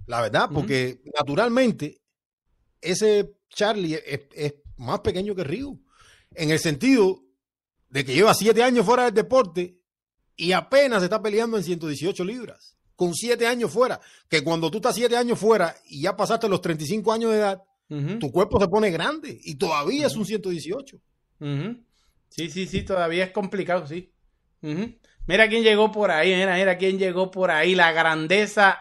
La verdad, porque naturalmente ese Charlie es, más pequeño que Ryu. En el sentido de que lleva siete años fuera del deporte y apenas está peleando en 118 libras. Con siete años fuera. Que cuando tú estás siete años fuera y ya pasaste los 35 años de edad, tu cuerpo se pone grande y todavía es un 118. Sí, sí, sí, todavía es complicado, sí. Mira quién llegó por ahí, mira, mira quién llegó por ahí. La grandeza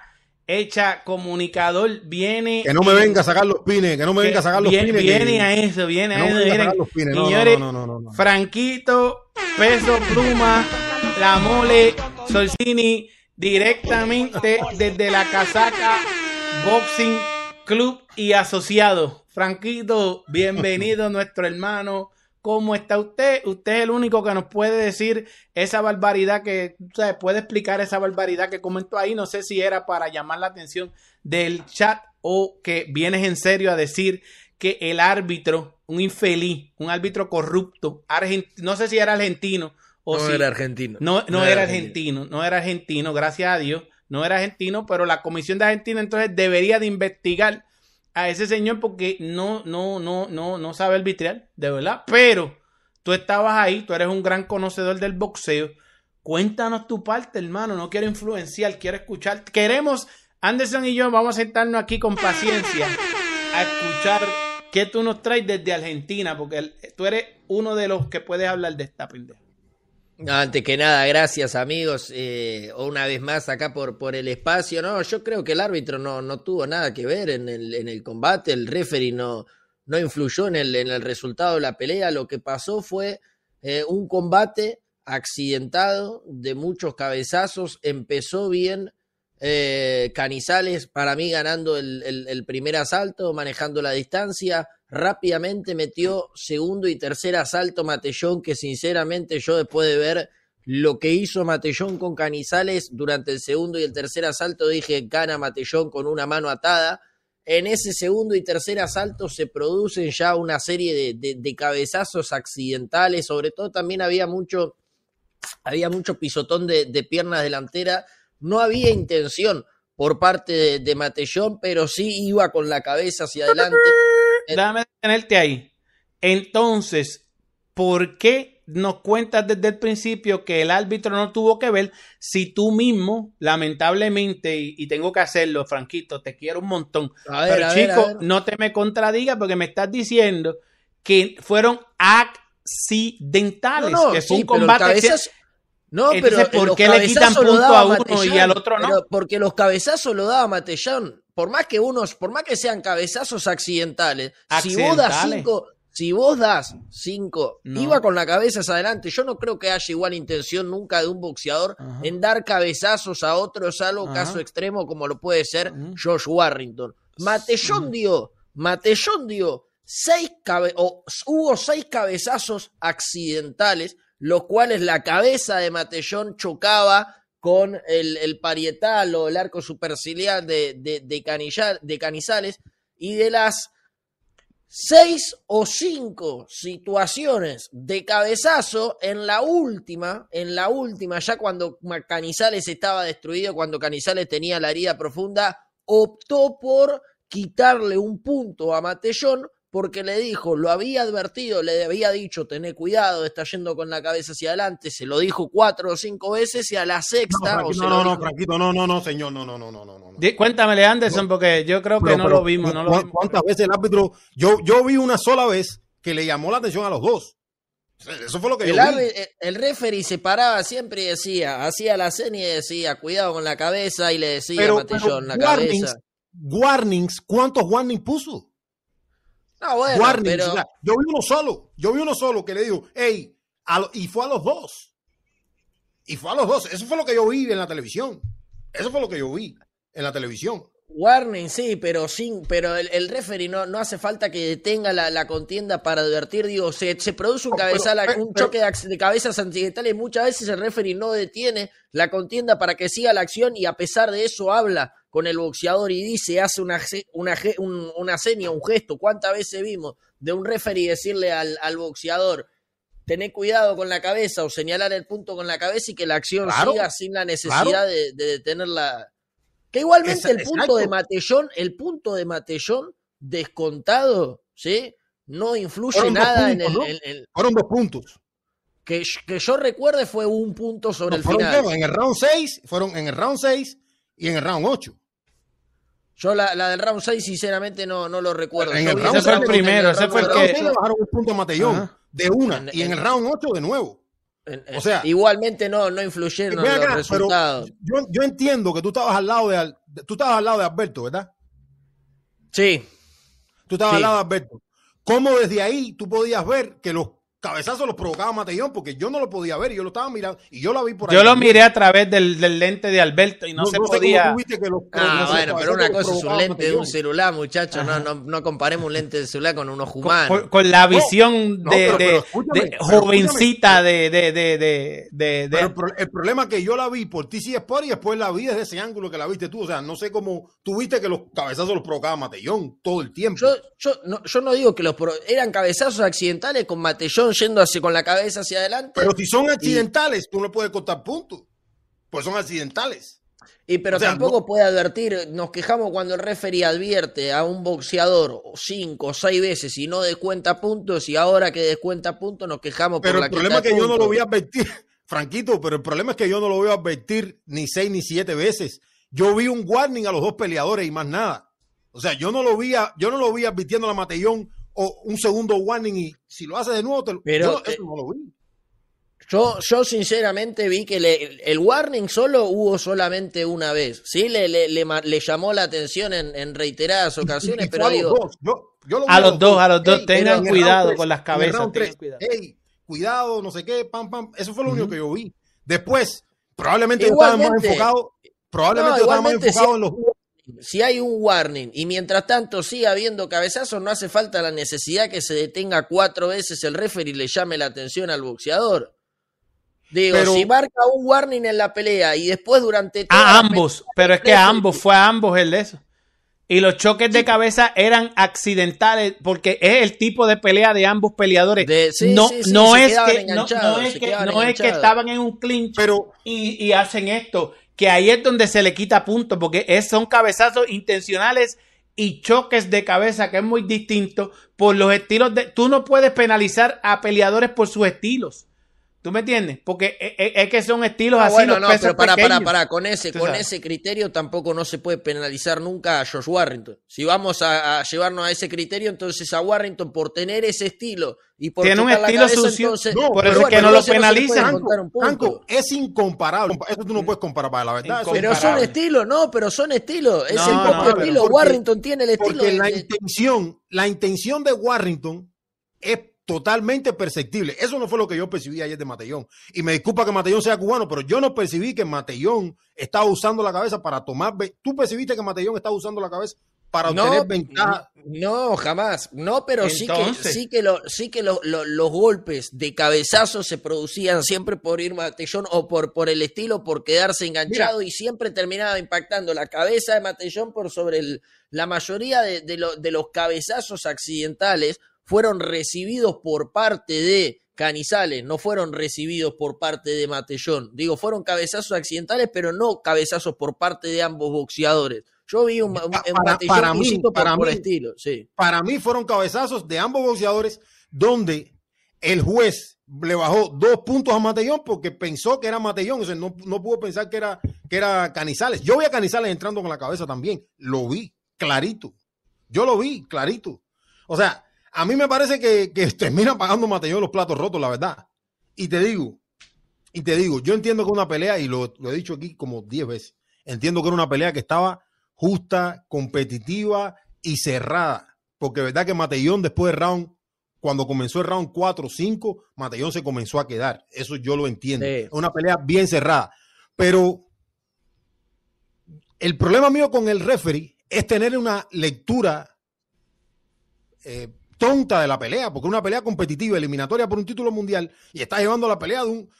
hecha comunicador viene. Que no me venga a sacar los pines, que no me venga a sacar los pines. Viene a eso, viene a eso. Señores, Franquito, Peso Pluma, La Mole, Solcini, directamente desde la casaca Boxing Club y Asociado. Franquito, bienvenido nuestro hermano ¿Cómo está usted? Usted es el único que nos puede decir esa barbaridad que, o sea, puede explicar esa barbaridad que comentó ahí. No sé si era para llamar la atención del chat o que vienes en serio a decir que el árbitro, un infeliz, un árbitro corrupto, no sé si era argentino o no era argentino. No, no, era, argentino, no era argentino, gracias a Dios, no era argentino, pero la comisión de Argentina entonces debería de investigar a ese señor porque no, no, no, no, no sabe arbitrar, de verdad. Pero tú estabas ahí, tú eres un gran conocedor del boxeo. Cuéntanos tu parte, hermano. No quiero influenciar, quiero escuchar. Queremos, Anderson y yo, vamos a sentarnos aquí con paciencia a escuchar qué tú nos traes desde Argentina, porque tú eres uno de los que puedes hablar de esta pendeja. Antes que nada, gracias amigos, eh, una vez más acá por, por el espacio. No, yo creo que el árbitro no, no tuvo nada que ver en el, en el combate, el referee no, no influyó en el, en el resultado de la pelea. Lo que pasó fue eh, un combate accidentado de muchos cabezazos. Empezó bien eh, Canizales, para mí ganando el, el primer asalto, manejando la distancia rápidamente metió segundo y tercer asalto Matellón, que sinceramente yo después de ver lo que hizo Matellón con Canizales durante el segundo y el tercer asalto, dije, gana Matellón con una mano atada. En ese segundo y tercer asalto se producen ya una serie de, cabezazos accidentales, sobre todo también había mucho, había mucho pisotón de, piernas delantera, no había intención por parte de, de Matellón, pero sí iba con la cabeza hacia adelante. Déjame tenerte ahí. Entonces, ¿por qué nos cuentas desde el principio que el árbitro no tuvo que ver si tú mismo, lamentablemente, y, tengo que hacerlo, Franquito, te quiero un montón. pero chico, no te me contradigas porque me estás diciendo que fueron accidentales, que fue un combate. No, pero ¿por qué le quitan punto a uno y al otro no? porque los cabezazos lo daba Matellán por más que unos, por más que sean cabezazos accidentales, si vos das cinco, Si vos das cinco, No. iba con la cabeza hacia adelante. Yo no creo que haya igual intención nunca de un boxeador Ajá. en dar cabezazos a otro, salvo Ajá. caso extremo como lo puede ser. Josh Warrington. Matellón dio, Matellón dio seis cabe o hubo seis cabezazos accidentales, los cuales la cabeza de Matellón chocaba con el, el parietal o el arco superciliar de, de, Canizales, y de las seis o cinco situaciones de cabezazo en la última, en la última, ya cuando Canizales estaba destruido, cuando Canizales tenía la herida profunda, optó por quitarle un punto a Matellón porque le dijo, lo había advertido, le había dicho, tené cuidado, está yendo con la cabeza hacia adelante, se lo dijo cuatro o cinco veces y a la No, sexta... o Franquito, se no, no, no, dijo- Franquito, no, no, no, señor, no, no, no, no, no. no. Cuéntamele, Anderson, porque yo creo que Pero- no pero, lo vimos. No lo ¿cu- vimos. ¿Cuántas veces el árbitro? Yo, yo vi una sola vez que le llamó la atención a los dos. Eso fue lo que yo El, vi. arbi- eh, el referee se paraba siempre y decía, hacía la seña y decía, cuidado con la cabeza, y le decía Pero, a la warnings, cabeza. warnings, ¿cuántos warnings puso? No, bueno, pero yo vi uno solo, yo vi uno solo que le dijo, hey, a lo- y fue a los dos. Y fue a los dos. Eso fue lo que yo vi en la televisión. Eso fue lo que yo vi en la televisión. Warning sí, pero sin, pero el, el referee no, no hace falta que detenga la, la contienda para advertir, digo, se, se produce un No, pero- cabezal, pero- un pero- choque de, cabezas accidentales muchas veces el referee no detiene la contienda para que siga la acción y a pesar de eso habla con el boxeador y dice, hace una, una, un- una seña, un gesto. ¿Cuántas veces vimos de un referee decirle al, al boxeador, tené cuidado con la cabeza o señalar el punto con la cabeza y que la acción Claro, siga sin la necesidad claro. de, de detenerla? Que igualmente Esa- el punto exacto. de Matellón, el punto de Matellón descontado, ¿sí? No influye Fueron dos nada en el, puntos, ¿no? en- en- Fueron dos puntos. que, que yo recuerde fue un punto sobre No, el final. qué? en el round 6, fueron en el round 6 y en el round 8. Yo la, la del round 6 sinceramente no, no lo recuerdo. En el round ese fue el primero, ese fue el que- round ocho. 6 le bajaron un punto a Matellón Ajá. de una En- y en en- el round 8 de nuevo. En- en- o sea- igualmente no, no influyeron los acá, pero resultados. yo, yo entiendo que tú estabas al lado de tú estabas al lado de Alberto, ¿verdad? Sí, Tú estabas Sí. al lado de Alberto. ¿Cómo desde ahí tú podías ver que los cabezazos los provocaba Matellón? Porque yo no lo podía ver y yo lo estaba mirando y yo la vi por ahí. Yo lo miré a través del, del lente de Alberto y no, se sé cómo podía. tú viste que los- Ah, bueno, pero una cosa es un lente de un celular, muchachos. No, no, no comparemos un lente de celular con un ojo Con, humano. con- con la visión no, de, pero- de- pero escúchame, de pero jovencita de, de, de, de, de- de- Pero el, pro- el problema es que yo la vi por TC Sport y después la vi desde ese ángulo que la viste tú. O sea, no sé cómo tú viste que los cabezazos los provocaba Matellón todo el tiempo. Yo, yo, no, yo no digo que los pro- eran cabezazos accidentales con Matellón yendo hacia, con la cabeza hacia adelante. Pero si son accidentales, tú no puedes contar puntos. Pues son accidentales. Y pero O sea, tampoco no- puede advertir, nos quejamos cuando el referee advierte a un boxeador cinco o seis veces y no descuenta puntos y ahora que descuenta puntos nos quejamos Pero por la el problema es que yo no lo voy a advertir, Franquito, pero el problema es que yo no lo voy a advertir ni seis ni siete veces. Yo vi un warning a los dos peleadores y más nada. O sea, yo no lo vi, a- yo no lo vi advirtiendo a la Matellón o un segundo warning y si lo hace de nuevo, te lo- Pero yo no- te- eso no lo vi. Yo, yo sinceramente vi que le- el warning solo hubo solamente una vez. Sí, le, le, le llamó la atención en, en reiteradas ocasiones, Y pero a los digo, dos. Yo- yo lo A los dos, a los dos, Ey, tengan cuidado con las cabezas, cuidado. ey, cuidado, no sé qué, pam, pam. Eso fue lo único que yo vi. Después, probablemente yo estaba más enfocado, probablemente No, yo estaba más igualmente enfocado si- en los si hay un warning y mientras tanto sigue habiendo cabezazos, no hace falta la necesidad que se detenga cuatro veces el referee y le llame la atención al boxeador. Digo, Pero- si marca un warning en la pelea y después durante A ambos, pero es que a ambos, fue a ambos el de eso. Y los choques de cabeza eran accidentales porque es el tipo de pelea de ambos peleadores. De- sí, no sí, no es que no, es que no es que estaban en un clinch Pero y, y hacen esto, que ahí es donde se le quita puntos porque es, son cabezazos intencionales y choques de cabeza que es muy distinto por los estilos de tú no puedes penalizar a peleadores por sus estilos. ¿Tú me entiendes? Porque es, es- es que son estilos No, así bueno, los no, pesos pero para, para, pequeños. para, con ese, con sabes. ese criterio tampoco no se puede penalizar nunca a Josh Warrington. Si vamos a, a llevarnos a ese criterio, entonces a Warrington por tener ese estilo y por Tiene un estilo cabeza, sucio. entonces- No, por eso es que bueno, no lo penalizan. es incomparable. Eso tú no puedes comparar para la verdad. Pero son Comparable. estilos, no, pero son estilos. Es No, el propio estilo. porque- Warrington tiene el estilo. Porque de- la intención, la intención de Warrington es totalmente perceptible. Eso no fue lo que yo percibí ayer de Matellón. Y me disculpa que Matellón sea cubano, pero yo no percibí que Matellón estaba usando la cabeza para tomar. ¿Tú percibiste que Matellón estaba usando la cabeza para obtener ventaja? No, jamás. No, pero sí que, sí que, lo, sí que los golpes de cabezazo se producían siempre por ir Matellón o por, por el estilo, por quedarse enganchado y siempre terminaba impactando la cabeza de Matellón por sobre el, la mayoría de, de los cabezazos accidentales fueron recibidos por parte de Canizales, no fueron recibidos por parte de Matellón. Digo, fueron cabezazos accidentales, pero no cabezazos por parte de ambos boxeadores. Yo vi un, para, para, mí, para mí, estilo, sí. Para mí fueron cabezazos de ambos boxeadores donde el juez le bajó dos puntos a Matellón porque pensó que era Matellón, o sea, no, no pudo pensar que era, que era Canizales. Yo vi a Canizales entrando con la cabeza también, lo vi clarito. Yo lo vi clarito. O sea, a mí me parece que, termina pagando Mateo los platos rotos, la verdad. Y te digo, y te digo, yo entiendo que una pelea, y lo, he dicho aquí como 10 veces, entiendo que era una pelea que estaba justa, competitiva y cerrada. Porque verdad que Matellón después del round, cuando comenzó el round 4 o 5, Matellón se comenzó a quedar. Eso yo lo entiendo. Es una pelea bien cerrada. Pero el problema mío con el referee es tener una lectura eh, tonta de la pelea, porque una pelea competitiva, eliminatoria por un título mundial, y estás llevando la pelea de un,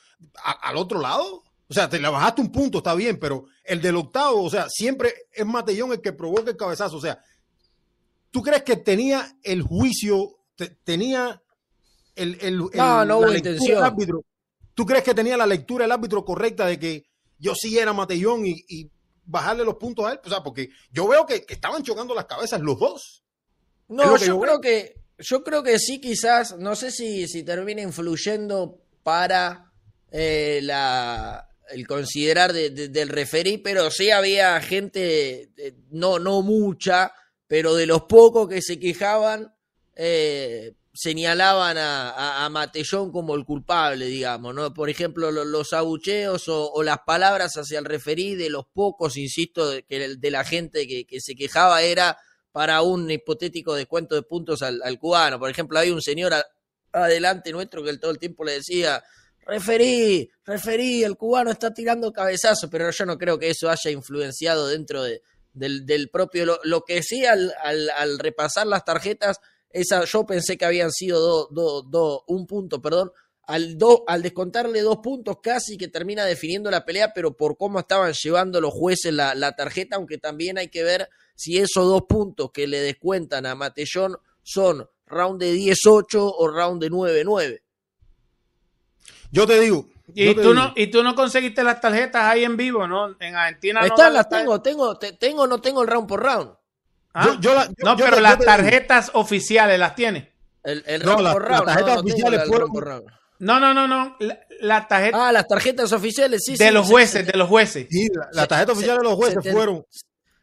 al otro lado. O sea, te la bajaste un punto, está bien, pero el del octavo, o sea, siempre es Matellón el que provoca el cabezazo. O sea, ¿tú crees que tenía el juicio, tenía el, el, no, no la lectura árbitro? ¿Tú crees que tenía la lectura el árbitro correcta de que yo sí era Matellón y, bajarle los puntos a él? O sea, porque yo veo que, estaban chocando las cabezas los dos. No, yo, creo que yo creo que sí, quizás, no sé si, si termina influyendo para eh, la, el considerar del referí, pero sí había gente, no, no mucha, pero de los pocos que se quejaban, eh, señalaban a, a, Matellón como el culpable, digamos, ¿no? Por ejemplo, los, abucheos o, las palabras hacia el referí de los pocos, insisto, de, que de la gente que se quejaba era para un hipotético descuento de puntos al, cubano. Por ejemplo, hay un señor adelante nuestro que todo el tiempo le decía, referí, referí, el cubano está tirando cabezazo, pero yo no creo que eso haya influenciado dentro de, del, propio... Lo, que sí, al, al, repasar las tarjetas, esa, yo pensé que habían sido dos, dos, dos, un punto, perdón, al, do, al descontarle dos puntos casi que termina definiendo la pelea, pero por cómo estaban llevando los jueces la, la tarjeta, aunque también hay que ver si esos dos puntos que le descuentan a Matellón son round de 10-8 o round de 9-9. Yo te digo. ¿Y, tú No, y tú no conseguiste las tarjetas ahí en vivo, ¿no? En Argentina Están, las tengo, tengo, tengo, no tengo el round por round. ¿Ah? no, pero las tarjetas oficiales las tiene. El, round por round. Las tarjetas oficiales fueron. No, no, no, no. La, tarjeta... Ah, las tarjetas oficiales, sí. De los jueces, de los jueces. Sí, la, la tarjeta oficial de los jueces fueron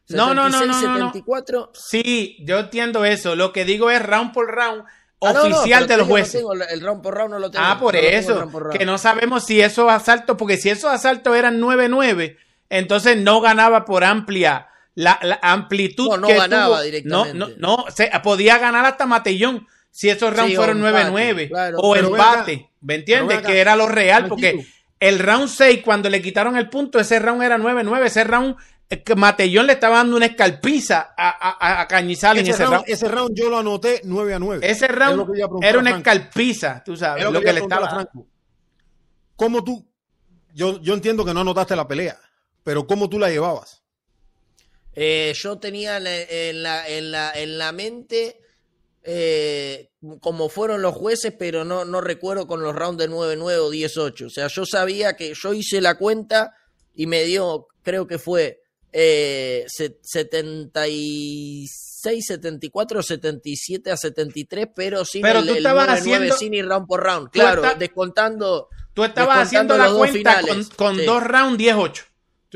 no, no, no, no, 74. Sí, yo entiendo eso. Lo que digo es round por round ah, oficial de los jueces. el round por round no lo tengo. Ah, por eso. Que no sabemos si esos asaltos, porque si esos asaltos eran 9-9, entonces no ganaba por amplia la, amplitud. No, no ganaba directamente. No, no, no se, podía ganar hasta Matellón si esos rounds fueron 9-9 o empate. ¿Me entiendes? Que era lo real, porque el round 6, cuando le quitaron el punto, ese round era 9-9. Ese round que Matellón le estaba dando una escalpiza a, a, Cañizales ese en ese round, Ese round yo lo anoté 9 a 9. Ese round era una escalpiza, tú sabes, lo, que, le estaba. Franco. ¿Cómo tú? Yo, yo entiendo que no anotaste la pelea, pero ¿cómo tú la llevabas? Eh, yo tenía en la, en la, en la mente eh, como fueron los jueces, pero no, no recuerdo con los rounds de 9-9 o 10-8. O sea, yo sabía que yo hice la cuenta y me dio, creo que fue eh, 76, 74, 77 a 73, pero sin pero el, tú estabas haciendo, sin ir round por round. Claro, descontando. Tú estabas haciendo la cuenta con, dos rounds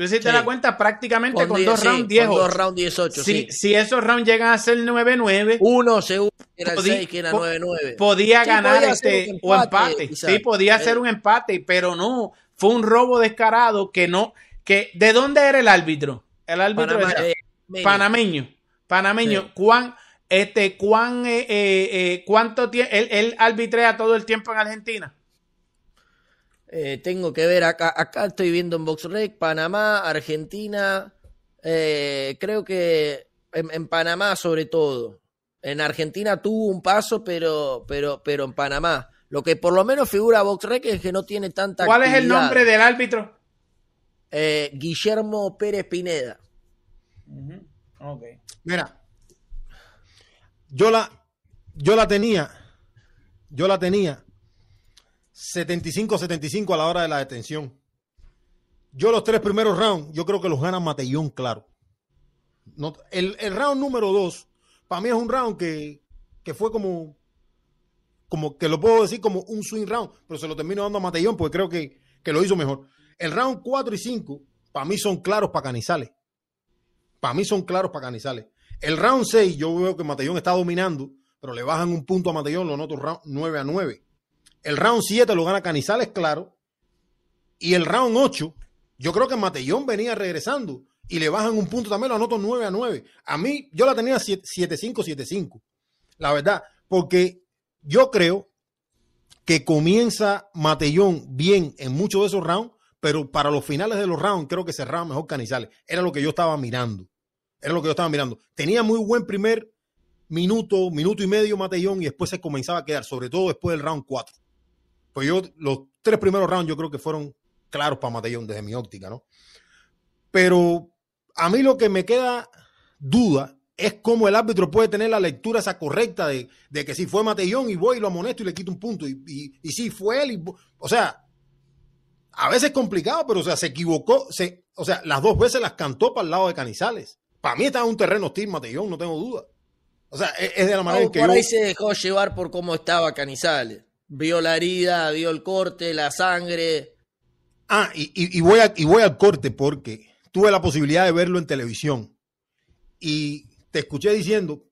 18. Tú hiciste la cuenta prácticamente con, dos rounds 18. Con dos rounds 18, si, si esos rounds llegan a ser 9-9. Uno según era 6, que era 9-9. Podía ganar este o empate. Sí, podía ser un empate, pero no. Fue un robo descarado que no. que ¿De dónde era el árbitro? El árbitro era eh, panameño. Panameño. Juan, Este, ¿cuán, eh, eh, eh, ¿Cuánto tiempo? Él, él arbitrea todo el tiempo en Argentina? Eh, tengo que ver acá, acá estoy viendo en BoxRec, Panamá, Argentina, eh, creo que en, en, Panamá sobre todo. En Argentina tuvo un paso, pero, pero, pero en Panamá. Lo que por lo menos figura BoxRec es que no tiene tanta. ¿Cuál actividad. es el nombre del árbitro? Eh, Guillermo Pérez Pineda. Uh -huh. okay. Mira, yo la, yo la tenía, yo la tenía 75-75 a la hora de la detención. Yo los tres primeros rounds, yo creo que los gana Matellón, claro. No, el, el, round número dos, para mí es un round que, que, fue como, como que lo puedo decir como un swing round, pero se lo termino dando a Matellón porque creo que, que lo hizo mejor. El round 4 y 5, para mí son claros para Canizales. Para mí son claros para Canizales. El round 6, yo veo que Matellón está dominando, pero le bajan un punto a Matellón, lo noto round 9 a 9. El round 7 lo gana Canizales, claro. Y el round 8, yo creo que Matellón venía regresando y le bajan un punto también, lo anoto 9 a 9. A mí, yo la tenía 7-5, 7-5. La verdad, porque yo creo que comienza Matellón bien en muchos de esos rounds, pero para los finales de los rounds creo que cerraba mejor Canizales. Era lo que yo estaba mirando. Era lo que yo estaba mirando. Tenía muy buen primer minuto, minuto y medio Matellón y después se comenzaba a quedar, sobre todo después del round 4. Pues yo, los tres primeros rounds yo creo que fueron claros para Matellón desde mi óptica, ¿no? Pero a mí lo que me queda duda es cómo el árbitro puede tener la lectura esa correcta de, de que si fue Matellón y voy y lo amonesto y le quito un punto. Y, y, y si fue él, y, o sea, a veces es complicado, pero o sea, se equivocó, se, o sea, las dos veces las cantó para el lado de Canizales. Para mí está en un terreno hostil Matellón, no tengo duda. O sea, es, es de la manera no, que por yo... ahí se dejó llevar por cómo estaba Canizales. Vio la herida, vio el corte, la sangre. Ah, y, y, y, voy a, y voy al corte porque tuve la posibilidad de verlo en televisión. Y te escuché diciendo,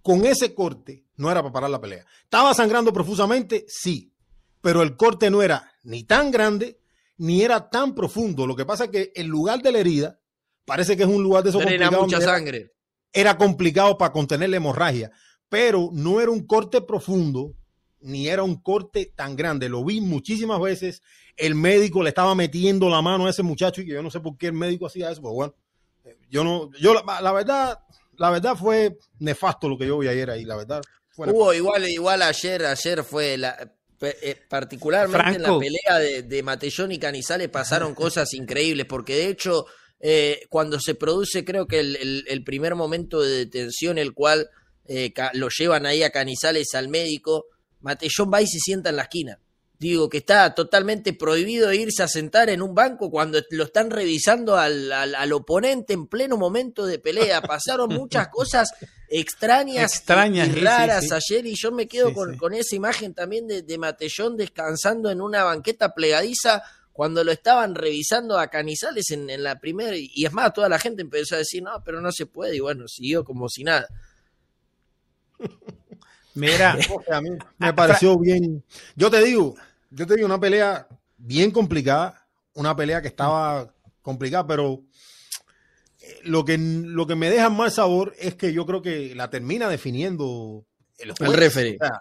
con ese corte no era para parar la pelea. ¿Estaba sangrando profusamente? Sí. Pero el corte no era ni tan grande ni era tan profundo. Lo que pasa es que el lugar de la herida parece que es un lugar de eso Drena mucha era, sangre. Era complicado para contener la hemorragia, pero no era un corte profundo ni era un corte tan grande. Lo vi muchísimas veces. El médico le estaba metiendo la mano a ese muchacho y que yo no sé por qué el médico hacía eso, pero bueno, yo no, yo la, la verdad, la verdad fue nefasto lo que yo vi ayer ahí, la verdad. Hubo igual, igual ayer, ayer fue la, eh, particularmente Franco. en la pelea de, de, Matellón y Canizales pasaron cosas increíbles, porque de hecho, eh, cuando se produce, creo que el, el, el, primer momento de detención, el cual eh, lo llevan ahí a Canizales al médico, Matellón va y se sienta en la esquina. Digo que está totalmente prohibido irse a sentar en un banco cuando lo están revisando al, al, al oponente en pleno momento de pelea. Pasaron muchas cosas extrañas, extrañas y, raras sí, sí. ayer y yo me quedo sí, con, con, esa imagen también de, de, Matellón descansando en una banqueta plegadiza cuando lo estaban revisando a Canizales en, en la primera y es más, toda la gente empezó a decir, no, pero no se puede y bueno, siguió como si nada. Mira, o sea, a mí me pareció bien. Yo te digo, yo te digo una pelea bien complicada, una pelea que estaba complicada, pero eh, lo que, lo que me deja más sabor es que yo creo que la termina definiendo el, juez. el referee. O sea,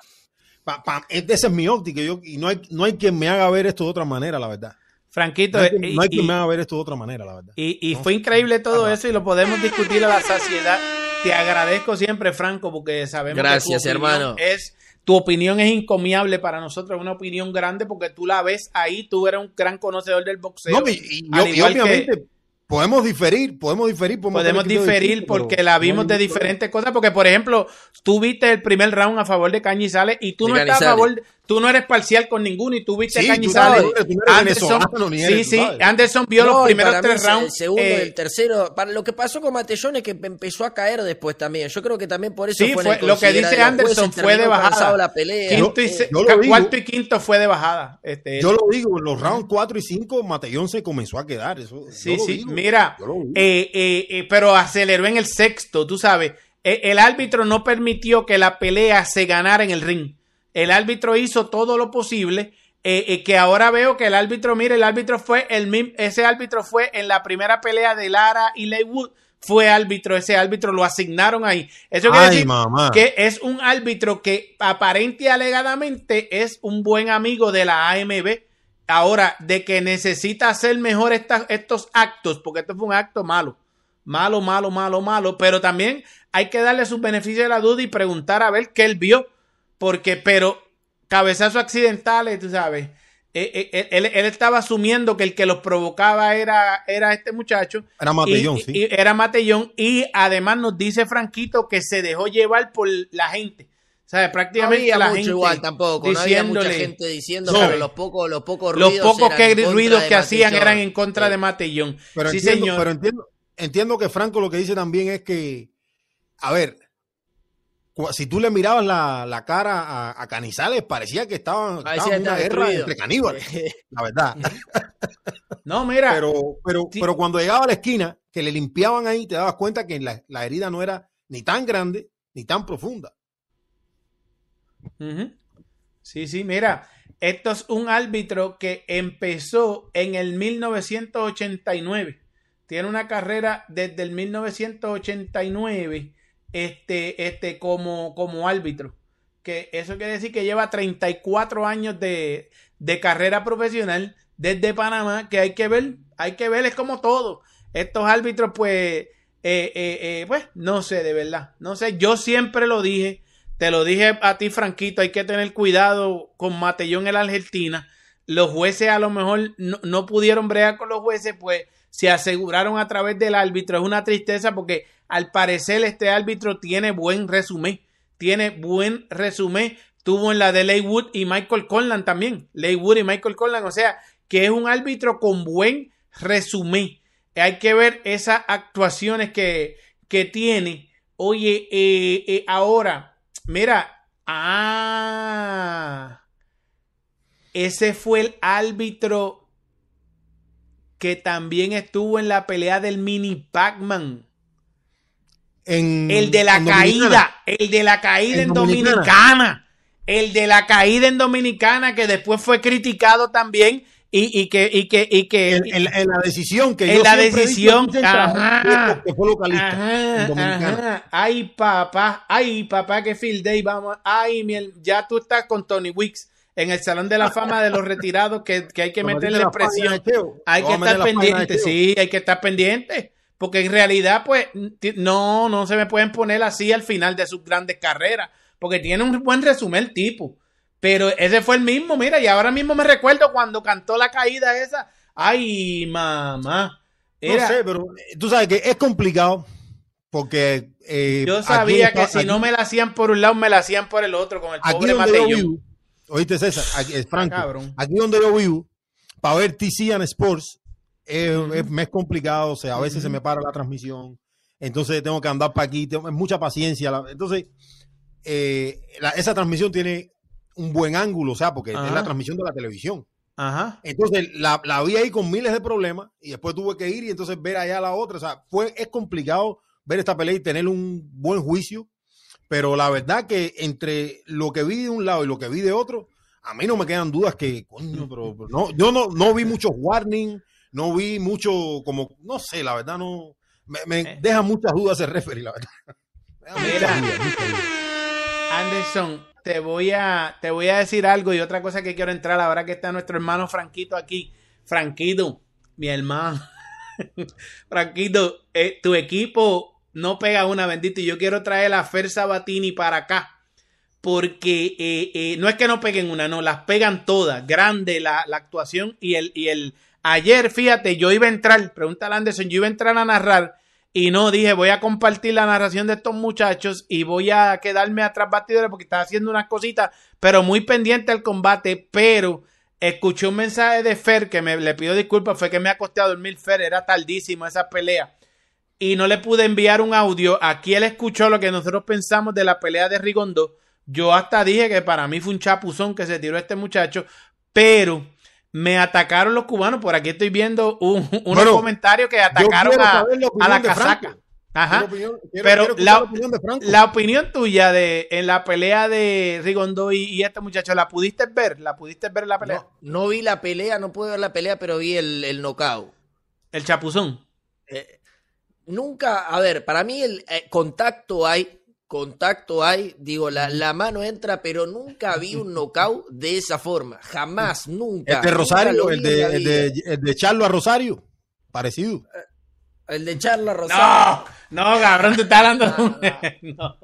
pa, pa, esa es mi óptica yo, y no hay, no hay quien me haga ver esto de otra manera, la verdad. Franquito, no hay, quien, no hay quien me haga ver esto de otra manera, la verdad. Y, y ¿no? fue increíble todo eso y lo podemos discutir a la saciedad. Te agradezco siempre, Franco, porque sabemos Gracias, que tu hermano. es tu opinión es incomiable para nosotros, es una opinión grande porque tú la ves ahí, tú eres un gran conocedor del boxeo. No, y, y, yo, y obviamente que, podemos diferir, podemos diferir. Podemos, podemos diferir porque la vimos de diferentes cosas, porque por ejemplo, tú viste el primer round a favor de Cañizales y tú no estás a favor, tú no eres parcial con ninguno y tú viste sí, a Cañizales. Tú no, tú no Anderson, sí, sí, Anderson vio no, los primeros tres rounds. El segundo, eh, el tercero, para lo que pasó con Matellón es que empezó a caer después también. Yo creo que también por eso sí, fue, fue lo que dice Anderson fue de bajada. La pelea. Quinto y, yo, yo cuarto y quinto fue de bajada. Este, yo lo digo, en los rounds 4 y 5 Matellón se comenzó a quedar. Eso, sí, sí, digo, mira, eh, eh, eh, pero aceleró en el sexto, tú sabes. el árbitro no permitió que la pelea se ganara en el ring el árbitro hizo todo lo posible. Eh, eh, que ahora veo que el árbitro, mire, el árbitro fue el mismo, ese árbitro fue en la primera pelea de Lara y Leywood, fue árbitro, ese árbitro lo asignaron ahí. Eso quiere Ay, decir mamá. que es un árbitro que aparente y alegadamente es un buen amigo de la AMB. Ahora, de que necesita hacer mejor estos actos, porque esto fue un acto malo. Malo, malo, malo, malo. Pero también hay que darle sus beneficios de la duda y preguntar a ver qué él vio. Porque, pero, cabezazos accidentales, tú sabes. eh, eh, él, él- él estaba asumiendo que el que los provocaba era, era este muchacho. Era Matellón, Y- sí. y era Matellón. Y además nos dice Franquito que se dejó llevar por la gente. O sea, No prácticamente había la mucho gente igual tampoco, no había mucha gente diciendo, No. pero los pocos, los pocos los ruidos pocos eran que ruidos que hacían eran en contra Sí. de Matellón. Pero, sí, entiendo, señor. pero entiendo, entiendo que Franco lo que dice también es que, a ver, si tú le mirabas la, la cara a, a Canizales, parecía que estaban, Parecía estaban en una guerra entre caníbales, la verdad. No, mira, Pero, pero, Sí. pero cuando llegaba a la esquina, que le limpiaban ahí, te dabas cuenta que la, la herida no era ni tan grande ni tan profunda. Sí, sí, mira, esto es un árbitro que empezó en el 1989. Tiene una carrera desde el 1989 este, este, como, como árbitro. Que eso quiere decir que lleva 34 años de, de carrera profesional desde Panamá, que hay que ver, hay que ver, es como todo. Estos árbitros, pues, eh, eh, eh, pues, no sé, de verdad, no sé, yo siempre lo dije, te lo dije a ti, Franquito, hay que tener cuidado con Matellón en la Argentina. Los jueces a lo mejor no, no pudieron bregar con los jueces, pues se aseguraron a través del árbitro. Es una tristeza porque al parecer este árbitro tiene buen resumen. Tiene buen resumen. Tuvo en la de Leywood y Michael Conlan también. Leywood y Michael Conlan. O sea, que es un árbitro con buen resumen. Hay que ver esas actuaciones que, que tiene. Oye, eh, eh, ahora, mira, ah, ese fue el árbitro que también estuvo en la pelea del mini Pac-Man. En, El de la caída, Dominicana. el de la caída en, En Dominicana. Dominicana. El de la caída en Dominicana, que después fue criticado también. Y, y que, y que, y que En, en la- en la decisión que En yo la decisión, ajá. que fue localista Ajá, en Dominicana. ajá. Ay, papá, ay, papá, que field day, vamos. Ay, miel, ya tú estás con Tony Wicks en el Salón de la Fama de los Retirados, que, que hay que meterle presión. Hay que estar pendiente, sí, hay que estar pendiente. Porque en realidad, pues, no, no se me pueden poner así al final de sus grandes carreras. Porque tiene un buen resumen el tipo. Pero ese fue el mismo, mira, y ahora mismo me recuerdo cuando cantó la caída esa. Ay, mamá. No sé, pero eh, tú sabes que es complicado porque eh, Yo sabía está- que si aquí- no me la hacían por un lado, me la hacían por el otro, con el aquí pobre vivo, oíste César, aquí, es Franco, cabrón. aquí donde yo vivo, para ver TC and Sports es, es- me es complicado, o sea, a veces se me para la transmisión, entonces tengo que andar para aquí, tengo es mucha paciencia, la- entonces eh, la- esa transmisión tiene un buen ángulo, o sea, porque es la transmisión de la televisión. Ajá. Entonces la, la vi ahí con miles de problemas y después tuve que ir y entonces ver allá la otra. O sea, fue, es complicado ver esta pelea y tener un buen juicio, pero la verdad que entre lo que vi de un lado y lo que vi de otro, a mí no me quedan dudas que, coño, pero, pero no, yo no, no vi muchos warning, no vi mucho, como, no sé, la verdad no, me, me Eh. deja muchas dudas el referee, la verdad. Mira. Anderson, te voy a te voy a decir algo y otra cosa que quiero entrar ahora que está nuestro hermano Franquito aquí. Franquito, mi hermano. Franquito, eh, tu equipo no pega una bendita y yo quiero traer a Fer Sabatini para acá. Porque eh, eh, no es que no peguen una, no, las pegan todas. Grande la, la actuación y el, y el... Ayer, fíjate, yo iba a entrar, pregúntale a Anderson, yo iba a entrar a narrar y no, dije, voy a compartir la narración de estos muchachos y voy a quedarme atrás batidores porque estaba haciendo unas cositas, pero muy pendiente al combate, pero escuché un mensaje de Fer que me le pido disculpas, fue que me acosté a dormir Fer, era tardísimo esa pelea y no le pude enviar un audio. Aquí él escuchó lo que nosotros pensamos de la pelea de Rigondo. Yo hasta dije que para mí fue un chapuzón que se tiró este muchacho, pero me atacaron los cubanos. Por aquí estoy viendo un- unos Bueno, comentarios que atacaron a, la a la casaca. Ajá. Quiero opinión- quiero- Pero quiero la- la opinión de Franco. La opinión tuya de en la pelea de Rigondo y, y este muchacho, ¿la pudiste ver? ¿La pudiste ver en la pelea? No, no vi la pelea, no pude ver la pelea, pero vi el, el knockout. El chapuzón. Eh, nunca, a ver, para mí el eh, contacto hay, contacto hay, digo, la, la mano entra, pero nunca vi un knockout de esa forma, jamás, nunca. El de Rosario, el de, el, de, el de Charlo a Rosario, parecido. El de Charla Rosario. No, no, cabrón, te está hablando. No.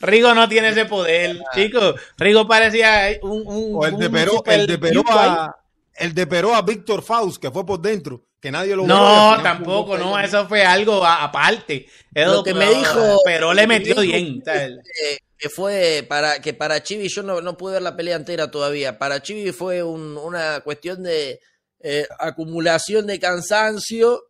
Rigo no tiene ese poder, chicos. Rigo parecía un. un O el de Peró, super el de Peró a, el de Peró a Víctor Faust, que fue por dentro, que nadie lo No, tampoco, no, eso fue algo a- aparte. Eso, Lo que me dijo- Pero le metió me bien. que fue para que para Chivi yo no, no pude ver la pelea entera todavía. Para Chivi fue un- una cuestión de eh, acumulación de cansancio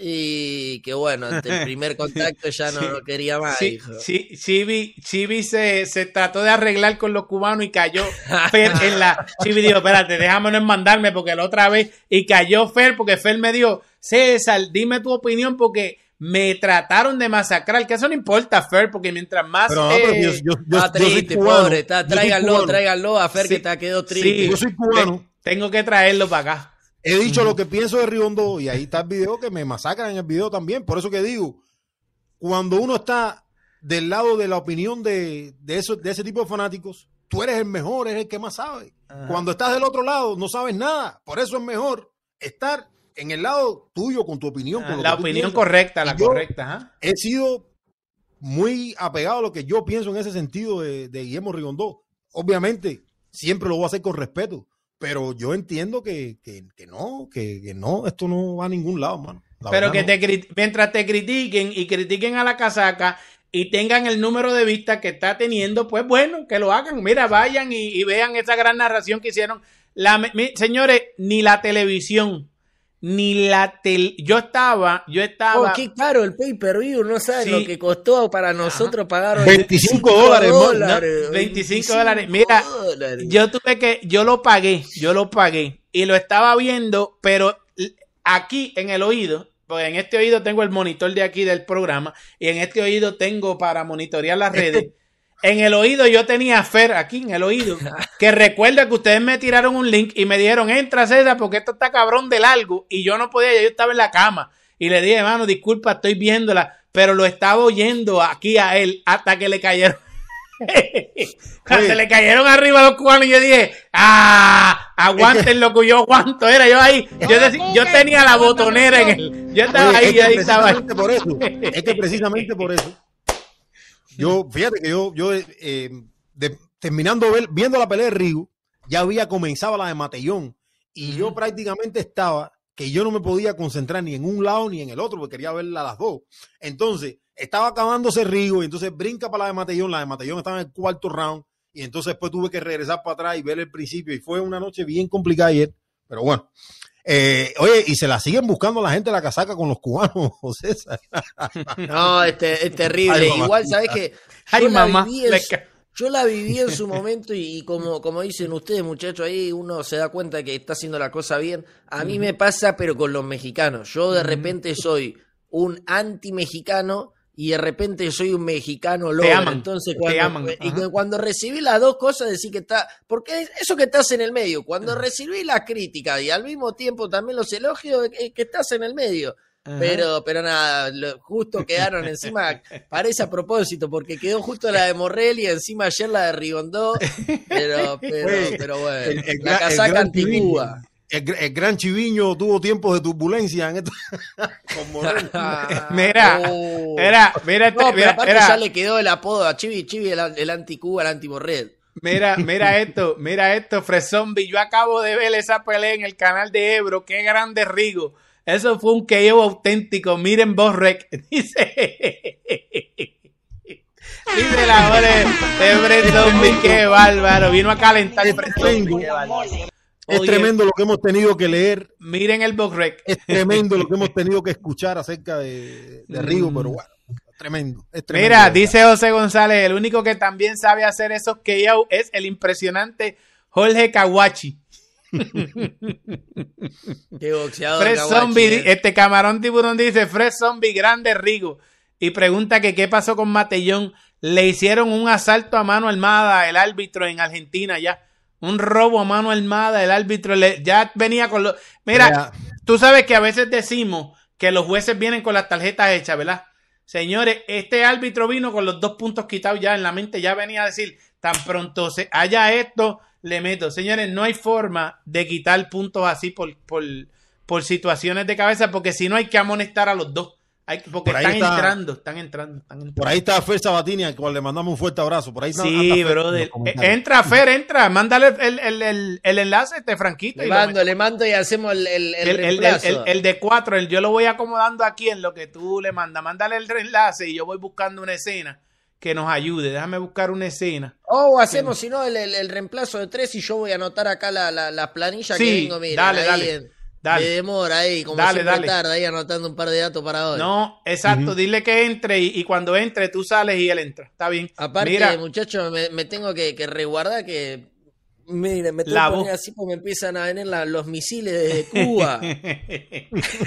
y que bueno, ante el primer contacto ya no Sí. lo quería más. Sí, dijo. sí, Chibi, Chibi se, se trató de arreglar con los cubanos y cayó Fer en la. Chibi dijo: Espérate, déjame no mandarme porque la otra vez. Y cayó Fer porque Fer me dijo: César, dime tu opinión porque me trataron de masacrar. Que eso no importa, Fer, porque mientras más. Pero no, pero eh, yo, yo- yo- Está soy triste, cubano, pobre. Está, tráiganlo, tráiganlo a Fer Sí, que está quedó triste. sí. Yo soy cubano. tengo que traerlo para acá. He dicho lo que pienso de Riondo y ahí está el video que me masacran en el video también. Por eso que digo, cuando uno está del lado de la opinión de, de, eso, de ese tipo de fanáticos, tú eres el mejor, eres el que más sabe. Cuando estás del otro lado, no sabes nada. Por eso es mejor estar en el lado tuyo con tu opinión. con lo La opinión correcta, la yo correcta. ¿ah? He sido muy apegado a lo que yo pienso en ese sentido de, de Guillermo Rigondó. Obviamente, siempre lo voy a hacer con respeto, pero yo entiendo que, que, que no, que, que no, esto no va a ningún lado, mano. La Pero que no. te mientras te critiquen y critiquen a la casaca y tengan el número de vistas que está teniendo, pues bueno, que lo hagan. Mira, vayan y, y vean esa gran narración que hicieron. La, mi- señores, ni la televisión, ni la tel... Yo estaba, yo estaba... Oh, qué caro el pay per view, no sabes Sí. lo que costó para nosotros pagar 25 dólares, hermano. No, 25 dólares. Mira, dólares. Yo tuve que, yo lo pagué, yo lo pagué y lo estaba viendo, pero aquí en el oído, pues en este oído tengo el monitor de aquí del programa y en este oído tengo para monitorear las redes. En el oído yo tenía a Fer aquí en el oído, que recuerda que ustedes me tiraron un link y me dijeron, entra César porque esto está cabrón de largo y yo no podía, yo estaba en la cama y le dije, hermano, disculpa, estoy viéndola, pero lo estaba oyendo aquí a él hasta que le cayeron. Cuando se le cayeron arriba los cubanos, yo dije, ¡ah! Aguanten lo que yo aguanto. Era yo ahí. Yo, decí- yo tenía la botonera en el. Yo estaba Oye, ahí, es y que ahí estaba. precisamente por eso, es que precisamente por eso. Yo, fíjate que yo, yo eh, de- terminando ver- viendo la pelea de Rigo, ya había comenzado la de Matellón y yo prácticamente estaba que yo no me podía concentrar ni en un lado ni en el otro, porque quería verla a las dos. Entonces, estaba acabándose Rigo y entonces brinca para la de Matellón, la de Matellón estaba en el cuarto round y entonces después tuve que regresar para atrás y ver el principio y fue una noche bien complicada ayer, pero bueno. Eh, oye, y se la siguen buscando la gente de la casaca con los cubanos, César. No, este, es terrible. Ay. Igual, ¿sabes qué? Ay, Yo la mamá. viví en Yo la viví en su momento y, y como, como dicen ustedes, muchachos, ahí uno se da cuenta que está haciendo la cosa bien. A mí me pasa, pero con los mexicanos. Yo de repente soy un anti-mexicano y de repente soy un mexicano loco. aman, Entonces, te cuando, aman, y ajá. cuando recibí las dos cosas, decir que está. Porque es eso que estás en el medio. Cuando recibí la crítica y al mismo tiempo también los elogios, que, que estás en el medio. Pero, pero nada, lo- justo quedaron encima, parece a propósito, porque quedó justo la de Morrell y encima ayer la de Rigondó, pero, pero, pero bueno, el- el la casaca antigua. El, gr- el gran Chiviño tuvo tiempos de turbulencia en esto. Mira, Oh. Mira, mira, este- No, mira, mira. ya le quedó el apodo a Chivi, Chivi el, el anti-Cuba, el anti-Morrell. Mira, mira esto, mira esto, Frezombie. Yo acabo de ver esa pelea en el canal de Ebro. Qué grande Rigo. Eso fue un KO auténtico. Miren Borrek. Dice. Dice la hora de, Frezombie. Qué bárbaro. Vino a calentar Es Frezombie. Es Oye, tremendo lo que hemos tenido que leer. Miren el Borrek. Es tremendo lo que hemos tenido que escuchar acerca de, de Rigo, pero bueno, tremendo. Es tremendo, Mira, dice José González, el único que también sabe hacer esos KO es el impresionante Jorge Kawachi. Qué boxeador. Fred Kawachi, Zombie, eh. este camarón tiburón dice, Fred Zombie, grande Rigo. Y pregunta que qué pasó con Matellón. Le hicieron un asalto a mano armada el árbitro en Argentina ya. Un robo a mano armada el árbitro. le- ya venía con los... Mira, Mira. tú sabes que a veces decimos que los jueces vienen con las tarjetas hechas, ¿verdad? Señores, este árbitro vino con los dos puntos quitados ya en la mente, ya venía a decir, tan pronto se haya esto, le meto. Señores, no hay forma de quitar puntos así por, por, por situaciones de cabeza, porque si no hay que amonestar a los dos. Hay, porque están entrando, están entrando, están entrando. Por ahí está Fer Sabatini, al cual le mandamos un fuerte abrazo. Por ahí sí, brother. Eh, entra, Fer, entra. Mándale el, el, el, el enlace, este Franquito. Le mando, le mando y hacemos el, el, el, el, de cuatro. yo lo voy acomodando aquí en lo que tú le mandas. Mándale el enlace y yo voy buscando una escena que nos ayude. Déjame buscar una escena. O hacemos, si no, el, reemplazo de tres y yo voy a anotar acá la, la, la planilla que tengo. Mira, dale, dale. Dale. De demora ahí, como dale, siempre tarde, ahí anotando un par de datos para hoy. No, exacto, dile que entre y, cuando entre tú sales y él entra. Está bien. Aparte, muchachos, me, tengo que, que, resguardar que. Mire, me tengo que así porque me empiezan a venir los misiles de Cuba.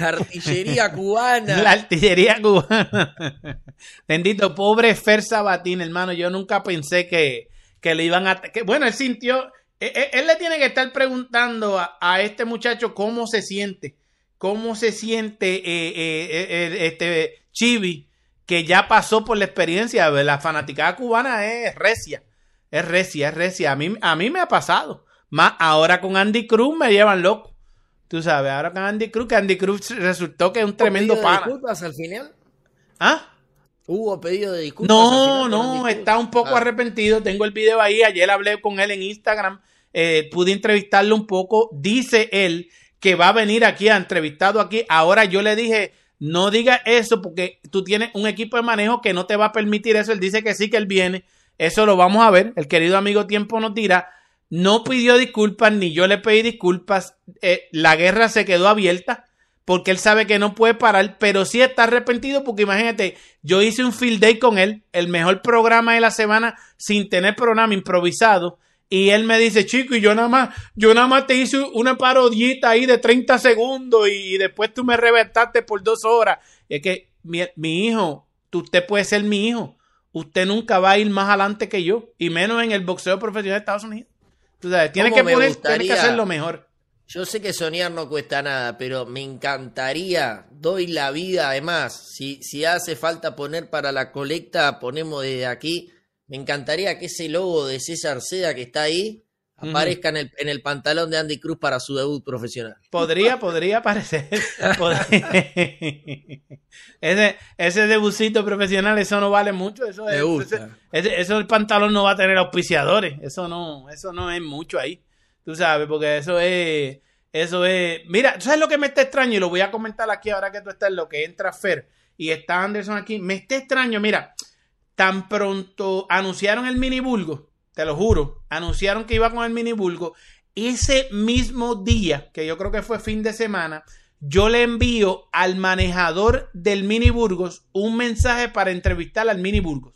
la artillería cubana. La artillería cubana. Bendito, pobre Fer Sabatín, hermano. Yo nunca pensé que, que le iban a. Que, bueno, él sintió eh, eh, él, le tiene que estar preguntando a, este muchacho cómo se siente, cómo se siente eh, este Chibi, que ya pasó por la experiencia. La fanaticada cubana es recia, es recia, es recia. A mí, a mí me ha pasado. Más ahora con Andy Cruz me llevan loco. Tú sabes, ahora con Andy Cruz, que Andy Cruz resultó que es un tremendo pana. disculpas al final? ¿Ah? Hubo pedido de disculpas. No, no, está un poco ah. arrepentido. Tengo el video ahí. Ayer hablé con él en Instagram eh, pude entrevistarlo un poco. Dice él que va a venir aquí, a entrevistado aquí. Ahora yo le dije, no diga eso porque tú tienes un equipo de manejo que no te va a permitir eso. Él dice que sí, que él viene. Eso lo vamos a ver. El querido amigo Tiempo nos dirá. No pidió disculpas, ni yo le pedí disculpas. Eh, la guerra se quedó abierta porque él sabe que no puede parar, pero sí está arrepentido porque imagínate, yo hice un field day con él, el mejor programa de la semana sin tener programa improvisado y él me dice, chico, y yo nada más, yo nada más te hice una parodita ahí de 30 segundos y, después tú me reventaste por dos horas. Y es que mi, hijo, usted puede ser mi hijo. Usted nunca va a ir más adelante que yo, y menos en el boxeo profesional de Estados Unidos. Tú sabes, tiene que, poner, que hacer lo mejor. Yo sé que soñar no cuesta nada, pero me encantaría, doy la vida además, si, si hace falta poner para la colecta, ponemos desde aquí me encantaría que ese logo de César Seda que está ahí aparezca en, el, en, el, pantalón de Andy Cruz para su debut profesional. Podría, podría aparecer. ese, ese debutcito profesional, eso no vale mucho. Eso, es, ese, eso el pantalón no va a tener auspiciadores. Eso no, eso no es mucho ahí. Tú sabes, porque eso es, eso es. Mira, ¿sabes lo que me está extraño? Y lo voy a comentar aquí ahora que tú estás en lo que entra Fer y está Anderson aquí. Me está extraño, mira tan pronto anunciaron el mini bulgo, te lo juro, anunciaron que iba con el mini bulgo, ese mismo día, que yo creo que fue fin de semana, yo le envío al manejador del mini Burgos un mensaje para entrevistar al mini Burgos.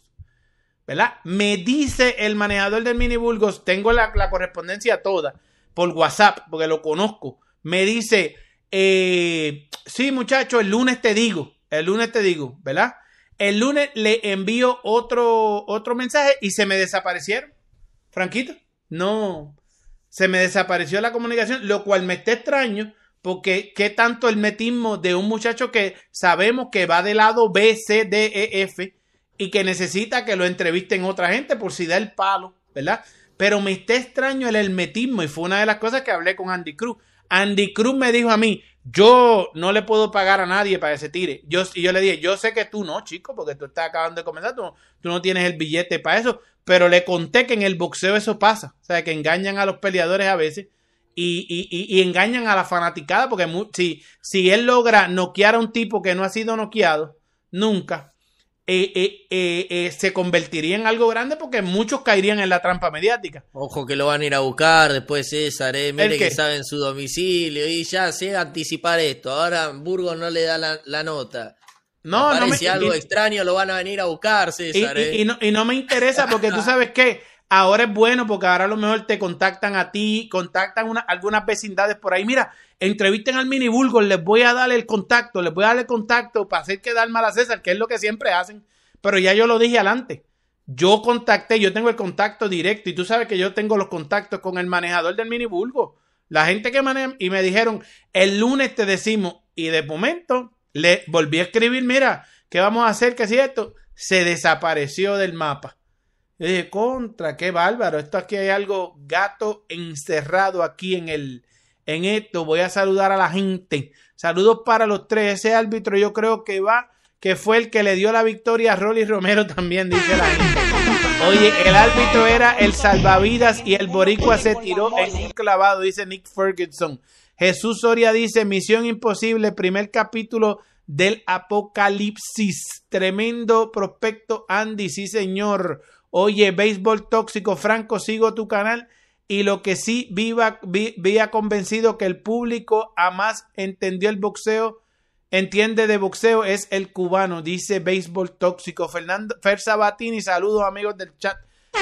¿Verdad? Me dice el manejador del mini Burgos, tengo la, correspondencia toda por WhatsApp, porque lo conozco. Me dice, eh, sí muchacho, el lunes te digo, el lunes te digo, ¿verdad? El lunes le envío otro, otro mensaje y se me desaparecieron. Franquito, no. Se me desapareció la comunicación, lo cual me está extraño porque qué tanto el metismo de un muchacho que sabemos que va del lado B, C, D, E, F y que necesita que lo entrevisten otra gente por si da el palo, ¿verdad? Pero me está extraño el hermetismo y fue una de las cosas que hablé con Andy Cruz. Andy Cruz me dijo a mí, yo no le puedo pagar a nadie para que se tire. Yo, y yo le dije, yo sé que tú no, chico, porque tú estás acabando de comenzar, tú, no tienes el billete para eso, pero le conté que en el boxeo eso pasa. O sea, que engañan a los peleadores a veces y, y, y, engañan a la fanaticada, porque si, si él logra noquear a un tipo que no ha sido noqueado nunca, eh, eh, eh, eh, se convertiría en algo grande porque muchos caerían en la trampa mediática. Ojo que lo van a ir a buscar después César, eh, mire que saben su domicilio y ya sé anticipar esto. Ahora Burgos no le da la, nota. No, no me, algo extraño, lo van a venir a buscar, César. Y, no, y no me interesa porque tú sabes que ahora es bueno porque ahora a lo mejor te contactan a ti, contactan una, algunas vecindades por ahí. Mira, entrevisten al mini Burgos, les voy a dar el contacto, les voy a dar el contacto para hacer quedar mal a César, que es lo que siempre hacen. Pero ya yo lo dije adelante. Yo contacté, yo tengo el contacto directo y tú sabes que yo tengo los contactos con el manejador del mini Burgos. La gente que maneja y me dijeron, el lunes te decimos, y de momento Le volví a escribir, mira, ¿qué vamos a hacer? ¿Qué es esto? Se desapareció del mapa. Dije, contra, qué bárbaro. Esto aquí hay algo gato encerrado aquí en el, en esto. Voy a saludar a la gente. Saludos para los tres. Ese árbitro yo creo que va, que fue el que le dio la victoria a Rolly Romero también, dice la gente. Oye, el árbitro era el salvavidas y el boricua se tiró en un clavado, dice Nick Ferguson. Jesús Soria dice, Misión Imposible, primer capítulo del Apocalipsis. Tremendo prospecto, Andy, sí señor. Oye, béisbol tóxico, Franco, sigo tu canal. Y lo que sí viva, vi, convencido que el público a más entendió el boxeo, entiende de boxeo, es el cubano, dice béisbol tóxico. Fernando Fer Sabatini, saludos amigos del chat.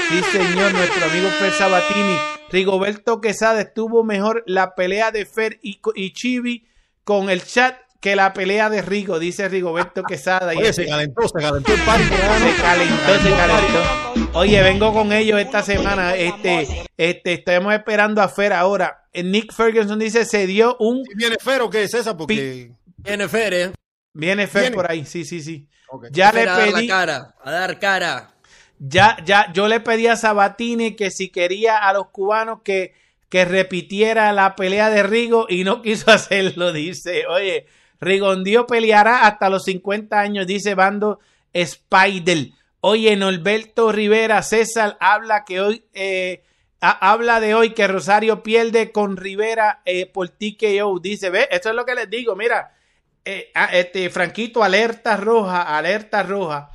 Sí, señor, nuestro amigo Fer Sabatini. Rigoberto Quesada estuvo mejor la pelea de Fer y Chibi con el chat que la pelea de Rigo, dice Rigoberto Quesada. Oye, se calentó, se calentó el. Se calentó, se calentó. Oye, vengo con ellos esta semana. Este, este, estamos esperando a Fer ahora. Nick Ferguson dice, se dio un... ¿Viene Fer o qué es esa? Porque... Viene Fer, ¿eh? Viene Fer por ahí, sí, sí, sí. Ya le pedí... A dar cara, a dar cara. Ya, ya, yo le pedí a Sabatini que si quería a los cubanos que, que repitiera la pelea de Rigo y no quiso hacerlo, dice. Oye, Rigondio peleará hasta los 50 años, dice Bando Spider. Oye, Norberto Rivera, César habla que hoy eh, habla de hoy que Rosario pierde con Rivera eh, por TKO. Dice, ve, esto es lo que les digo. Mira, eh, ah, este Franquito, alerta roja, alerta roja.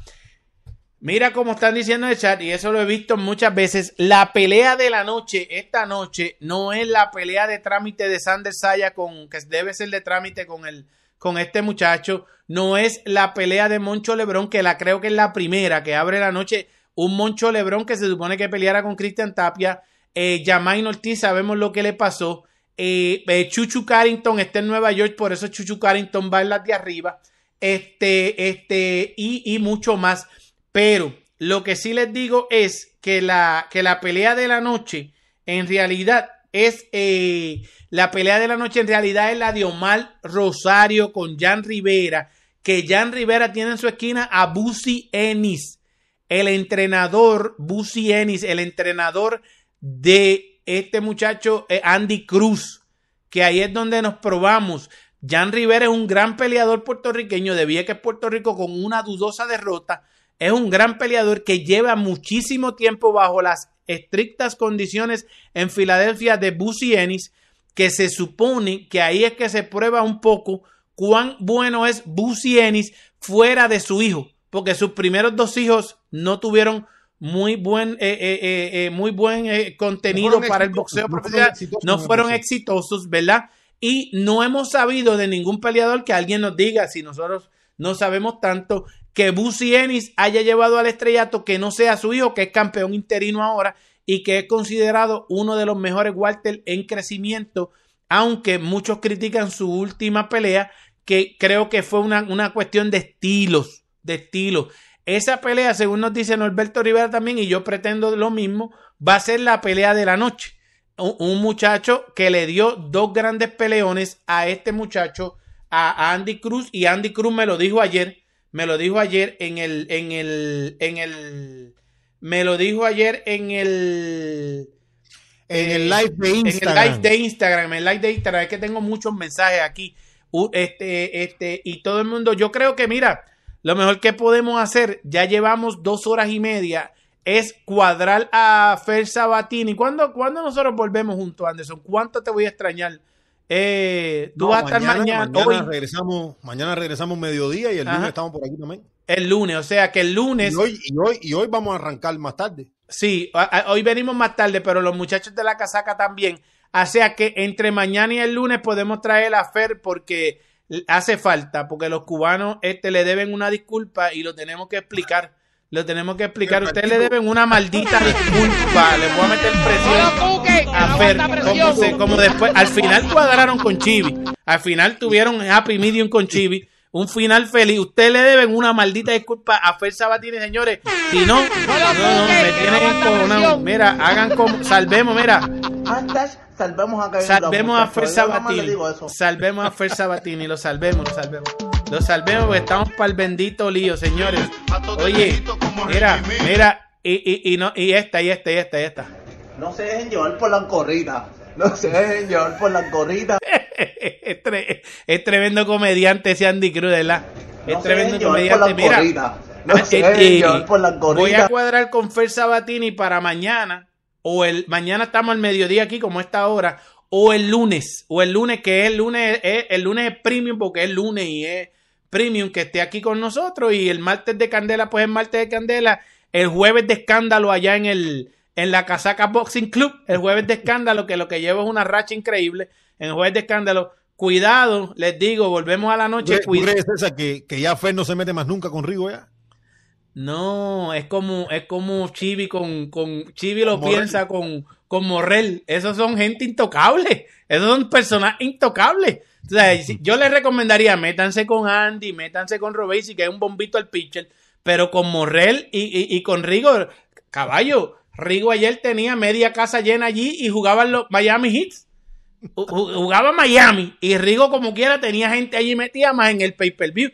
Mira cómo están diciendo en el chat, y eso lo he visto muchas veces. La pelea de la noche, esta noche, no es la pelea de trámite de Sander Saya con, que debe ser de trámite con el con este muchacho. No es la pelea de Moncho Lebrón, que la creo que es la primera que abre la noche. Un Moncho Lebrón que se supone que peleara con Cristian Tapia. Eh, Yamain Ortiz, sabemos lo que le pasó. Eh, eh, Chuchu Carrington está en Nueva York, por eso Chuchu Carrington va en las de arriba. Este, este, y, y mucho más. Pero lo que sí les digo es que la, que la pelea de la noche en realidad es eh, la pelea de la noche en realidad es la de Omar Rosario con Jan Rivera, que Jan Rivera tiene en su esquina a Busi Ennis, el entrenador Busi Ennis, el entrenador de este muchacho eh, Andy Cruz, que ahí es donde nos probamos. Jan Rivera es un gran peleador puertorriqueño de Vieques, Puerto Rico, con una dudosa derrota. Es un gran peleador que lleva muchísimo tiempo bajo las estrictas condiciones en Filadelfia de Busy Ennis, que se supone que ahí es que se prueba un poco cuán bueno es Busy Ennis fuera de su hijo, porque sus primeros dos hijos no tuvieron muy buen, eh, eh, eh, muy buen contenido para el boxeo profesional, no fueron exitosos, ¿verdad? Y no hemos sabido de ningún peleador que alguien nos diga si nosotros no sabemos tanto que Busi Ennis haya llevado al estrellato que no sea su hijo, que es campeón interino ahora y que es considerado uno de los mejores Walter en crecimiento, aunque muchos critican su última pelea, que creo que fue una, una cuestión de estilos, de estilos. Esa pelea, según nos dice Norberto Rivera también, y yo pretendo lo mismo, va a ser la pelea de la noche. Un muchacho que le dio dos grandes peleones a este muchacho, a Andy Cruz, y Andy Cruz me lo dijo ayer, me lo dijo ayer en el, en el, en el, me lo dijo ayer en el, en el live de Instagram. En el live de Instagram, en el live de Instagram, es que tengo muchos mensajes aquí, este, este, y todo el mundo, yo creo que mira, lo mejor que podemos hacer, ya llevamos dos horas y media, es cuadrar a Fer Sabatini. ¿Cuándo, ¿Cuándo nosotros volvemos juntos, Anderson? ¿Cuánto te voy a extrañar? Eh, tú vas a estar mañana. Mañana, regresamos, mañana regresamos mediodía y el lunes estamos por aquí también. El lunes, o sea que el lunes. Y hoy, y hoy, y hoy vamos a arrancar más tarde. Sí, hoy venimos más tarde, pero los muchachos de la casaca también. O sea que entre mañana y el lunes podemos traer a Fer porque hace falta, porque los cubanos este, le deben una disculpa y lo tenemos que explicar. Lo tenemos que explicar. Ustedes le deben una maldita disculpa. Les voy a meter presión a Fer. Como, después, al final cuadraron con Chibi. Al final tuvieron happy medium con Chibi. Un final feliz. Ustedes le deben una maldita disculpa a Fer Sabatini, señores. Si no, no, no, me tienen Mira, hagan como. Salvemos, mira. Salvemos a Fer Sabatini. Salvemos a Fer Sabatini. Lo salvemos, lo salvemos. Lo salvemos porque estamos para el bendito lío, señores. Oye, mira, mira, y, y, y, no, y esta, y esta, y esta, y esta. No se dejen llevar por la corrida. No se dejen llevar por la corrida. es, tre- es tremendo comediante ese Andy Cruz, ¿verdad? No es tremendo comediante. Mira. No se eh, dejen eh, llevar por la voy a cuadrar con Fer Sabatini para mañana, o el mañana estamos al mediodía aquí, como esta hora, o el lunes, o el lunes, que es el lunes, es, el lunes es premium porque es lunes y es premium que esté aquí con nosotros, y el martes de Candela, pues es martes de Candela, el jueves de escándalo allá en el en la Casaca Boxing Club, el jueves de escándalo, que lo que llevo es una racha increíble, en el jueves de escándalo, cuidado, les digo, volvemos a la ¿Tú noche, tú crees, César, que, que ya Fer no se mete más nunca con Rigo ya? No, es como, es como Chibi con, con Chibi lo Morrell. piensa con, con Morrel. Esos son gente intocable. Esos son personajes intocables. Yo les recomendaría, métanse con Andy, métanse con Robesi, que es un bombito al pitcher, pero con Morrel y, y, y con Rigo, caballo, Rigo ayer tenía media casa llena allí y jugaban los Miami ju- Jugaba Miami y Rigo como quiera tenía gente allí metida más en el pay-per-view.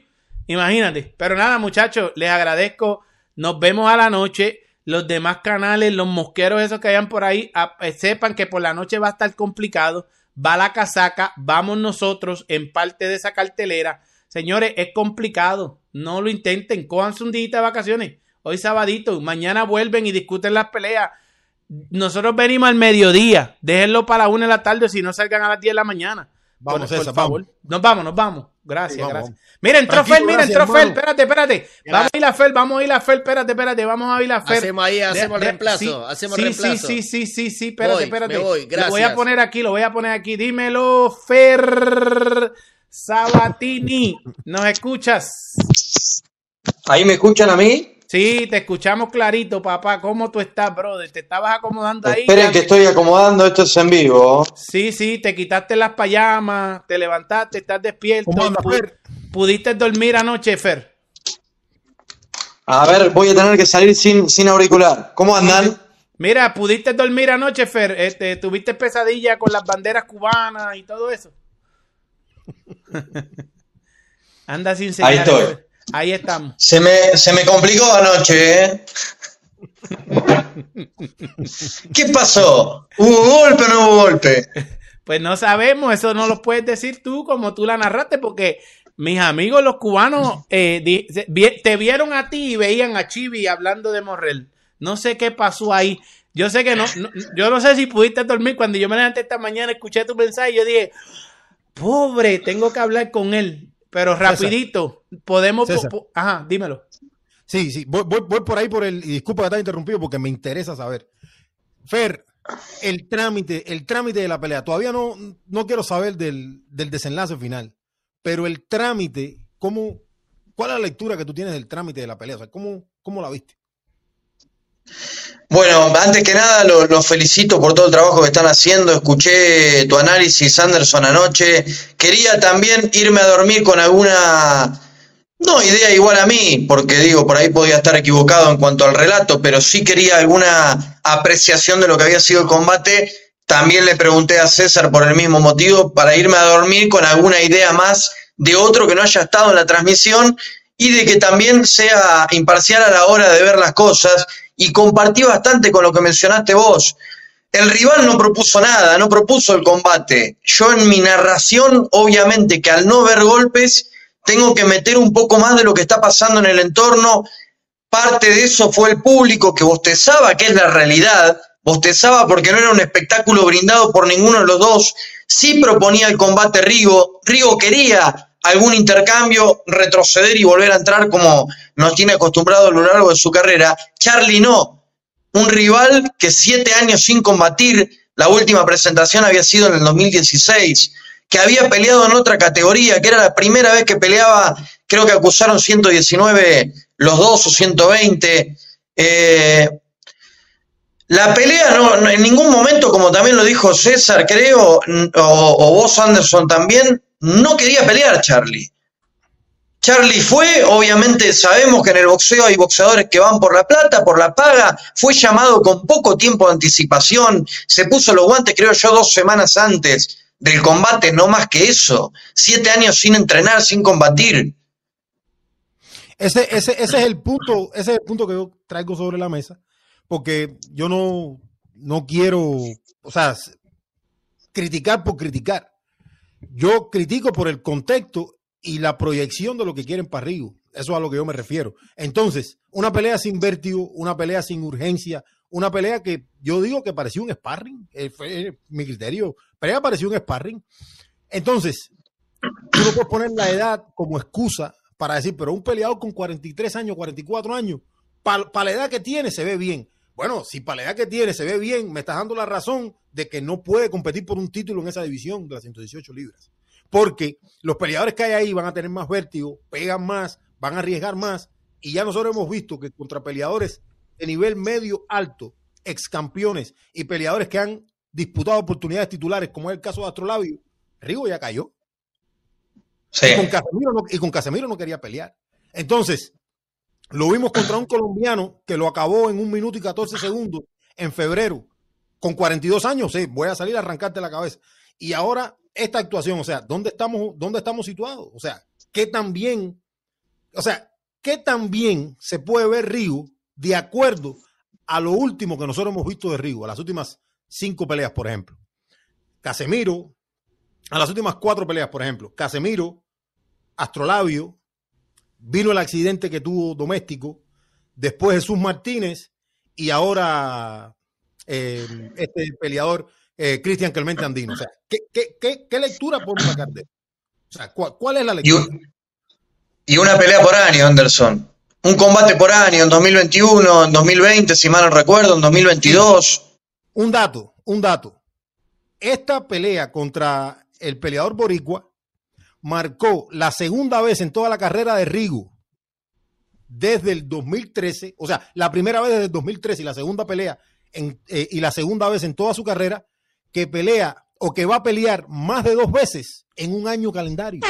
Imagínate. Pero nada, muchachos, les agradezco. Nos vemos a la noche. Los demás canales, los mosqueros esos que hayan por ahí, eh, sepan que por la noche va a estar complicado. Va la casaca, vamos nosotros en parte de esa cartelera. Señores, es complicado. No lo intenten. Cójanse un día de vacaciones. Hoy sabadito. Mañana vuelven y discuten las peleas. Nosotros venimos al mediodía. Déjenlo para la una de la tarde si no salgan a las 10 de la mañana. Vamos, Por- César, por favor. vamos. Nos vamos, nos vamos. Gracias, Sí, vamos, gracias. vamos. Mira, entró Tranquilo, Fel, mira, gracias, entró Fel. Espérate, espérate. Vamos a ir a Fel, vamos a ir a Fel. Espérate, espérate. Vamos a ir a Fel. Hacemos ahí, hacemos De- de- reemplazo, sí, hacemos sí, reemplazo. Sí, sí, sí, sí, sí. Espérate, Voy, espérate. me voy, Lo voy a poner aquí, lo voy a poner aquí. Dímelo, Fer Sabatini. ¿Nos escuchas? ¿Ahí me escuchan a mí? Sí, te escuchamos clarito, papá. ¿Cómo tú estás, brother? ¿Te estabas acomodando ahí? Esperen que estoy acomodando, esto es en vivo. Sí, sí, te quitaste las payamas, te levantaste, estás despierto. ¿Cómo anda, pu- Fer? ¿Pudiste dormir anoche, Fer? A ver, voy a tener que salir sin, sin auricular. ¿Cómo andan? Mira, ¿pudiste dormir anoche, Fer? Este, ¿Tuviste pesadilla con las banderas cubanas y todo eso? Anda sin señal. Ahí estoy. Ahí estamos. Se me, se me complicó anoche, ¿eh? ¿Qué pasó? ¿Hubo golpe o no hubo golpe? Pues no sabemos, eso no lo puedes decir tú como tú la narraste, porque mis amigos los cubanos eh, te vieron a ti y veían a Chivi hablando de Morrel. No sé qué pasó ahí. Yo sé que no, no- yo no sé si pudiste dormir. Cuando yo me levanté esta mañana, escuché tu mensaje y yo dije, pobre, tengo que hablar con él. Pero rapidito, podemos... po- César. po- ajá, dímelo. Sí, sí, voy, voy, voy por ahí por el. Y disculpa que te interrumpido porque me interesa saber. Fer, el trámite, el trámite de la pelea. Todavía no, no quiero saber del, del desenlace final. Pero el trámite, ¿cómo, ¿cuál es la lectura que tú tienes del trámite de la pelea? O sea, ¿cómo, cómo la viste? Bueno, antes que nada los los felicito por todo el trabajo que están haciendo. Escuché tu análisis, Anderson, anoche. Quería también irme a dormir con alguna, no idea igual a mí, porque digo, por ahí podía estar equivocado en cuanto al relato, pero sí quería alguna apreciación de lo que había sido el combate. También le pregunté a César por el mismo motivo, para irme a dormir con alguna idea más de otro que no haya estado en la transmisión y de que también sea imparcial a la hora de ver las cosas y compartí bastante con lo que mencionaste vos. El rival no propuso nada, no propuso el combate. Yo en mi narración, obviamente que al no ver golpes, tengo que meter un poco más de lo que está pasando en el entorno. Parte de eso fue el público que bostezaba, que es la realidad. Bostezaba porque no era un espectáculo brindado por ninguno de los dos. Sí proponía el combate Rigo. Rigo quería algún intercambio, retroceder y volver a entrar como nos tiene acostumbrado a lo largo de su carrera. Charlie no. Un rival que siete años sin combatir, la última presentación había sido en el 2016, que había peleado en otra categoría, que era la primera vez que peleaba, creo que acusaron 119 los dos o 120. Eh, la pelea no, no- en ningún momento, como también lo dijo César, creo, o, o vos Anderson también, no quería pelear Charlie. Charlie fue, obviamente sabemos que en el boxeo hay boxeadores que van por la plata, por la paga, fue llamado con poco tiempo de anticipación, se puso los guantes creo yo dos semanas antes del combate, no más que eso, siete años sin entrenar, sin combatir. Ese, ese, ese es el punto, ese es el punto que yo traigo sobre la mesa, porque yo no, no quiero, o sea, criticar por criticar. Yo critico por el contexto y la proyección de lo que quieren para Rigo. Eso es a lo que yo me refiero. Entonces, una pelea sin vértigo, una pelea sin urgencia, una pelea que yo digo que parecía un sparring, eh, fue mi criterio, pelea pareció un sparring. Entonces, tú no puedes poner la edad como excusa para decir, pero un peleador con 43 años, 44 años, para la edad que tiene se ve bien. Bueno, si para la edad que tiene se ve bien, me estás dando la razón de que no puede competir por un título en esa división de las 118 libras. Porque los peleadores que hay ahí van a tener más vértigo, pegan más, van a arriesgar más. Y ya nosotros hemos visto que contra peleadores de nivel medio alto, ex campeones y peleadores que han disputado oportunidades titulares, como es el caso de Astrolabio, Rigo ya cayó. Y, con Casemiro no, y con Casemiro no quería pelear. Entonces, lo vimos contra un colombiano que lo acabó en un minuto y 14 segundos en febrero, con 42 años. Sí, voy a salir a arrancarte la cabeza. Y ahora, esta actuación, o sea, ¿dónde estamos, dónde estamos situados? O sea, ¿qué tan bien, o sea, qué tan bien se puede ver Rigo de acuerdo a lo último que nosotros hemos visto de Rigo, a las últimas cinco peleas, por ejemplo? Casemiro, a las últimas cuatro peleas, por ejemplo, Casemiro, Astrolabio, vino el accidente que tuvo doméstico, después Jesús Martínez y ahora eh, este peleador eh, Cristian Clemente Andino. O sea, ¿qué, qué, qué, lectura podemos sacar de O sea, ¿cuál, es la lectura? Y, una pelea por año, Anderson. Un combate por año en 2021, en 2020, si mal no recuerdo, en 2022. Un dato, un dato. Esta pelea contra el peleador boricua marcó la segunda vez en toda la carrera de Rigo desde el 2013, o sea, la primera vez desde el 2013 y la segunda pelea en, eh, y la segunda vez en toda su carrera que pelea o que va a pelear más de dos veces en un año calendario.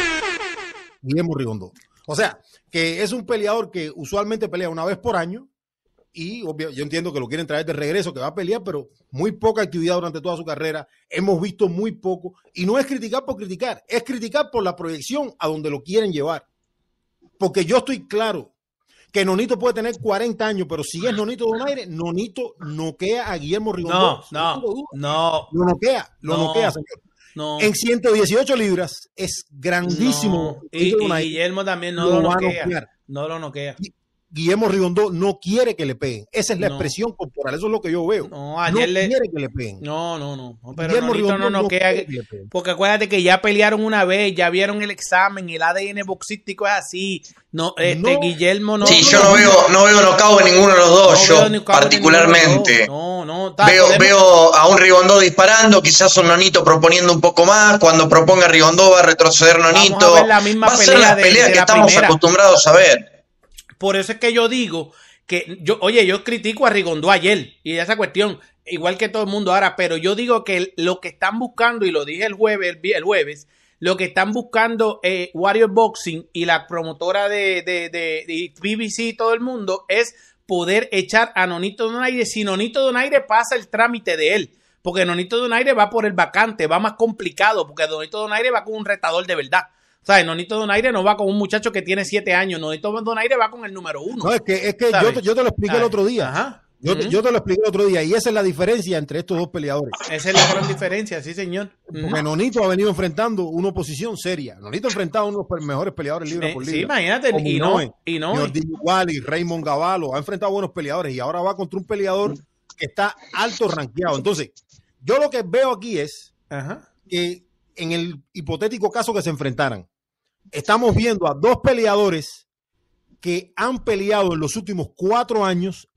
Guillermo Rigondó. O sea, que es un peleador que usualmente pelea una vez por año y yo entiendo que lo quieren traer de regreso, que va a pelear, pero muy poca actividad durante toda su carrera. Hemos visto muy poco. Y no es criticar por criticar, es criticar por la proyección a donde lo quieren llevar. Porque yo estoy claro que Nonito puede tener 40 años, pero si es Nonito Donaire, Nonito noquea a Guillermo Rigondó. No, no, no. Lo noquea, lo noquea, señor. No. En 118 libras es grandísimo. Y, Guillermo también no lo, noquea. No lo noquea. Guillermo Rigondó no quiere que le peguen. Esa es la expresión corporal, eso es lo que yo veo. No, ayer no quiere que le peguen. No, no, no. pero Guillermo Rigondó no, no queda Porque acuérdate que ya pelearon una vez, ya vieron el examen, el ADN boxístico es así. No, este Guillermo no. Sí, yo no veo, no veo knockout en ninguno de los dos, yo particularmente. No, no, veo, veo a un Rigondó disparando, quizás un Nonito proponiendo un poco más. Cuando proponga Rigondó va a retroceder Nonito. va a ser la pelea que estamos acostumbrados a ver. Por eso es que yo digo que yo, oye, yo critico a Rigondó ayer y esa cuestión, igual que todo el mundo ahora, pero yo digo que lo que están buscando, y lo dije el jueves, el, jueves, lo que están buscando eh, Warrior Boxing y la promotora de, de, de, BBC y todo el mundo es poder echar a Nonito Donaire si Nonito Donaire pasa el trámite de él. Porque Nonito Donaire va por el vacante, va más complicado, porque Nonito Donaire va con un retador de verdad. ¿Sabes? Nonito Donaire no va con un muchacho que tiene siete años. Nonito Donaire va con el número uno. No, es que, es que yo, te, yo, te lo expliqué el otro día. Ajá. Yo, te, yo, te, lo expliqué el otro día y esa es la diferencia entre estos dos peleadores. Esa es la gran diferencia, sí, señor. Porque Nonito ha venido enfrentando una oposición seria. Nonito ha enfrentado a uno de los mejores peleadores libra por libra. Sí, imagínate. Y no, y no. Wally, Raymond Gavalo, ha enfrentado a buenos peleadores y ahora va contra un peleador que está alto rankeado. Entonces, yo lo que veo aquí es que en el hipotético caso que se enfrentaran, estamos viendo a dos peleadores que han peleado en los últimos cuatro años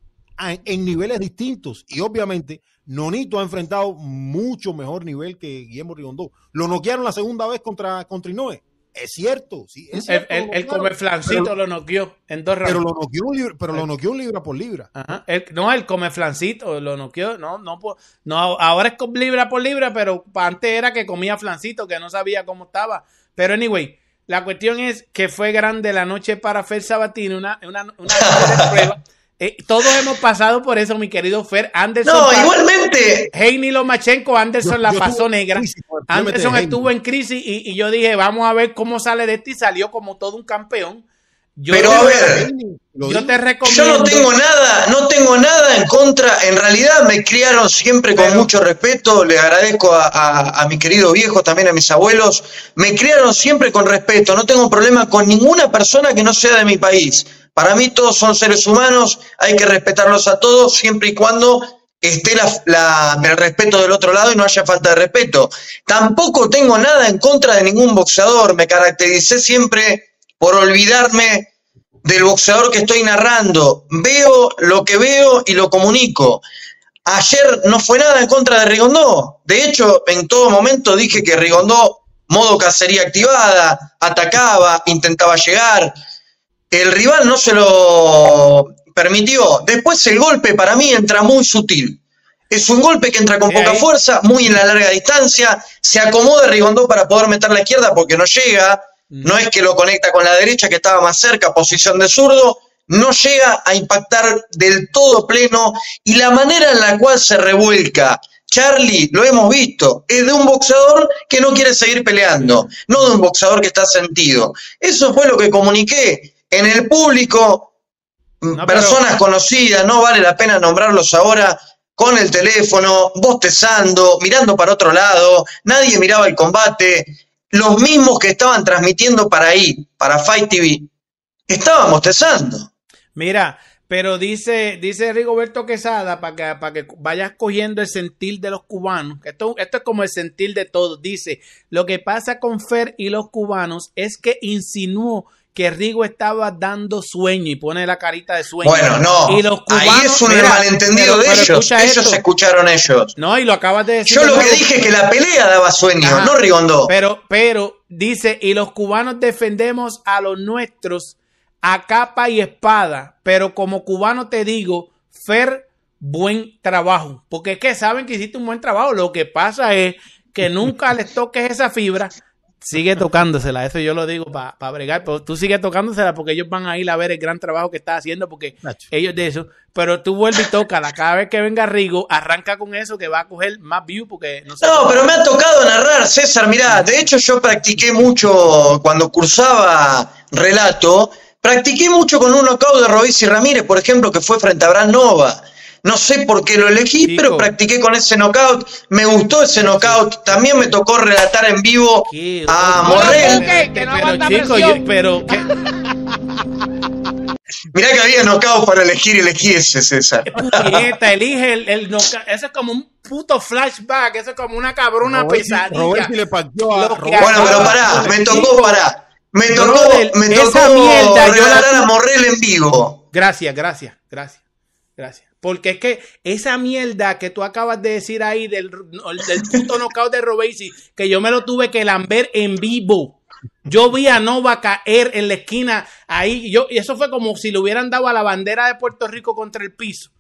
en, niveles distintos. Y obviamente, Nonito ha enfrentado mucho mejor nivel que Guillermo Rigondó. Lo noquearon la segunda vez contra, contra Inoue. Es cierto, sí. Es cierto, el, el, come flancito lo noqueó en dos rounds. Pero lo noqueó, un libra, pero lo noqueó un libra por libra. Ajá. no, el come flancito lo noqueó. No, no, no, ahora es libra por libra, pero antes era que comía flancito, que no sabía cómo estaba. Pero anyway, la cuestión es que fue grande la noche para Fer Sabatini, una, una, una prueba. Eh, todos hemos pasado por eso, mi querido Fer. Anderson. No, igualmente. Heini Lomachenko, Anderson la pasó negra. Anderson estuvo en crisis y, y, yo dije, vamos a ver cómo sale de esto y salió como todo un campeón. Yo Pero a ver, yo te recomiendo. Yo no tengo nada, no tengo nada en contra. En realidad me criaron siempre con mucho respeto. Le agradezco a, a, a mi querido viejo, también a mis abuelos. Me criaron siempre con respeto. No tengo problema con ninguna persona que no sea de mi país. Para mí todos son seres humanos, hay que respetarlos a todos siempre y cuando esté la, la- el respeto del otro lado y no haya falta de respeto. Tampoco tengo nada en contra de ningún boxeador. Me caractericé siempre por olvidarme del boxeador que estoy narrando. Veo lo que veo y lo comunico. Ayer no fue nada en contra de Rigondó. De hecho, en todo momento dije que Rigondó, modo cacería activada, atacaba, intentaba llegar. El rival no se lo permitió. Después el golpe para mí entra muy sutil. Es un golpe que entra con poca fuerza, muy en la larga distancia. Se acomoda Rigondó para poder meter la izquierda porque no llega. No es que lo conecta con la derecha, que estaba más cerca, posición de zurdo. No llega a impactar del todo pleno. Y la manera en la cual se revuelca Charlie, lo hemos visto, es de un boxeador que no quiere seguir peleando, no de un boxeador que está sentido. Eso fue lo que comuniqué en el público, personas conocidas, no vale la pena nombrarlos ahora, con el teléfono, bostezando, mirando para otro lado, nadie miraba el combate, los mismos que estaban transmitiendo para ahí, para Fight TV, estaban bostezando. Mira, pero dice, dice Rigoberto Quesada, para que, para que vayas cogiendo el sentir de los cubanos, esto, esto es como el sentir de todos, dice, lo que pasa con Fer y los cubanos es que insinuó que Rigo estaba dando sueño y pone la carita de sueño. Bueno, no, Y los ahí es un mira, malentendido pero- de pero ellos, ellos esto. escucharon ellos. No, y lo acabas de decir. Yo lo que dije que la pelea daba sueño, Ajá. no Rigondó. Pero, pero, dice, y los cubanos defendemos a los nuestros a capa y espada. Pero como cubano te digo, Fer, buen trabajo. Porque es que saben que hiciste un buen trabajo. Lo que pasa es que nunca les toques esa fibra. Sigue tocándosela, eso yo lo digo para bregar, pero tú sigue tocándosela porque ellos van a ir a ver el gran trabajo que estás haciendo porque ellos de eso, pero tú vuelves y tócala, cada vez que venga Rigo, arranca con eso que va a coger más view porque no sé. No, pero me ha tocado narrar, César, mirá, de hecho yo practiqué mucho cuando cursaba relato, practiqué mucho con un knockout de Robesi Ramírez, por ejemplo, que fue frente a Bran Nova. No sé por qué lo elegí, pero practiqué con ese knockout, me gustó ese knockout, también me tocó relatar en vivo a Morrell. pero chico, yo- pero ¿qué? Mirá que había knockout para elegir y elegí ese, César. puñeta, elige el, el noca- Eso es como un puto flashback. Eso es como una cabrona Roberti- pesadilla. Le a que. Bueno, pero pará, me tocó, pará. Me tocó, me esa tocó mierda, yo la relatar a Morrell en vivo. Gracias, gracias, gracias, gracias. Porque es que esa mierda que tú acabas de decir ahí del, del puto knockout de Robesi, que yo me lo tuve que lamber en vivo. Yo vi a Nova caer en la esquina ahí. Yo, y eso fue como si le hubieran dado a la bandera de Puerto Rico contra el piso.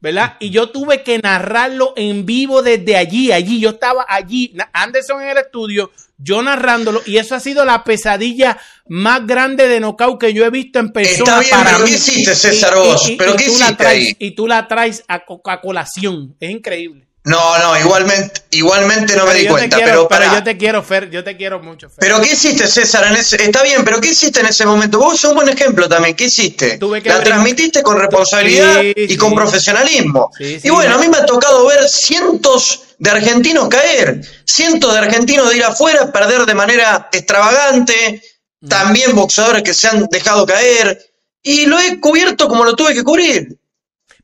¿Verdad? Y yo tuve que narrarlo en vivo desde allí, allí. Yo estaba allí, Anderson en el estudio, yo narrándolo. Y eso ha sido la pesadilla más grande de knockout que yo he visto en persona. Está bien, para pero mí. ¿qué hiciste, César, vos? ¿Pero qué tú la hiciste traes- ahí? Y tú la traes a colación. Es increíble. No, no, igualmente, igualmente no me di cuenta, quiero- pero pero pará. yo te quiero, Fer. Yo te quiero mucho, Fer. Pero ¿qué hiciste, César? En ese, está bien, pero ¿qué hiciste en ese momento? Vos sos un buen ejemplo también. ¿Qué hiciste? Tuve que La transmitiste con responsabilidad Sí, y sí. con profesionalismo. Sí, y bueno, a mí me ha tocado ver cientos de argentinos caer, cientos de argentinos de ir afuera, perder de manera extravagante, Mm. también boxeadores que se han dejado caer, y lo he cubierto como lo tuve que cubrir.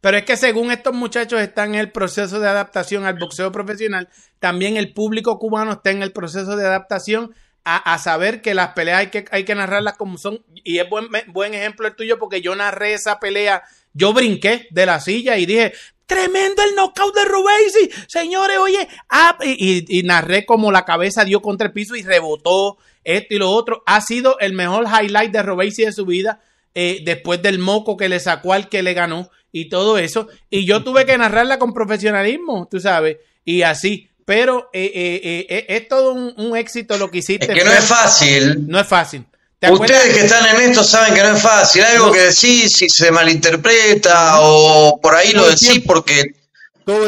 Pero es que según estos muchachos están en el proceso de adaptación al boxeo profesional, también el público cubano está en el proceso de adaptación a, saber que las peleas hay que, hay que narrarlas como son. Y es buen, buen ejemplo el tuyo porque yo narré esa pelea, yo brinqué de la silla y dije, tremendo el knockout de Robesi, señores, oye, ah", y, y- narré como la cabeza dio contra el piso y rebotó esto y lo otro. Ha sido el mejor highlight de Robesi de su vida eh, después del moco que le sacó al que le ganó y todo eso. Y yo tuve que narrarla con profesionalismo, tú sabes, y así. Pero eh, eh, eh, eh, es todo un, un éxito lo que hiciste. Es que no es fácil. No es fácil. Ustedes que están en esto saben que no es fácil. Algo No. que decís, si se malinterpreta o por ahí lo Todo decís porque,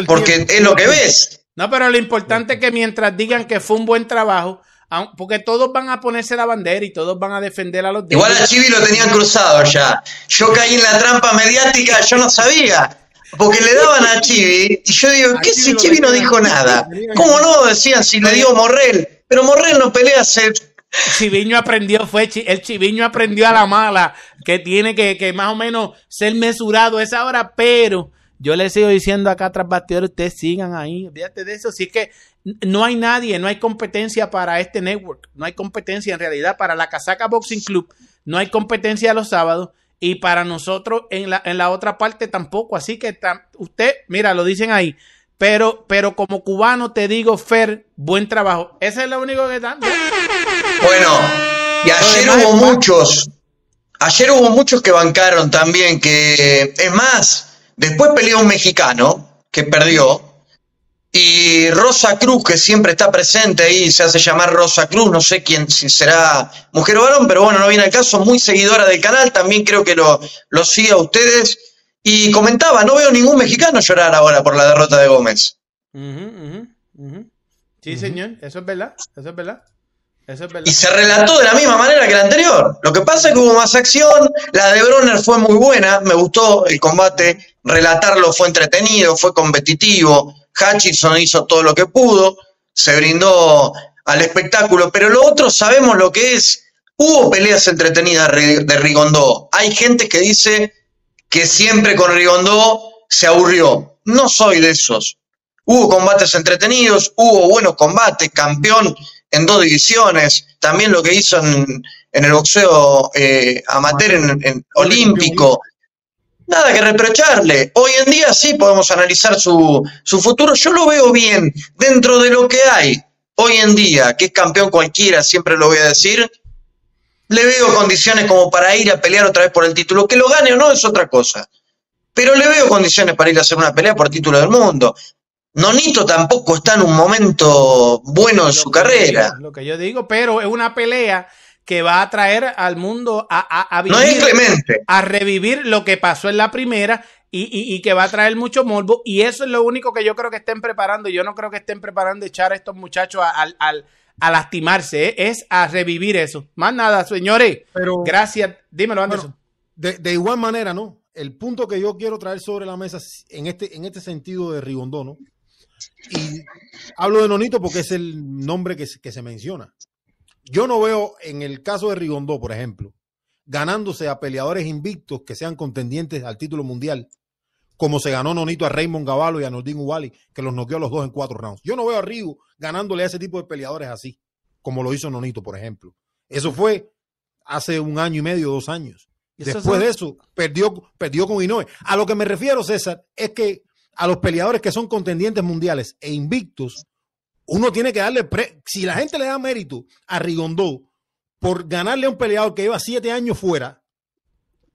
porque tiempo. es lo que ves. No, pero lo importante es que mientras digan que fue un buen trabajo, porque todos van a ponerse la bandera y todos van a defender a los Igual a Chivi lo tenían cruzado ya. Yo caí en la trampa mediática, yo no sabía. Porque le daban a Chivi y yo digo, ¿qué si Chivi no dijo nada? ¿Cómo no? Decían si le dio Morrel. Pero Morrel no pelea hace Chiviño aprendió, fue el Chiviño aprendió a la mala, que tiene que, que más o menos ser mesurado esa hora, pero yo les sigo diciendo acá tras bastidores, ustedes sigan ahí, olvídate de eso, si es que no hay nadie, no hay competencia para este network, no hay competencia en realidad para la Casaca Boxing Club, no hay competencia los sábados y para nosotros en la, en la otra parte tampoco, así que usted, mira, lo dicen ahí, pero, pero como cubano te digo, Fer, buen trabajo. Ese es lo único que están. Bueno, y ayer hubo muchos, ayer hubo muchos que bancaron también, que es más, después peleó un mexicano que perdió, y Rosa Cruz, que siempre está presente ahí, se hace llamar Rosa Cruz, no sé quién, si será mujer o varón, pero bueno, no viene al caso, muy seguidora del canal, también creo que lo, lo sigue a ustedes. Y comentaba, no veo ningún mexicano llorar ahora por la derrota de Gómez. Sí, señor, eso es verdad, eso es verdad. Eso es verdad. Y se relató de la misma manera que la anterior. Lo que pasa es que hubo más acción, la de Bronner fue muy buena, me gustó el combate, relatarlo fue entretenido, fue competitivo, Hutchinson hizo todo lo que pudo, se brindó al espectáculo, pero lo otro sabemos lo que es. Hubo peleas entretenidas de Rigondó. Hay gente que dice que siempre con Rigondó se aburrió. No soy de esos. Hubo combates entretenidos, hubo buenos combates, campeón en dos divisiones, también lo que hizo en, el boxeo eh, amateur en, olímpico. Nada que reprocharle. Hoy en día sí podemos analizar su, su futuro. Yo lo veo bien dentro de lo que hay. Hoy en día, que es campeón cualquiera, siempre lo voy a decir, le veo condiciones como para ir a pelear otra vez por el título. Que lo gane o no es otra cosa. Pero le veo condiciones para ir a hacer una pelea por título del mundo. Nonito tampoco está en un momento bueno en su carrera. lo que yo digo, pero es una pelea que va a traer al mundo a, a, vivir, no es a revivir lo que pasó en la primera y, y, que va a traer mucho morbo. Y eso es lo único que yo creo que estén preparando. Yo no creo que estén preparando echar a estos muchachos al, al a lastimarse, ¿eh? es a revivir eso. Más nada, señores. Pero, Gracias. Dímelo, Anderson. de, igual manera, ¿no? El punto que yo quiero traer sobre la mesa en este, en este sentido de Rigondono, y hablo de Nonito porque es el nombre que, que se menciona. Yo no veo en el caso de Rigondó, por ejemplo, ganándose a peleadores invictos que sean contendientes al título mundial, como se ganó Nonito a Raymond Gavalo y a Nordin Ubali, que los noqueó a los dos en cuatro rounds. Yo no veo a Rigo ganándole a ese tipo de peleadores así, como lo hizo Nonito, por ejemplo. Eso fue hace un año y medio, dos años. Después de eso, perdió, perdió con Inoue. A lo que me refiero, César, es que a los peleadores que son contendientes mundiales e invictos, uno tiene que darle, si la gente le da mérito a Rigondó por ganarle a un peleador que lleva siete años fuera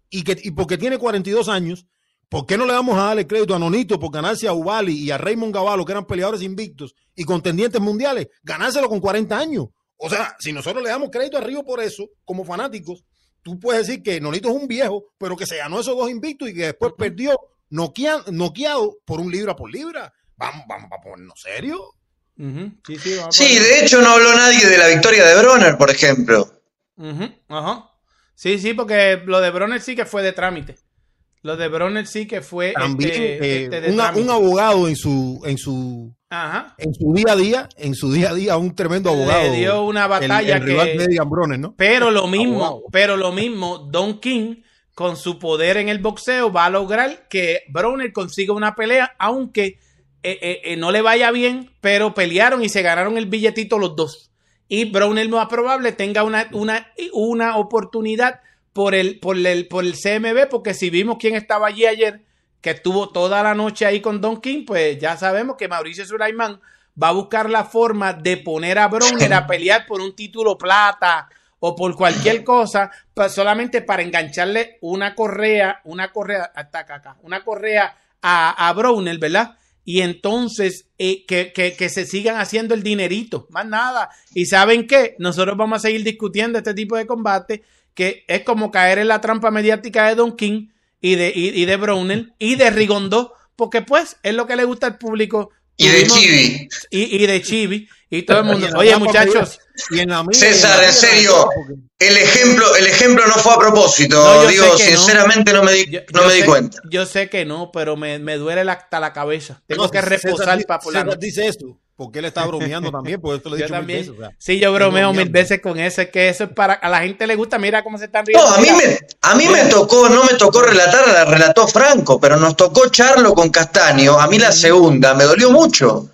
y, que, y porque tiene 42 años, ¿Por qué no le vamos a darle crédito a Nonito por ganarse a Ubali y a Raymond Gavalo, que eran peleadores invictos y contendientes mundiales, ganárselo con 40 años? O sea, si nosotros le damos crédito a Río por eso, como fanáticos, tú puedes decir que Nonito es un viejo, pero que se ganó esos dos invictos y que después perdió noqueado por un libra por libra. Vamos, vamos a ponernos serio. sí, de hecho no habló nadie de la victoria de Bronner, por ejemplo. Ajá. Sí, sí, porque lo de Bronner sí que fue de trámite. Lo de Bronner sí que fue También, este, eh, este un abogado en su en su en su día a día, en su día a día, un tremendo abogado. Le dio una batalla que Pero lo mismo, pero lo mismo, Don King con su poder en el boxeo va a lograr que Bronner consiga una pelea, aunque eh, eh, no le vaya bien, pero pelearon y se ganaron el billetito los dos. Y Bronner más probable tenga una, una, una oportunidad por el, por el, por el CMB, porque si vimos quién estaba allí ayer, que estuvo toda la noche ahí con Don King, pues ya sabemos que Mauricio Sulaimán va a buscar la forma de poner a Bronner a pelear por un título plata o por cualquier cosa, solamente para engancharle una correa, una correa, hasta acá, una correa a, a Browner, ¿verdad? Y entonces eh, que, que, se sigan haciendo el dinerito, más nada. Y saben qué, nosotros vamos a seguir discutiendo este tipo de combate que es como caer en la trampa mediática de Don King y de, y, de Brownell y de Rigondo, porque pues es lo que le gusta al público. Y de Chibi. Y, y de Chibi. Y todo el mundo. Oye, muchachos. Y en la mía, César, en serio, el ejemplo, el ejemplo no fue a propósito. No, Digo, no. sinceramente no, me di, Yo, no yo me di cuenta. Yo sé que no, pero me, me duele la- hasta la cabeza. Tengo No, que César reposar di- para por la César noche. dice eso, porque él está bromeando también, por eso lo he Yo dicho mil también. veces, o sea. sí, yo bromeo mil veces con eso. Es que eso es para. A la gente le gusta. Mira cómo se están riendo. No, a mí me, a mí me tocó, no me tocó relatar, la relató Franco, pero nos tocó Charlo con Castaño. A mí la segunda, me dolió mucho.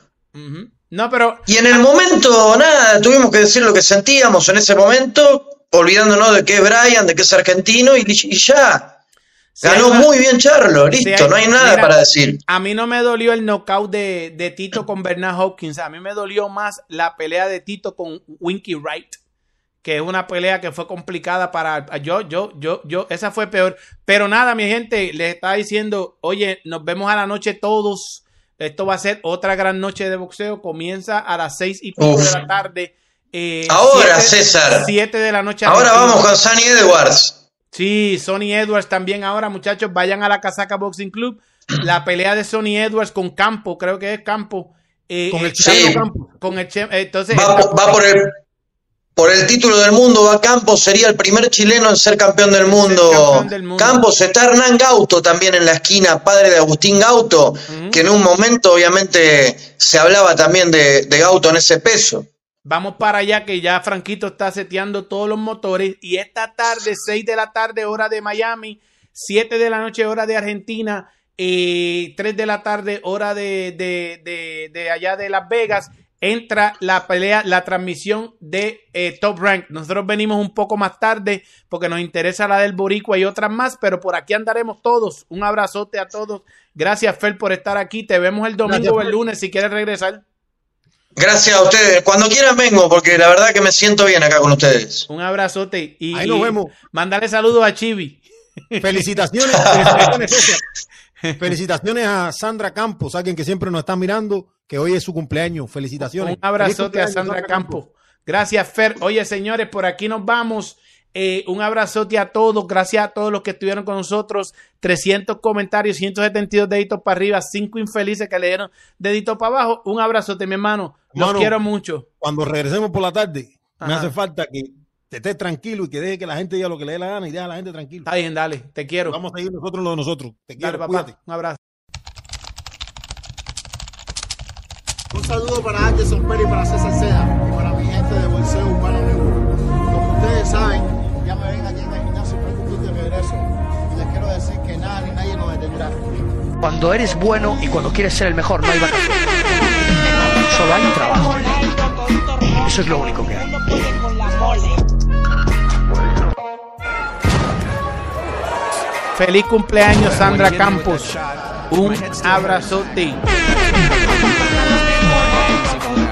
No, pero. Y en el momento, nada, tuvimos que decir lo que sentíamos en ese momento, olvidándonos de que es Brian, de que es argentino, y, y ya. Ganó muy bien Charlo, listo, no hay nada mira, para decir. A mí no me dolió el knockout de, de Tito con Bernard Hopkins. A mí me dolió más la pelea de Tito con Winky Wright. Que es una pelea que fue complicada para yo, yo, yo, yo, esa fue peor. Pero nada, mi gente, les estaba diciendo, oye, nos vemos a la noche todos. Esto va a ser otra gran noche de boxeo. Comienza a las seis y pico Uf. de la tarde. eh, Ahora, siete- César. Siete de la noche. Ahora vamos con Sunny Edwards. Sí, Sonny Edwards también ahora, muchachos, vayan a la Casaca Boxing Club. La pelea de Sonny Edwards con Campo, creo que es Campo. eh, Con el eh, Sí. Chano Campos. con el Che- entonces Va, el- va por el por el título del mundo, va Campos, sería el primer chileno en ser campeón del mundo. campeón del mundo. Campos está Hernán Gauto también en la esquina, padre de Agustín Gauto, que en un momento obviamente se hablaba también de, de Gauto en ese peso. Vamos para allá que ya Franquito está seteando todos los motores y esta tarde, 6 de la tarde hora de Miami, 7 de la noche hora de Argentina, eh, 3 de la tarde hora de, de, de, de allá de Las Vegas, entra la pelea, la transmisión de eh, Top Rank. Nosotros venimos un poco más tarde porque nos interesa la del Boricua y otras más, pero por aquí andaremos todos. Un abrazote a todos. Gracias, Fer, por estar aquí. Te vemos el domingo o el lunes si quieres regresar. Gracias a ustedes. Cuando quieran vengo, porque la verdad que me siento bien acá con ustedes. Un abrazote. Y, Ahí nos vemos. Mándale saludos a Chibi. Felicitaciones, felicitaciones, a Sandra Campos, alguien que siempre nos está mirando, que hoy es su cumpleaños. Felicitaciones. Un abrazote a Sandra Campos. Gracias, Fer. Oye, señores, por aquí nos vamos. Eh, un abrazote a todos. Gracias a todos los que estuvieron con nosotros. 300 comentarios, 172 deditos para arriba, 5 infelices que le dieron deditos para abajo. Un abrazote, mi hermano. Los Hermano. quiero mucho. Cuando regresemos por la tarde, me hace falta que te estés tranquilo y que deje que la gente diga lo que le dé la gana y deja a la gente tranquila. Está bien, dale. Te quiero. Vamos a seguir nosotros lo de nosotros. Te Dale, quiero, papá. cuídate. Un abrazo. Un saludo para Anderson Pérez y para César Seda y para mi gente de Bolseo Urbano Network. Como ustedes saben, ya me ven aquí en el gimnasio Preocupito de regreso. Y les quiero decir que nada ni nadie nos detendrá. Cuando eres bueno y cuando quieres ser el mejor, no hay vacaciones. Solo hay trabajo. Eso es lo único que hay. Feliz cumpleaños, Sandra Campos. Un abrazote.